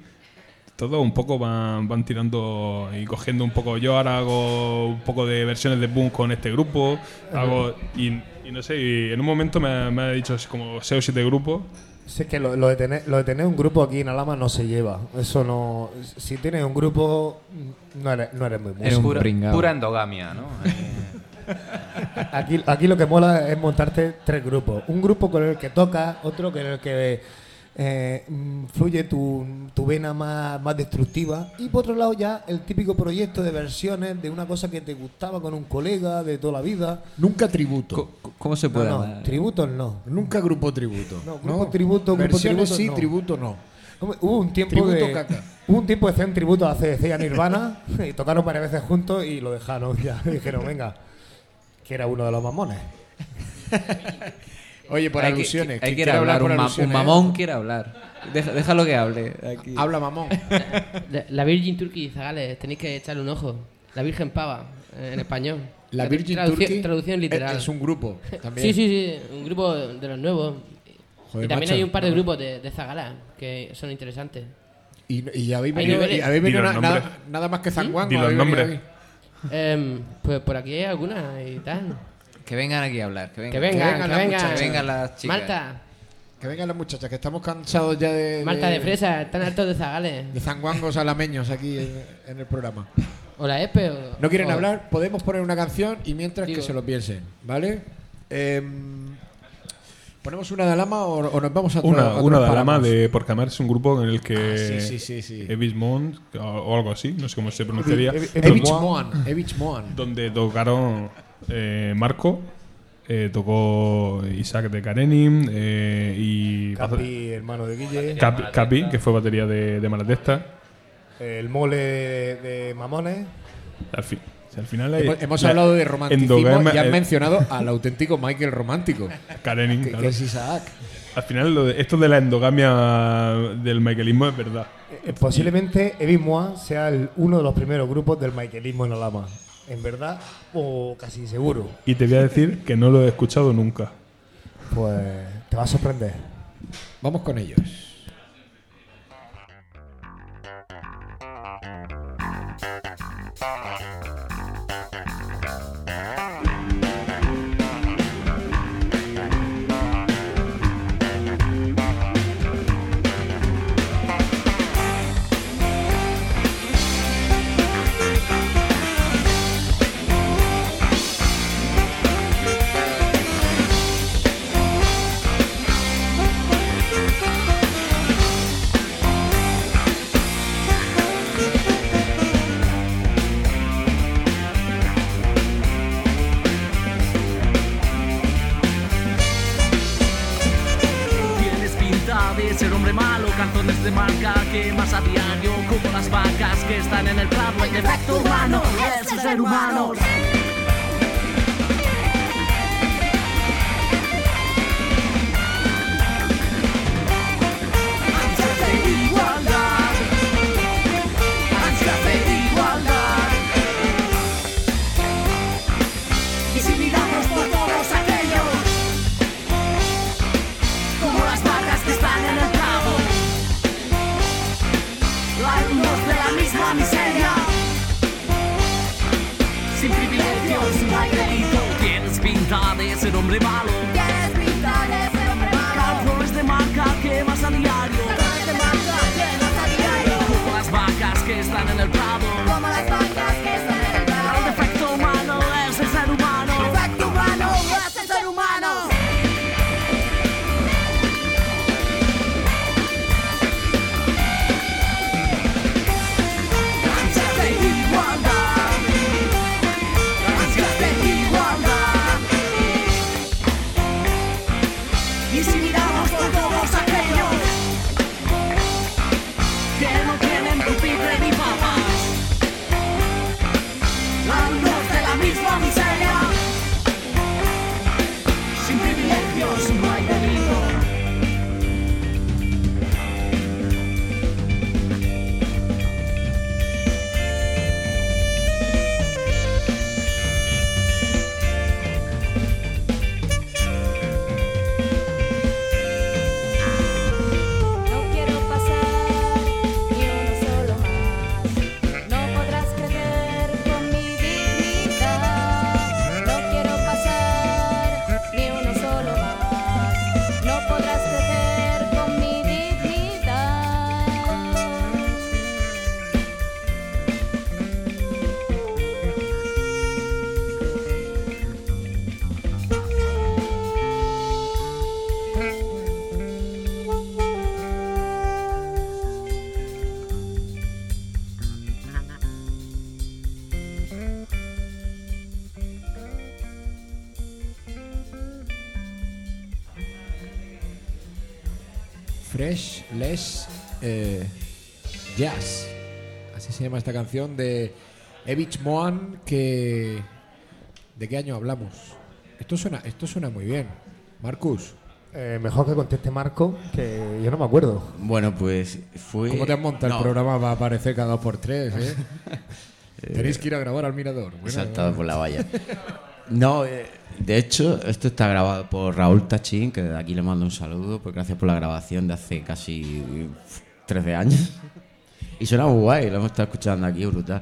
[SPEAKER 5] todos un poco van, van tirando y cogiendo un poco. Yo ahora hago un poco de versiones de punk con este grupo. hago y, y no sé, y en un momento me, me ha dicho como 6 o 7 grupos.
[SPEAKER 14] Si es que lo, lo de tener, lo de tener un grupo aquí en Alama no se lleva. Eso no. Si tienes un grupo, no eres, no eres muy músico.
[SPEAKER 15] pura, pura endogamia, ¿no?
[SPEAKER 14] Aquí, aquí lo que mola es montarte tres grupos. Un grupo con el que tocas, otro con el que eh, mm, fluye tu, tu vena más, más destructiva. Y por otro lado ya el típico proyecto de versiones de una cosa que te gustaba con un colega de toda la vida.
[SPEAKER 1] Nunca tributo.
[SPEAKER 4] ¿Cómo se puede
[SPEAKER 14] No, no, tributos no.
[SPEAKER 1] Nunca grupo tributo.
[SPEAKER 14] No, grupo tributo, grupo
[SPEAKER 1] Versiones
[SPEAKER 14] tributo,
[SPEAKER 1] sí,
[SPEAKER 14] no.
[SPEAKER 1] tributo no.
[SPEAKER 14] Hubo un tiempo
[SPEAKER 1] Tributo
[SPEAKER 14] de
[SPEAKER 1] caca.
[SPEAKER 14] hubo un tiempo de hacer un tributo a CDC y a Nirvana y tocaron varias veces juntos y lo dejaron ya. Dijeron, venga, que era uno de los mamones.
[SPEAKER 1] Oye, por
[SPEAKER 4] Hay que-
[SPEAKER 1] alusiones.
[SPEAKER 4] Hay
[SPEAKER 1] ¿quién
[SPEAKER 4] que
[SPEAKER 1] quiere hablar
[SPEAKER 4] hablar, un,
[SPEAKER 1] por
[SPEAKER 4] ma- un
[SPEAKER 1] alusiones?
[SPEAKER 4] mamón quiere hablar. Deja- déjalo que hable. aquí.
[SPEAKER 1] Habla mamón.
[SPEAKER 11] La, Virgin Turkey Zagales, tenéis que echarle un ojo. La Virgen Pava, eh, en español.
[SPEAKER 1] La Virgin
[SPEAKER 11] traducción-
[SPEAKER 1] Turkey
[SPEAKER 11] Traducción literal.
[SPEAKER 1] es un grupo también.
[SPEAKER 11] Sí, sí, sí. Un grupo de los nuevos.
[SPEAKER 1] Joder,
[SPEAKER 11] y también
[SPEAKER 1] macho.
[SPEAKER 11] hay un par de grupos de, de Zagala que son interesantes.
[SPEAKER 1] Y, y habéis venido, y habéis venido
[SPEAKER 5] los
[SPEAKER 1] na- nada, más que Zanguango.
[SPEAKER 5] Di los
[SPEAKER 1] habéis venido
[SPEAKER 5] nombres.
[SPEAKER 1] aquí.
[SPEAKER 11] Em, pues por aquí hay algunas y tal.
[SPEAKER 4] Que vengan aquí a hablar. Que vengan,
[SPEAKER 11] Que vengan, que
[SPEAKER 1] las
[SPEAKER 11] vengan.
[SPEAKER 1] muchachas.
[SPEAKER 4] Que vengan las chicas.
[SPEAKER 11] Malta,
[SPEAKER 1] Que vengan las muchachas, que estamos cansados ya de.
[SPEAKER 11] Malta de fresa, están hartos de Zagales.
[SPEAKER 1] De zanguangos alameños aquí en, en el programa.
[SPEAKER 11] O la ESPE. o-
[SPEAKER 1] ¿No quieren
[SPEAKER 11] o-
[SPEAKER 1] hablar? Podemos poner una canción y mientras
[SPEAKER 11] Digo-
[SPEAKER 1] que se lo piensen, ¿vale? Em, ¿Ponemos una de Alama o, o nos vamos a
[SPEAKER 5] Una,
[SPEAKER 1] a
[SPEAKER 5] una de Alama de Porcamar es un grupo en el que
[SPEAKER 1] Ah, sí, sí, sí, sí.
[SPEAKER 5] Evis Mont o, o algo así, no sé cómo se pronunciaría.
[SPEAKER 14] Evi-
[SPEAKER 1] Evich. Evich Moan.
[SPEAKER 5] Donde tocaron eh, Marco, eh, tocó Isaac de Karenin eh, y
[SPEAKER 14] Capi, hermano de Guille.
[SPEAKER 5] Capi, Capi, que fue batería de, de Malatesta.
[SPEAKER 14] El mole de, Mamones.
[SPEAKER 5] Al, fin, al final hay-
[SPEAKER 1] Hemos, hemos
[SPEAKER 5] la-
[SPEAKER 1] hablado de romanticismo y han
[SPEAKER 5] eh,
[SPEAKER 1] mencionado al auténtico Michael Romántico.
[SPEAKER 5] Karenin,
[SPEAKER 1] que,
[SPEAKER 5] claro.
[SPEAKER 1] que es Isaac.
[SPEAKER 5] Al final, lo de- esto de la endogamia del michaelismo es verdad.
[SPEAKER 14] Eh, posiblemente Evie Moa sea el- uno de los primeros grupos del michaelismo en Alama. En verdad, o casi seguro.
[SPEAKER 5] Y te voy a decir que no lo he escuchado nunca.
[SPEAKER 14] Pues te va a sorprender.
[SPEAKER 1] Vamos con ellos. Less eh, Jazz. Así se llama esta canción de Evich Moan que... ¿De qué año hablamos? Esto suena, esto suena muy bien. Marcus.
[SPEAKER 14] Eh, mejor que conteste Marco, que yo no me acuerdo.
[SPEAKER 2] Bueno, pues fue.
[SPEAKER 1] ¿Cómo te has montado
[SPEAKER 2] No.
[SPEAKER 1] el programa? Va a aparecer cada dos por tres, ¿eh? Tenéis que ir a grabar al mirador. Bueno,
[SPEAKER 2] Saltado por la valla. No, eh, de hecho, esto está grabado por Raúl Tachín, que desde aquí le mando un saludo, pues gracias por la grabación de hace casi uf, 13 años. Y suena muy guay, lo hemos estado escuchando aquí, brutal.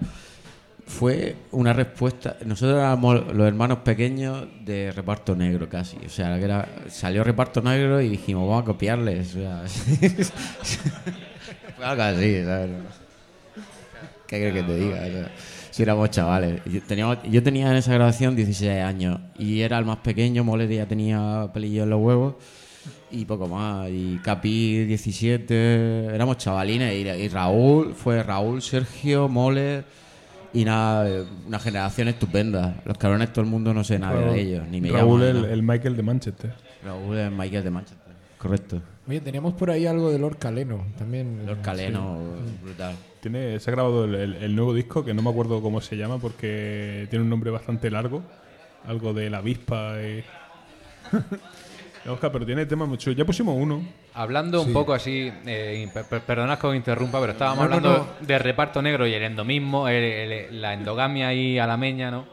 [SPEAKER 2] Fue una respuesta. Nosotros éramos los hermanos pequeños de reparto negro casi. O sea, salió reparto negro y dijimos, vamos a copiarles. O sea, fue algo así, ¿sabes? ¿Qué crees que te diga? Si éramos chavales. Yo, teníamos- yo tenía en esa grabación 16 años y era el más pequeño, Mole ya tenía pelillos en los huevos y poco más. Y Capi 17, éramos chavalines y, y Raúl, fue Raúl, Sergio, Mole y nada, una generación estupenda. Los cabrones, todo el mundo no sé nada de ellos, ni me
[SPEAKER 5] Raúl,
[SPEAKER 2] llaman,
[SPEAKER 5] el,
[SPEAKER 2] ¿no?
[SPEAKER 5] el Michael de Manchester.
[SPEAKER 2] Raúl es Michael de Manchester, correcto.
[SPEAKER 1] Oye, teníamos por ahí algo de Lord Caleno también.
[SPEAKER 2] Lord Caleno,
[SPEAKER 1] Sí.
[SPEAKER 2] brutal.
[SPEAKER 5] Tiene, se ha grabado el, el- el nuevo disco, que no me acuerdo cómo se llama, porque tiene un nombre bastante largo. Algo de la avispa. y- Oscar, pero tiene temas mucho. Ya pusimos uno.
[SPEAKER 15] Hablando un poco así, eh, per- per- perdonad que os interrumpa, pero estábamos
[SPEAKER 5] No, no,
[SPEAKER 15] hablando de reparto negro y el endomismo, el- el- la endogamia ahí alameña, ¿no?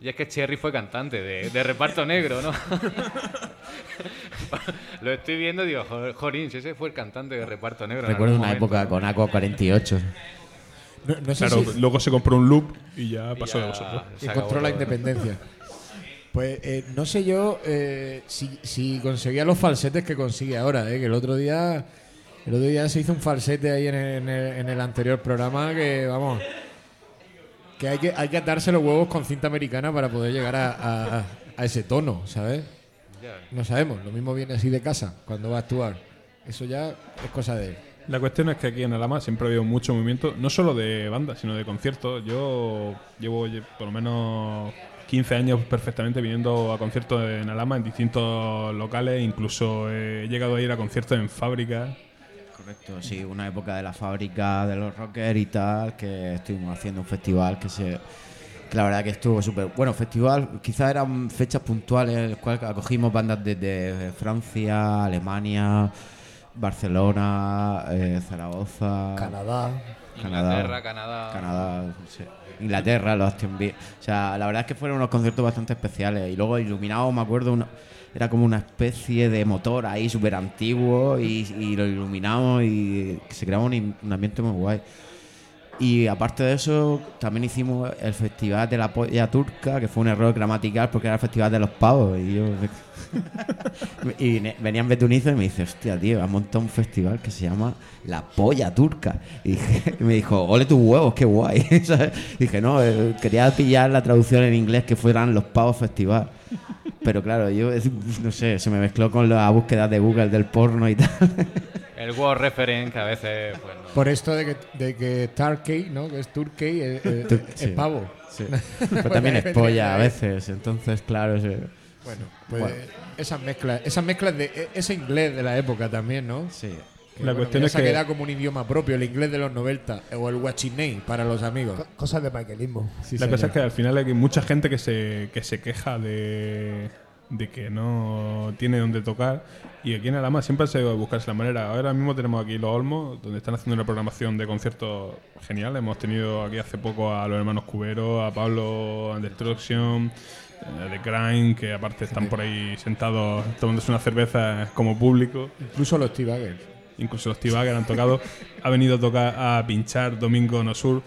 [SPEAKER 15] Y es que Cherry fue cantante de, de reparto negro, ¿no? Lo estoy viendo y digo, "Joder, Jorín, si ese fue el cantante de reparto negro.
[SPEAKER 2] Recuerdo una
[SPEAKER 15] momento".
[SPEAKER 2] época con Aqua 48.
[SPEAKER 1] No sé
[SPEAKER 5] claro,
[SPEAKER 1] si-
[SPEAKER 5] luego se compró un loop y ya pasó de
[SPEAKER 15] ya
[SPEAKER 5] vosotros.
[SPEAKER 1] Y encontró la independencia. Pues eh, no sé yo eh, si, si conseguía los falsetes que consigue ahora, eh, que el otro día el otro día se hizo un falsete ahí en el, en el- en el anterior programa que vamos que hay que hay que atarse los huevos con cinta americana para poder llegar a, a- a ese tono, ¿sabes? No sabemos, lo mismo viene así de casa cuando va a actuar. Eso ya es cosa de él.
[SPEAKER 5] La cuestión es que aquí en Alama siempre ha habido mucho movimiento, no solo de bandas, sino de conciertos. Yo llevo lle- por lo menos 15 años perfectamente viniendo a conciertos en Alama, en distintos locales, incluso he llegado a ir a conciertos en fábricas
[SPEAKER 2] Correcto, sí, una época de la fábrica de los rockers y tal, que estuvimos haciendo un festival que se que la verdad que estuvo súper bueno festival quizás eran fechas puntuales en las cuales acogimos bandas desde Francia Alemania Barcelona eh, Zaragoza
[SPEAKER 14] Canadá.
[SPEAKER 2] Canadá
[SPEAKER 15] Inglaterra, Canadá.
[SPEAKER 2] Canadá sí. Inglaterra los Austin Beat. o sea la verdad es que fueron unos conciertos bastante especiales y luego iluminados me acuerdo una- era como una especie de motor ahí súper antiguo y, lo iluminamos y se creaba un, ambiente muy guay. Y aparte de eso, también hicimos el festival de la polla turca, que fue un error gramatical porque era el festival de los pavos. Y yo. y venían betunizo y me dice, hostia, tío, has montado un festival que se llama La Polla Turca. Y, me dijo, ole tus huevos, qué guay. dije, no, eh, quería pillar la traducción en inglés que fueran Los Pavos Festival. Pero claro, yo, no sé, se me mezcló con la búsqueda de Google del porno y tal.
[SPEAKER 15] El Word Reference, que a veces, pues no.
[SPEAKER 1] Por esto de que, de que Turkey, ¿no? Que es Turkey, eh, eh,
[SPEAKER 2] Tur-
[SPEAKER 1] es
[SPEAKER 2] sí,
[SPEAKER 1] pavo.
[SPEAKER 2] sí. Pero también es polla a veces, entonces, claro. ese-
[SPEAKER 1] Bueno, pues
[SPEAKER 2] Bueno.
[SPEAKER 1] esas mezclas, esas mezclas de e- ese inglés de la época también, ¿no?
[SPEAKER 2] Sí.
[SPEAKER 5] La cuestión es
[SPEAKER 1] se
[SPEAKER 5] que-
[SPEAKER 1] queda como un idioma propio, el inglés de los 90 o el guachinei para los amigos.
[SPEAKER 14] Cosas de Michaelismo.
[SPEAKER 1] Sí,
[SPEAKER 5] la
[SPEAKER 1] señor.
[SPEAKER 5] cosa es que al final hay mucha gente que se, que se queja de, de que no tiene dónde tocar. Y aquí en Alama siempre se va a buscarse la manera. Ahora mismo tenemos aquí Los Olmos, donde están haciendo una programación de conciertos genial. Hemos tenido aquí hace poco a los hermanos Cubero, a Pablo and Destruction, eh, de Crime, que aparte están por ahí sentados tomándose una cerveza como público.
[SPEAKER 1] Incluso los T-Baggers.
[SPEAKER 5] Incluso los T-Baggers han tocado. ha venido a tocar a pinchar Domingo No Sur.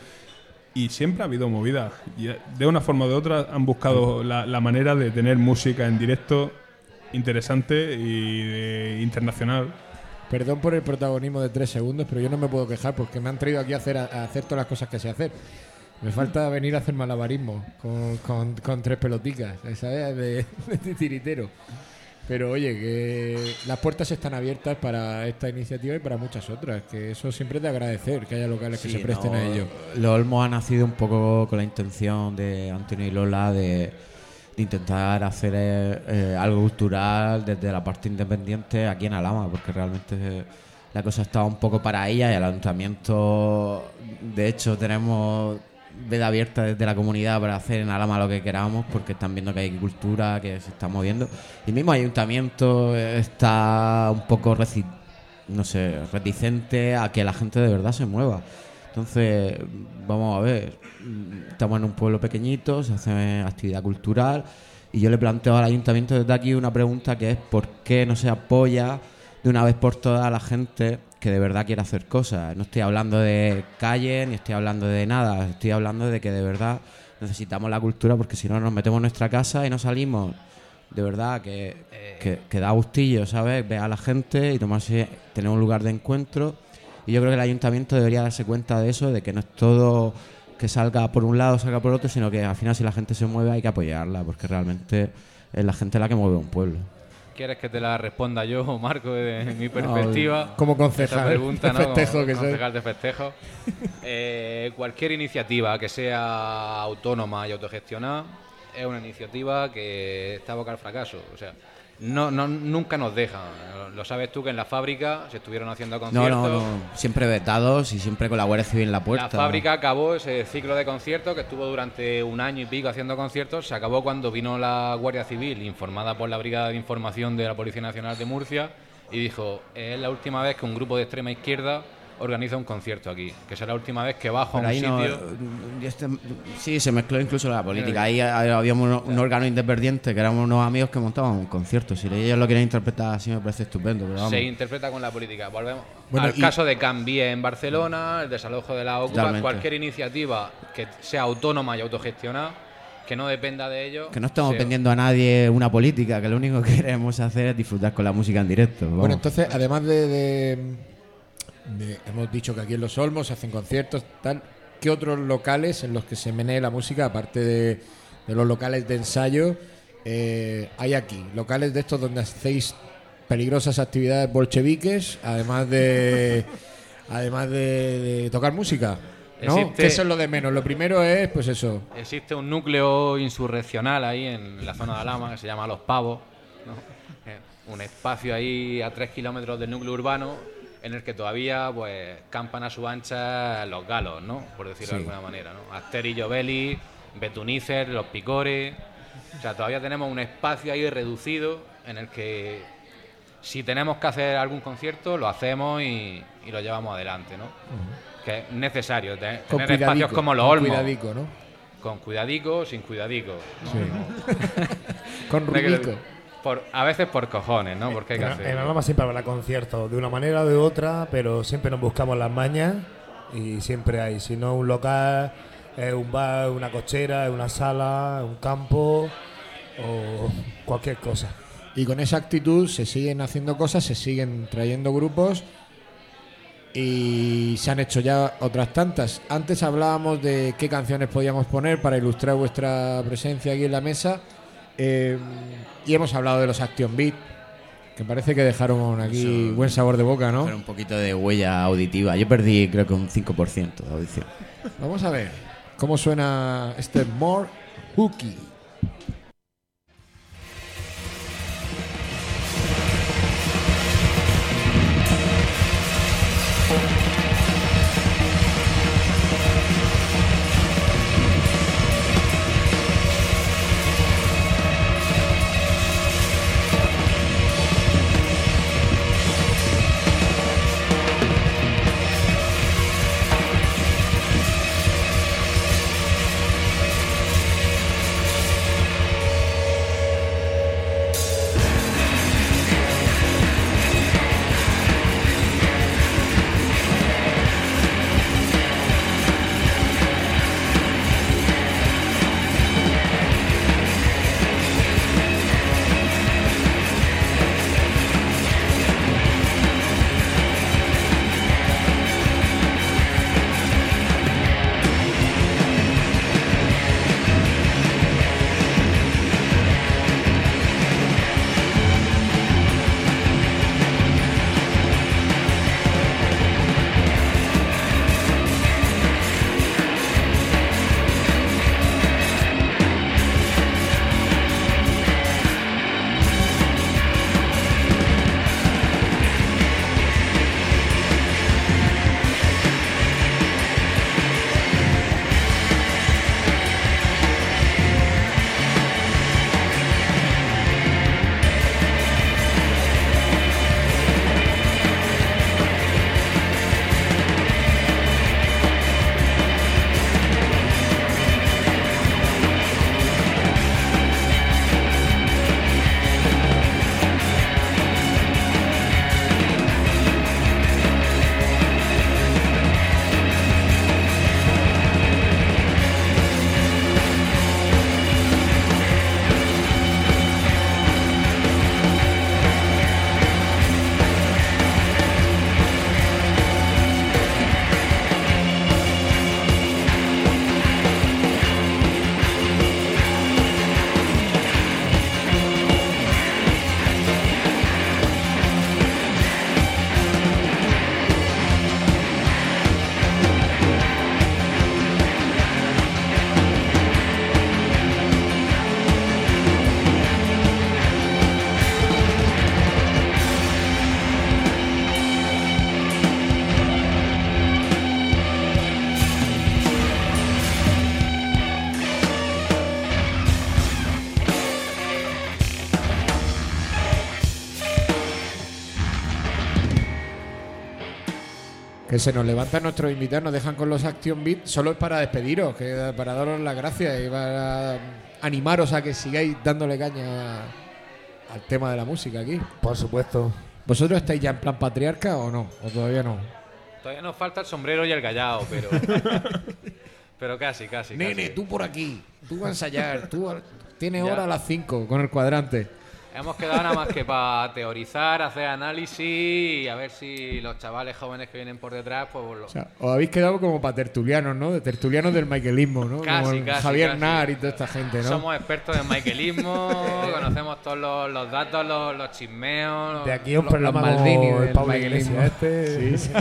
[SPEAKER 5] Y siempre ha habido movida. Y eh, de una forma o de otra han buscado la, la manera de tener música en directo interesante y de- internacional.
[SPEAKER 1] Perdón por el protagonismo de tres segundos, pero yo no me puedo quejar porque me han traído aquí a hacer, a hacer todas las cosas que sé hacer. Me falta venir a hacer malabarismo con, con- con tres peloticas, ¿sabes? De, de tiritero. Pero oye, que las puertas están abiertas para esta iniciativa y para muchas otras, que eso siempre es de agradecer, que haya locales que se presten
[SPEAKER 2] no,
[SPEAKER 1] a ello.
[SPEAKER 2] Los Olmos ha nacido un poco con la intención de Antonio y Lola de, de intentar hacer eh, eh, algo cultural desde la parte independiente aquí en Alama, porque realmente la cosa estaba un poco para ella y el ayuntamiento, de hecho, tenemos veda abierta desde la comunidad para hacer en Alama lo que queramos, porque están viendo que hay cultura, que se está moviendo. Y el mismo ayuntamiento está un poco reci- no sé, reticente a que la gente de verdad se mueva. Entonces, vamos a ver, estamos en un pueblo pequeñito, se hace actividad cultural y yo le planteo al ayuntamiento desde aquí una pregunta que es ¿por qué no se apoya de una vez por todas a la gente que de verdad quiere hacer cosas? No estoy hablando de calle ni estoy hablando de nada, estoy hablando de que de verdad necesitamos la cultura porque si no nos metemos en nuestra casa y no salimos. De verdad que, que, da gustillo, ¿sabes? Ver a la gente y tomarse, tener un lugar de encuentro. Y yo creo que el ayuntamiento debería darse cuenta de eso, de que no es todo que salga por un lado, salga por otro, sino que al final si la gente se mueve hay que apoyarla, porque realmente es la gente la que mueve un pueblo.
[SPEAKER 15] ¿Quieres que te la responda yo, Marco, desde mi perspectiva?
[SPEAKER 1] como concejal
[SPEAKER 15] Esa pregunta,
[SPEAKER 1] de
[SPEAKER 15] ¿no?
[SPEAKER 1] festejo
[SPEAKER 15] Como
[SPEAKER 1] que
[SPEAKER 15] concejal de festejo. Eh, cualquier iniciativa que sea autónoma y autogestionada es una iniciativa que está boca al fracaso. O sea, no, no, nunca nos dejan. Lo sabes tú que en la fábrica se estuvieron haciendo
[SPEAKER 2] No,
[SPEAKER 15] conciertos.
[SPEAKER 2] no, no, siempre vetados y siempre con la Guardia Civil en la puerta.
[SPEAKER 15] La fábrica acabó ese ciclo de conciertos que estuvo durante un año y pico haciendo conciertos. Se acabó cuando vino la Guardia Civil, informada por la Brigada de Información de la Policía Nacional de Murcia, y dijo: Es la última vez que un grupo de extrema izquierda organiza un concierto aquí. Que será la última vez que bajo a
[SPEAKER 2] Pero
[SPEAKER 15] un
[SPEAKER 2] ahí no,
[SPEAKER 15] sitio.
[SPEAKER 2] y este- sí, se mezcló incluso la política. Ahí había un, un órgano independiente que éramos unos amigos que montaban un concierto. Si ellos lo quieren interpretar así, me parece estupendo. Pero vamos.
[SPEAKER 15] Se interpreta con la política. Volvemos
[SPEAKER 2] Bueno,
[SPEAKER 15] al
[SPEAKER 2] y-
[SPEAKER 15] caso de Cambie en Barcelona, el desalojo de la Ocupa, cualquier iniciativa que sea autónoma y autogestionada, que no dependa de ello.
[SPEAKER 2] Que no estamos vendiendo a nadie una política, que lo único que queremos hacer es disfrutar con la música en directo. vamos.
[SPEAKER 1] Bueno, entonces, además de, de- de- Hemos dicho que aquí en Los Olmos se hacen conciertos, tal. ¿Qué otros locales en los que se menee la música, aparte de, de los locales de ensayo, eh, hay aquí? Locales de estos donde hacéis peligrosas actividades bolcheviques, además de. además de, de tocar música. ¿No?
[SPEAKER 15] Existe-
[SPEAKER 1] Que eso es lo de menos. Lo primero es, pues eso.
[SPEAKER 15] Existe un núcleo insurreccional ahí en la zona de Alama que se llama Los Pavos. ¿no? Eh, Un espacio ahí a tres kilómetros del núcleo urbano en el que todavía pues campan a su ancha los galos, ¿no? Por decirlo de alguna manera, ¿no? Aster y Jovelli, Betunícer, los Picores. O sea, todavía tenemos un espacio ahí reducido en el que si tenemos que hacer algún concierto, lo hacemos y, y lo llevamos adelante, ¿no? Que es necesario te-
[SPEAKER 1] Con
[SPEAKER 15] tener espacios como los
[SPEAKER 1] con
[SPEAKER 15] Olmos.
[SPEAKER 1] cuidadico, ¿no?
[SPEAKER 15] Con cuidadico, sin cuidadico. ¿no?
[SPEAKER 1] Sí. Con ruidico.
[SPEAKER 15] Por, a veces por cojones, ¿no? Porque hay que
[SPEAKER 14] En,
[SPEAKER 15] hacer.
[SPEAKER 14] en Alama siempre habrá conciertos, de una manera o de otra, pero siempre nos buscamos las mañas y siempre hay. Si no, un local, es un bar, una cochera, una sala, un campo o cualquier cosa.
[SPEAKER 1] Y con esa actitud se siguen haciendo cosas, se siguen trayendo grupos y se han hecho ya otras tantas. Antes hablábamos de qué canciones podíamos poner para ilustrar vuestra presencia aquí en la mesa eh, y hemos hablado de los Action Beat, que parece que dejaron aquí
[SPEAKER 2] Eso-
[SPEAKER 1] buen sabor de boca, ¿no?
[SPEAKER 2] Pero un poquito de huella auditiva. Yo perdí creo que un 5% de audición.
[SPEAKER 1] Vamos a ver cómo suena este More Hooky. Que se nos levantan nuestros invitados, nos dejan con los Action Beat, solo es para despediros, que para daros las gracias y para animaros a que sigáis dándole caña al tema de la música aquí.
[SPEAKER 14] Por supuesto.
[SPEAKER 1] ¿Vosotros estáis ya en plan patriarca o no? ¿O todavía no?
[SPEAKER 15] Todavía nos falta el sombrero y el gallado, pero. pero casi, casi.
[SPEAKER 1] Nene,
[SPEAKER 15] casi.
[SPEAKER 1] tú por aquí, tú vas a ensayar, tú tienes
[SPEAKER 15] Ya.
[SPEAKER 1] hora a las 5 con el cuadrante.
[SPEAKER 15] Hemos quedado nada más que para teorizar, hacer análisis y a ver si los chavales jóvenes que vienen por detrás, pues lo-
[SPEAKER 1] O sea, os habéis quedado como para tertulianos, ¿no? De tertulianos del michaelismo, ¿no?
[SPEAKER 15] Casi,
[SPEAKER 1] como el
[SPEAKER 15] casi,
[SPEAKER 1] Javier
[SPEAKER 15] casi.
[SPEAKER 1] Nar y toda esta gente, ¿no?
[SPEAKER 15] somos expertos en michaelismo, conocemos todos los, los datos, los, los chismeos.
[SPEAKER 14] De aquí un
[SPEAKER 15] los-
[SPEAKER 14] programa
[SPEAKER 15] los
[SPEAKER 14] como
[SPEAKER 15] Maldini
[SPEAKER 14] el
[SPEAKER 15] del
[SPEAKER 14] Pablo
[SPEAKER 15] michaelismo.
[SPEAKER 14] Este.
[SPEAKER 1] Sí, sí.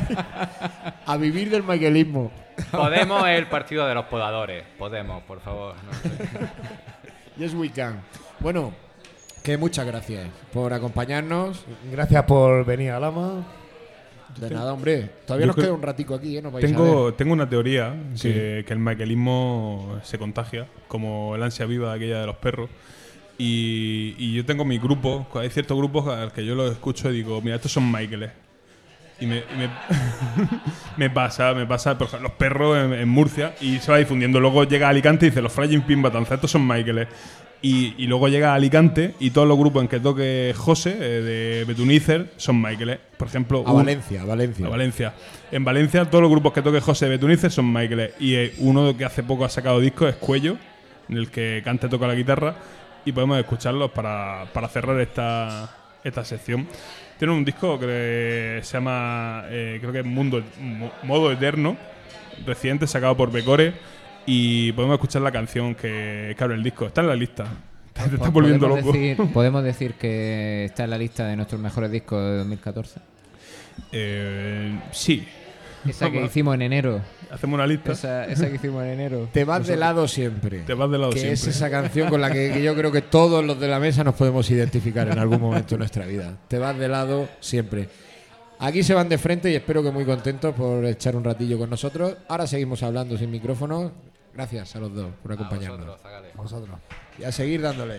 [SPEAKER 1] a vivir del michaelismo.
[SPEAKER 15] Podemos es el partido de los podadores. Podemos, por favor. no sé.
[SPEAKER 1] Yes, we can. Bueno, que muchas gracias por acompañarnos.
[SPEAKER 14] Gracias por venir a Lama.
[SPEAKER 1] De nada, hombre. Todavía nos queda un ratico aquí, ¿eh? No vais a
[SPEAKER 5] Tengo,
[SPEAKER 1] ver.
[SPEAKER 5] tengo una teoría
[SPEAKER 1] Sí.
[SPEAKER 5] que, que el michaelismo se contagia, como el ansia viva aquella de los perros. Y, y yo tengo mi grupo, hay ciertos grupos al que yo los escucho y digo, mira, estos son Michaeles. Y me, y me, me pasa, me pasa, por ejemplo, los perros en, en Murcia y se va difundiendo. Luego llega a Alicante y dice, los Flying Pin Batanza, estos son Michaeles. Y, y luego llega a Alicante y todos los grupos en que toque José, eh, de Betunicer, son Michaeles. Por ejemplo,
[SPEAKER 1] A
[SPEAKER 5] un-
[SPEAKER 1] Valencia, a Valencia.
[SPEAKER 5] a Valencia. En Valencia todos los grupos que toque José de Betunice son Michael. Y eh, uno que hace poco ha sacado disco es Cuello, en el que canta y toca la guitarra. Y podemos escucharlos para, para cerrar esta, esta sección. Tiene un disco que se llama, eh, creo que es Mundo, Mo- Modo Eterno, reciente, sacado por Becore. Y podemos escuchar la canción que, que abre el disco. Está en la lista. Te, te estás volviendo
[SPEAKER 4] ¿Podemos
[SPEAKER 5] loco.
[SPEAKER 4] Decir, ¿Podemos decir que está en la lista de nuestros mejores discos de 2014?
[SPEAKER 5] Eh, sí.
[SPEAKER 4] Esa que hicimos en enero.
[SPEAKER 5] Hacemos una lista.
[SPEAKER 4] Esa, esa que hicimos en enero.
[SPEAKER 1] Te vas de lado siempre.
[SPEAKER 5] Te vas de lado
[SPEAKER 1] que
[SPEAKER 5] siempre.
[SPEAKER 1] es esa canción con la que, que yo creo que todos los de la mesa nos podemos identificar en algún momento de nuestra vida. Te vas de lado siempre. Aquí se van de frente y espero que muy contentos por echar un ratillo con nosotros. Ahora seguimos hablando sin micrófono. Gracias a los dos por acompañarnos.
[SPEAKER 14] Vosotros.
[SPEAKER 1] Y a seguir dándole.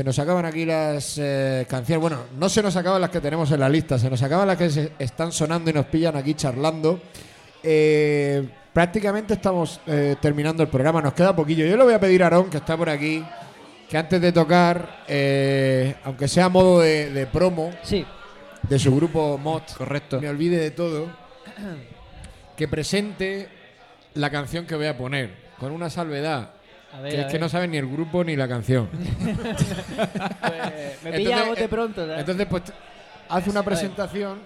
[SPEAKER 16] Se
[SPEAKER 1] nos acaban aquí las eh, canciones. Bueno, no se nos acaban las que tenemos en la lista, se nos acaban las que se están sonando y nos pillan aquí charlando. Eh, prácticamente estamos eh, terminando el programa, nos queda poquillo. Yo le voy a pedir a Aarón, que está por aquí, que antes de tocar, aunque sea a modo de, de promo de su grupo Mod,
[SPEAKER 4] correcto,
[SPEAKER 1] me olvide de todo, que presente la canción que voy a poner. con una salvedad.
[SPEAKER 6] A ver,
[SPEAKER 1] que
[SPEAKER 6] a
[SPEAKER 1] es que no saben ni el grupo ni la canción.
[SPEAKER 6] Pues, me pilla a bote pronto, ¿sabes?
[SPEAKER 1] Entonces, pues, haz una presentación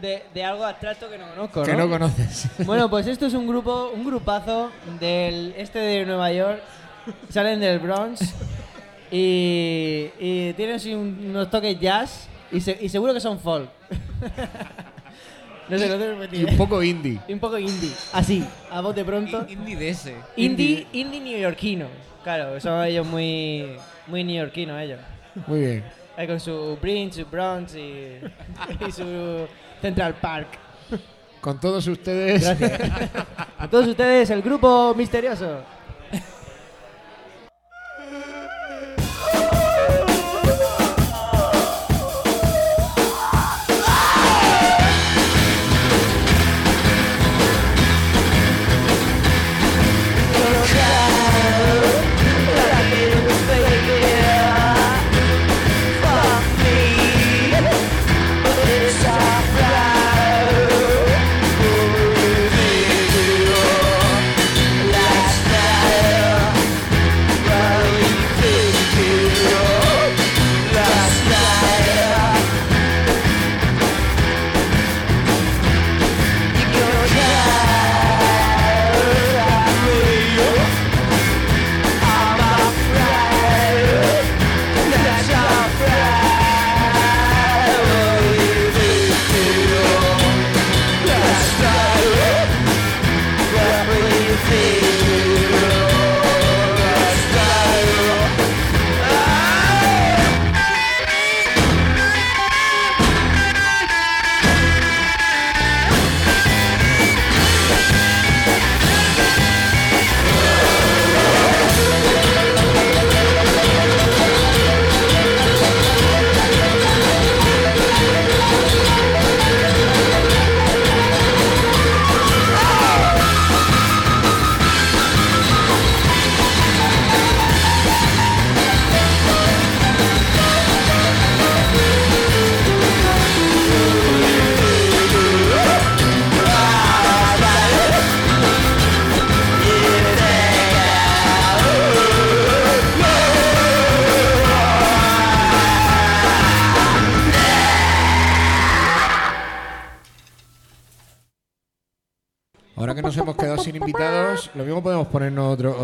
[SPEAKER 6] de, de algo abstracto que no conozco,
[SPEAKER 1] que no conoces.
[SPEAKER 6] Bueno, pues esto es un grupo, un grupazo del este de Nueva York. Salen del Bronx y, y tienen un- unos toques jazz y, se- y seguro que son folk. no sé, no sé
[SPEAKER 1] Y un poco indie.
[SPEAKER 6] Y un poco indie. Así, a bote pronto.
[SPEAKER 4] Indie de ese.
[SPEAKER 6] Indie, indie neoyorquino. Claro, son ellos muy, muy neoyorquinos ellos.
[SPEAKER 1] Muy bien.
[SPEAKER 6] Ahí con su Brinch, su Bronx y, y su Central Park.
[SPEAKER 1] Con todos ustedes.
[SPEAKER 6] Gracias. A todos ustedes, el grupo misterioso.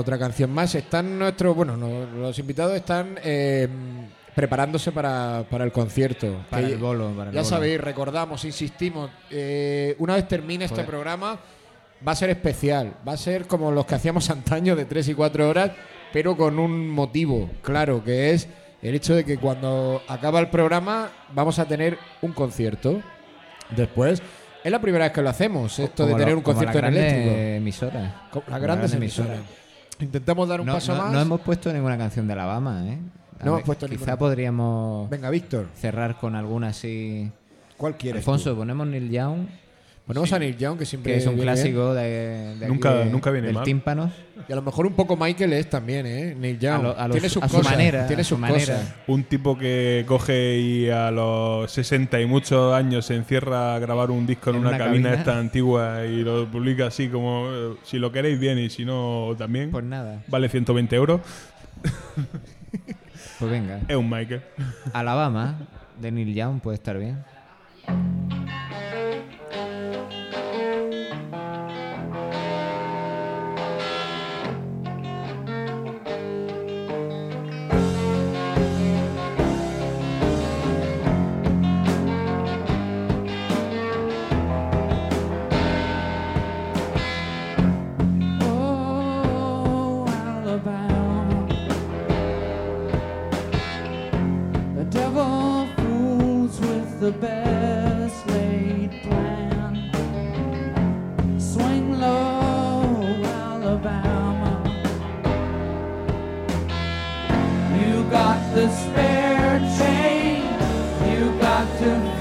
[SPEAKER 1] Otra canción más. Están nuestros, bueno, no, los invitados están eh, preparándose para, para el concierto.
[SPEAKER 4] Para el bolo, para el
[SPEAKER 1] ya
[SPEAKER 4] bolo.
[SPEAKER 1] sabéis, recordamos, insistimos, eh, una vez termine este
[SPEAKER 4] Pues-
[SPEAKER 1] programa, va a ser especial. Va a ser como los que hacíamos antaño de 3 y 4 horas, pero con un motivo claro, que es el hecho de que cuando acaba el programa vamos a tener un concierto. Después, es la primera vez que lo hacemos, esto de
[SPEAKER 4] Como
[SPEAKER 1] tener
[SPEAKER 4] lo-
[SPEAKER 1] un
[SPEAKER 4] como
[SPEAKER 1] concierto
[SPEAKER 4] las
[SPEAKER 1] en
[SPEAKER 4] grandes
[SPEAKER 1] eléctrico.
[SPEAKER 4] emisoras.
[SPEAKER 1] Co- las
[SPEAKER 4] Como
[SPEAKER 1] grandes
[SPEAKER 4] grandes
[SPEAKER 1] emisoras. Intentamos dar un
[SPEAKER 4] no,
[SPEAKER 1] paso
[SPEAKER 4] no-
[SPEAKER 1] más.
[SPEAKER 4] No hemos puesto ninguna canción de Alabama, ¿eh? A
[SPEAKER 1] No hemos puesto
[SPEAKER 4] Quizá
[SPEAKER 1] ninguna.
[SPEAKER 4] podríamos.
[SPEAKER 1] Venga, Víctor.
[SPEAKER 4] Cerrar con alguna así.
[SPEAKER 1] ¿Cuál quieres
[SPEAKER 4] Alfonso,
[SPEAKER 1] tú?
[SPEAKER 4] ponemos Neil Young.
[SPEAKER 1] Ponemos a Neil Young, que siempre
[SPEAKER 4] Que es un
[SPEAKER 1] viene
[SPEAKER 4] clásico de, de aquí
[SPEAKER 5] Nunca-
[SPEAKER 4] de-
[SPEAKER 5] nunca viene
[SPEAKER 4] del
[SPEAKER 5] mal.
[SPEAKER 4] tímpanos.
[SPEAKER 1] Y a lo mejor un poco Michael es también, ¿eh? Neil Young.
[SPEAKER 4] A lo- a los-
[SPEAKER 1] tiene sus
[SPEAKER 4] a su
[SPEAKER 1] cosas.
[SPEAKER 4] manera,
[SPEAKER 1] tiene
[SPEAKER 4] su manera.
[SPEAKER 1] cosas.
[SPEAKER 5] Un tipo que coge y a los 60 y muchos años se encierra a grabar un disco en,
[SPEAKER 4] En
[SPEAKER 5] una,
[SPEAKER 4] una
[SPEAKER 5] cabina,
[SPEAKER 4] cabina.
[SPEAKER 5] esta antigua y lo publica así como si lo queréis bien y si no también.
[SPEAKER 4] Pues nada.
[SPEAKER 5] Vale 120 euros.
[SPEAKER 4] Pues venga.
[SPEAKER 5] Es un Michael.
[SPEAKER 4] Alabama, de Neil Young, puede estar bien.
[SPEAKER 17] The best laid plan. Swing low, Alabama. You got the spare change. You got to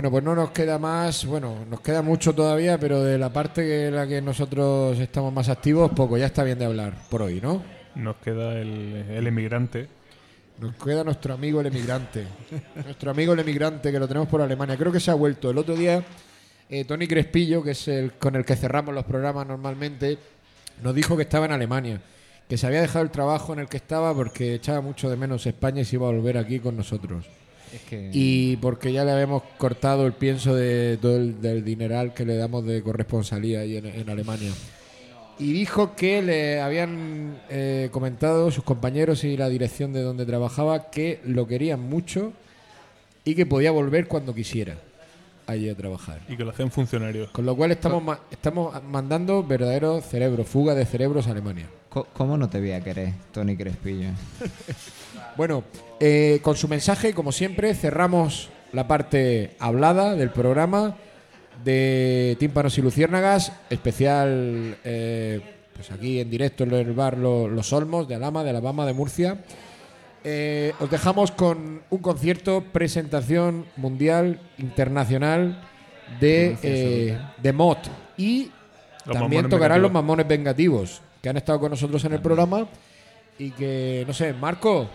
[SPEAKER 1] Bueno, pues no nos queda más, bueno, nos queda mucho todavía, pero de la parte que en la que nosotros estamos más activos, poco, ya está bien de hablar por hoy, ¿no?
[SPEAKER 5] Nos queda el, el emigrante.
[SPEAKER 1] Nos queda nuestro amigo el emigrante. nuestro amigo el emigrante que lo tenemos por Alemania. Creo que se ha vuelto. El otro día, eh, Tony Crespillo, que es el con el que cerramos los programas normalmente, nos dijo que estaba en Alemania. Que se había dejado el trabajo en el que estaba porque echaba mucho de menos España y se iba a volver aquí con nosotros.
[SPEAKER 4] Es que-
[SPEAKER 1] Y porque ya le habíamos cortado el pienso de todo el, del dineral que le damos de corresponsalía ahí en, en Alemania. Y dijo que le habían eh, comentado sus compañeros y la dirección de donde trabajaba que lo querían mucho y que podía volver cuando quisiera allí a trabajar.
[SPEAKER 5] Y que lo hacen funcionarios.
[SPEAKER 1] Con lo cual estamos, ma- estamos mandando verdaderos cerebros, fuga de cerebros a Alemania.
[SPEAKER 4] ¿Cómo no te voy a querer, Tony Crespillo?
[SPEAKER 1] Bueno, eh, con su mensaje, como siempre, cerramos la parte hablada del programa de Tímpanos y Luciérnagas, especial eh, pues aquí en directo en el bar Lo- Los Olmos de Alama, de Alabama, de Murcia. Eh, os dejamos con un concierto, presentación mundial, internacional de, eh, de Mott. Y
[SPEAKER 5] Los
[SPEAKER 1] también tocarán los. Mamones Vengativos, que han estado con nosotros en el programa. Y que, no sé, Marco.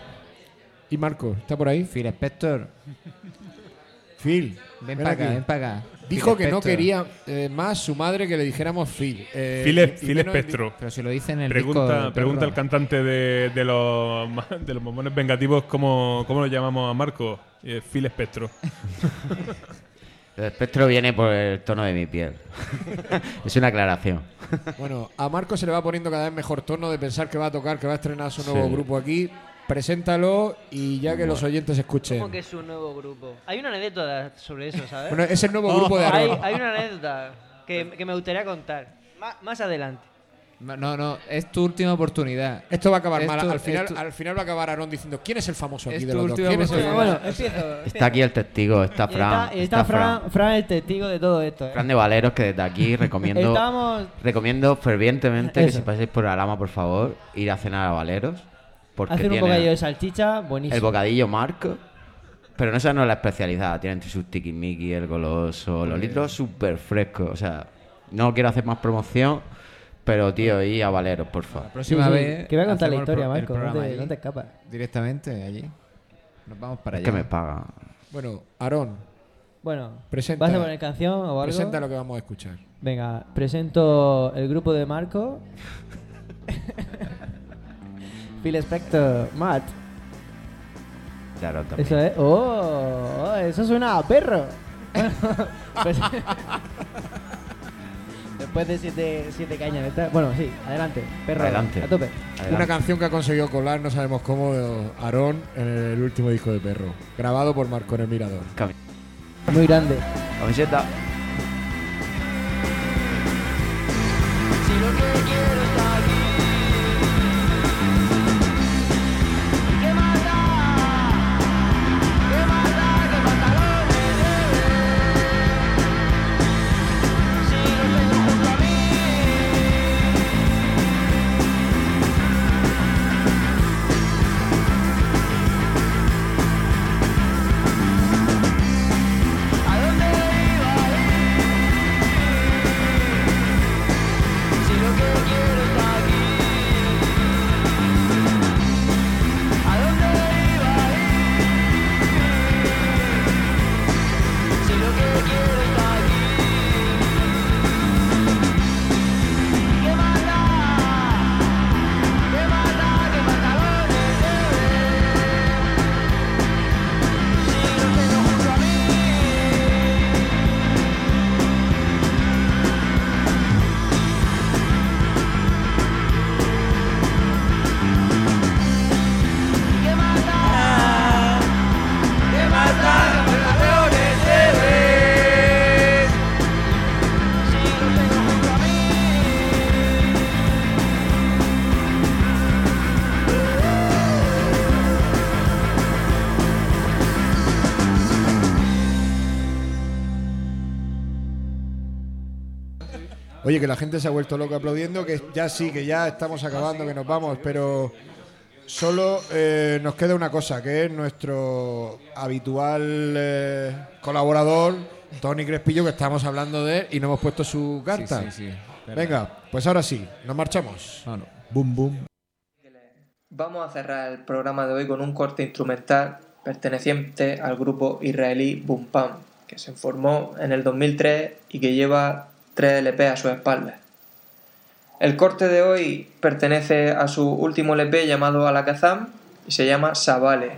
[SPEAKER 1] ¿Y Marco? ¿Está por ahí?
[SPEAKER 4] Phil Spector.
[SPEAKER 1] Phil.
[SPEAKER 4] Ven para acá,
[SPEAKER 1] aquí.
[SPEAKER 4] ven para acá.
[SPEAKER 1] Dijo
[SPEAKER 4] Phil
[SPEAKER 1] que no quería eh, más su madre que le dijéramos Phil. Eh,
[SPEAKER 5] Phil,
[SPEAKER 1] y-.
[SPEAKER 4] Pero si lo dice en el
[SPEAKER 5] Pregunta,
[SPEAKER 4] disco,
[SPEAKER 5] pregunta al cantante de, de los, de los vengativos cómo, cómo lo llamamos a Marco. Eh, Phil Espectro.
[SPEAKER 2] El espectro viene por el tono de mi piel. es una aclaración.
[SPEAKER 1] Bueno, a Marco se le va poniendo cada vez mejor tono de pensar que va a tocar, que va a estrenar su nuevo
[SPEAKER 2] Sí.
[SPEAKER 1] grupo aquí. Preséntalo y ya que los oyentes escuchen.
[SPEAKER 6] ¿Cómo que es un nuevo grupo? Hay una anécdota sobre eso, ¿sabes?
[SPEAKER 1] Bueno, es el nuevo grupo de
[SPEAKER 6] hay,
[SPEAKER 1] Aarón.
[SPEAKER 6] hay una anécdota que, que me gustaría contar. Más adelante.
[SPEAKER 4] No, no, es tu última oportunidad.
[SPEAKER 1] Esto va a acabar
[SPEAKER 4] Es
[SPEAKER 1] mal.
[SPEAKER 4] tu-
[SPEAKER 1] al, final,
[SPEAKER 4] tu-
[SPEAKER 1] al final va a acabar Aarón diciendo ¿Quién es el famoso aquí
[SPEAKER 4] Es
[SPEAKER 1] de los dos?
[SPEAKER 4] última
[SPEAKER 1] ¿Quién es el
[SPEAKER 4] oportunidad.
[SPEAKER 1] famoso?
[SPEAKER 6] Bueno, empiezo.
[SPEAKER 2] Está aquí el testigo, está Fran.
[SPEAKER 6] está, Fran, Fran el testigo de todo esto. ¿eh?
[SPEAKER 2] Fran de Valeros, que desde aquí recomiendo
[SPEAKER 6] Estamos-
[SPEAKER 2] recomiendo fervientemente que si paséis por Alama, por favor, ir a cenar a Valeros. Porque
[SPEAKER 6] Hacer un
[SPEAKER 2] tiene
[SPEAKER 6] bocadillo de salchicha, buenísimo.
[SPEAKER 2] el bocadillo Marco. Pero no esa no es la especialidad. Tienen sus tiquismiquis, el goloso, los litros súper frescos. O sea, no quiero hacer más promoción, pero tío, ir a Valeros, por favor.
[SPEAKER 4] próxima
[SPEAKER 6] Sí, sí,
[SPEAKER 4] vez.
[SPEAKER 6] que voy a contar la historia, Marco, no te-
[SPEAKER 4] allí.
[SPEAKER 6] no te escapas.
[SPEAKER 4] Directamente allí. Nos vamos para
[SPEAKER 2] Es
[SPEAKER 4] allá.
[SPEAKER 2] que me pagan.
[SPEAKER 1] Bueno, Aarón,
[SPEAKER 6] Bueno,
[SPEAKER 1] presenta,
[SPEAKER 6] ¿vas a poner canción o algo?
[SPEAKER 1] presenta lo que vamos a escuchar.
[SPEAKER 6] Venga, presento el grupo de Marco. Phil Spector, Matt.
[SPEAKER 2] Claro, también.
[SPEAKER 6] Eso es. ¡Oh! Eso suena a perro. Pues- Después de siete, siete cañas. Bueno, sí, adelante. Perro.
[SPEAKER 2] Adelante.
[SPEAKER 6] A tope.
[SPEAKER 1] Una canción que ha conseguido colar, no sabemos cómo, Aarón en el último disco de Perro. Grabado por Marco en el Mirador.
[SPEAKER 6] Muy grande.
[SPEAKER 2] Camiseta.
[SPEAKER 1] Oye, que la gente se ha vuelto loca aplaudiendo, que ya sí, que ya estamos acabando, que nos vamos, pero solo eh, nos queda una cosa, que es nuestro habitual eh, colaborador, Tony Crespillo, que estamos hablando de él y no hemos puesto su carta.
[SPEAKER 4] sí, sí, verdad.
[SPEAKER 1] Venga, pues ahora sí, nos marchamos. Boom, boom.
[SPEAKER 18] Vamos a cerrar el programa de hoy con un corte instrumental perteneciente al grupo israelí Boom Pam, que se formó en el 2003 y que lleva 3 LP a su espalda. El corte de hoy pertenece a su último LP llamado Alakazam y se llama Sabale.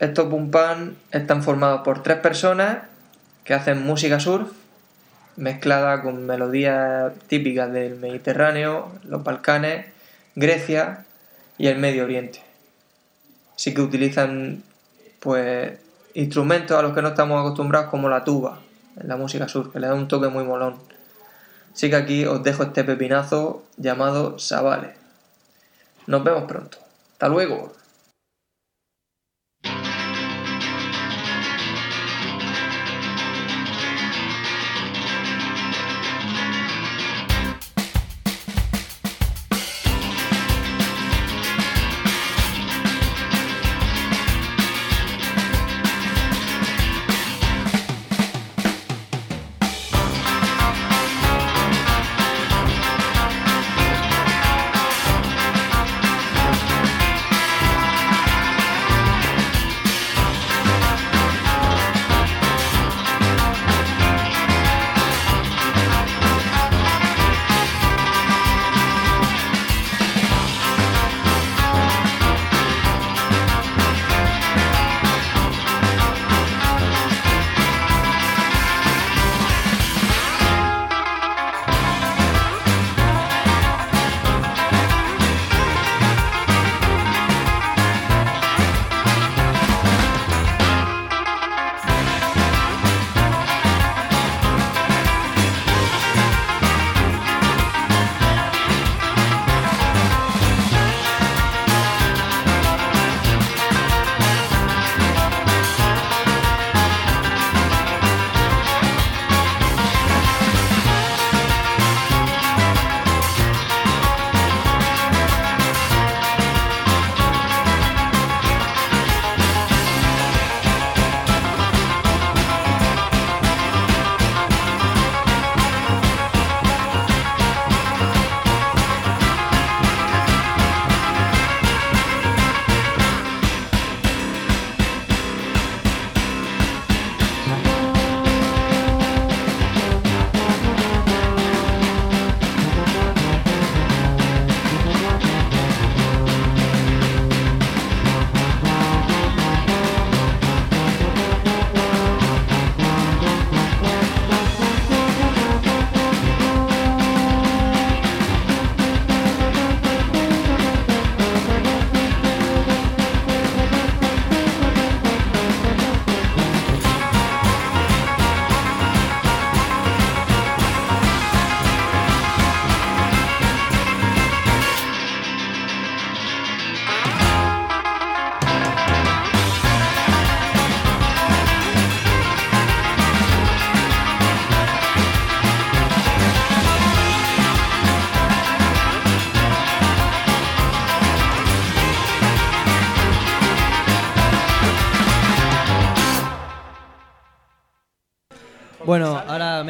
[SPEAKER 18] Estos Pam están formados por tres personas que hacen música surf mezclada con melodías típicas del Mediterráneo, los Balcanes, Grecia y el Medio Oriente. Así que utilizan pues instrumentos a los que no estamos acostumbrados como la tuba la música sur, que le da un toque muy molón. Así que aquí os dejo este pepinazo llamado Sabale. Nos vemos pronto. Hasta luego.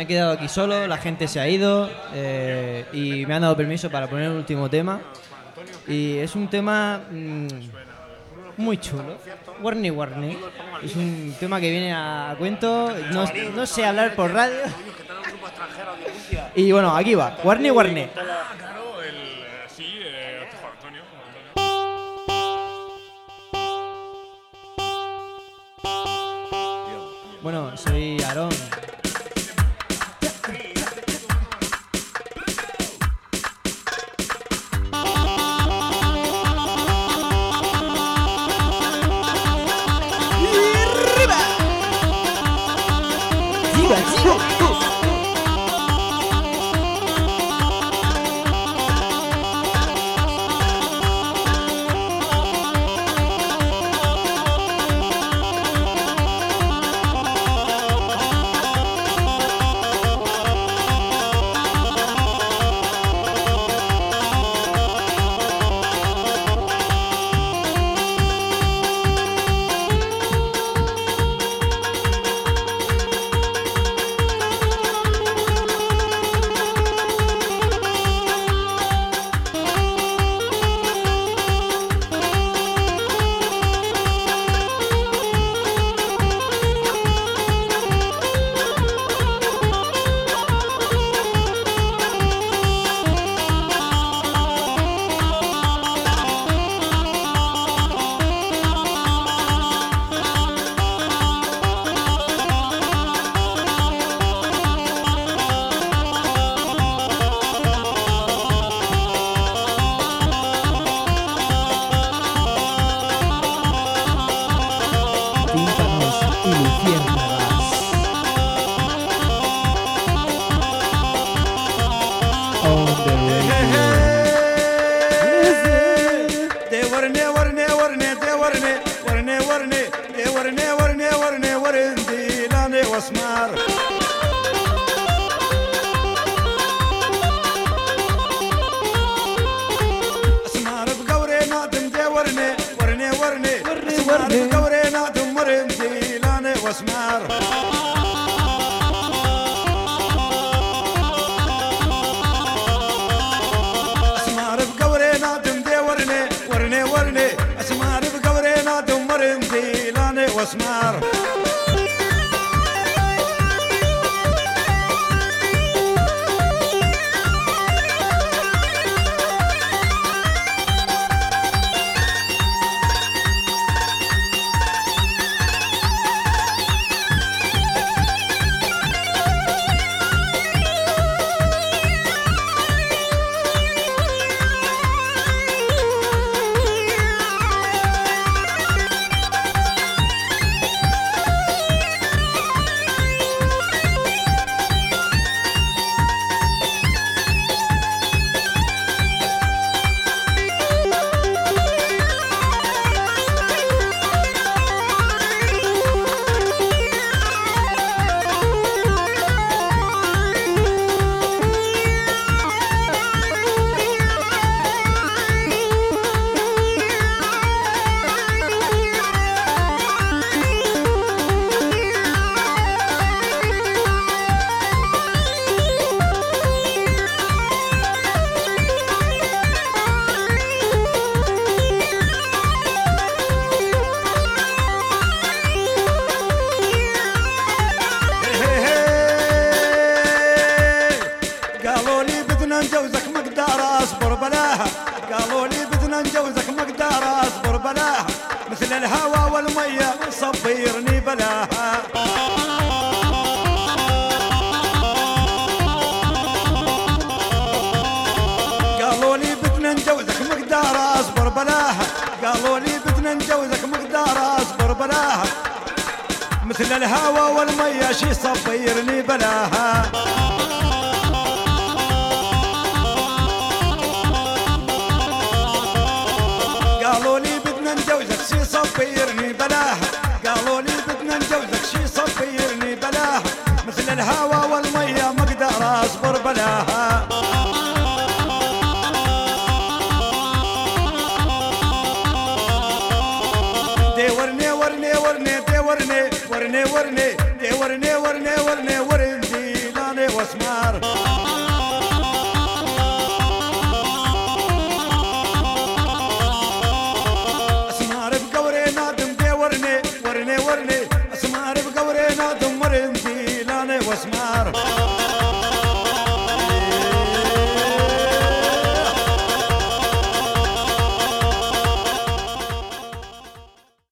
[SPEAKER 18] Me he quedado aquí solo, la gente se ha ido eh, y me han dado permiso para poner el último tema. Y es un tema mm, muy chulo. Warney Warney. Es un tema que viene a cuento. No, no sé hablar por radio. Y bueno, aquí va. Warney Warney.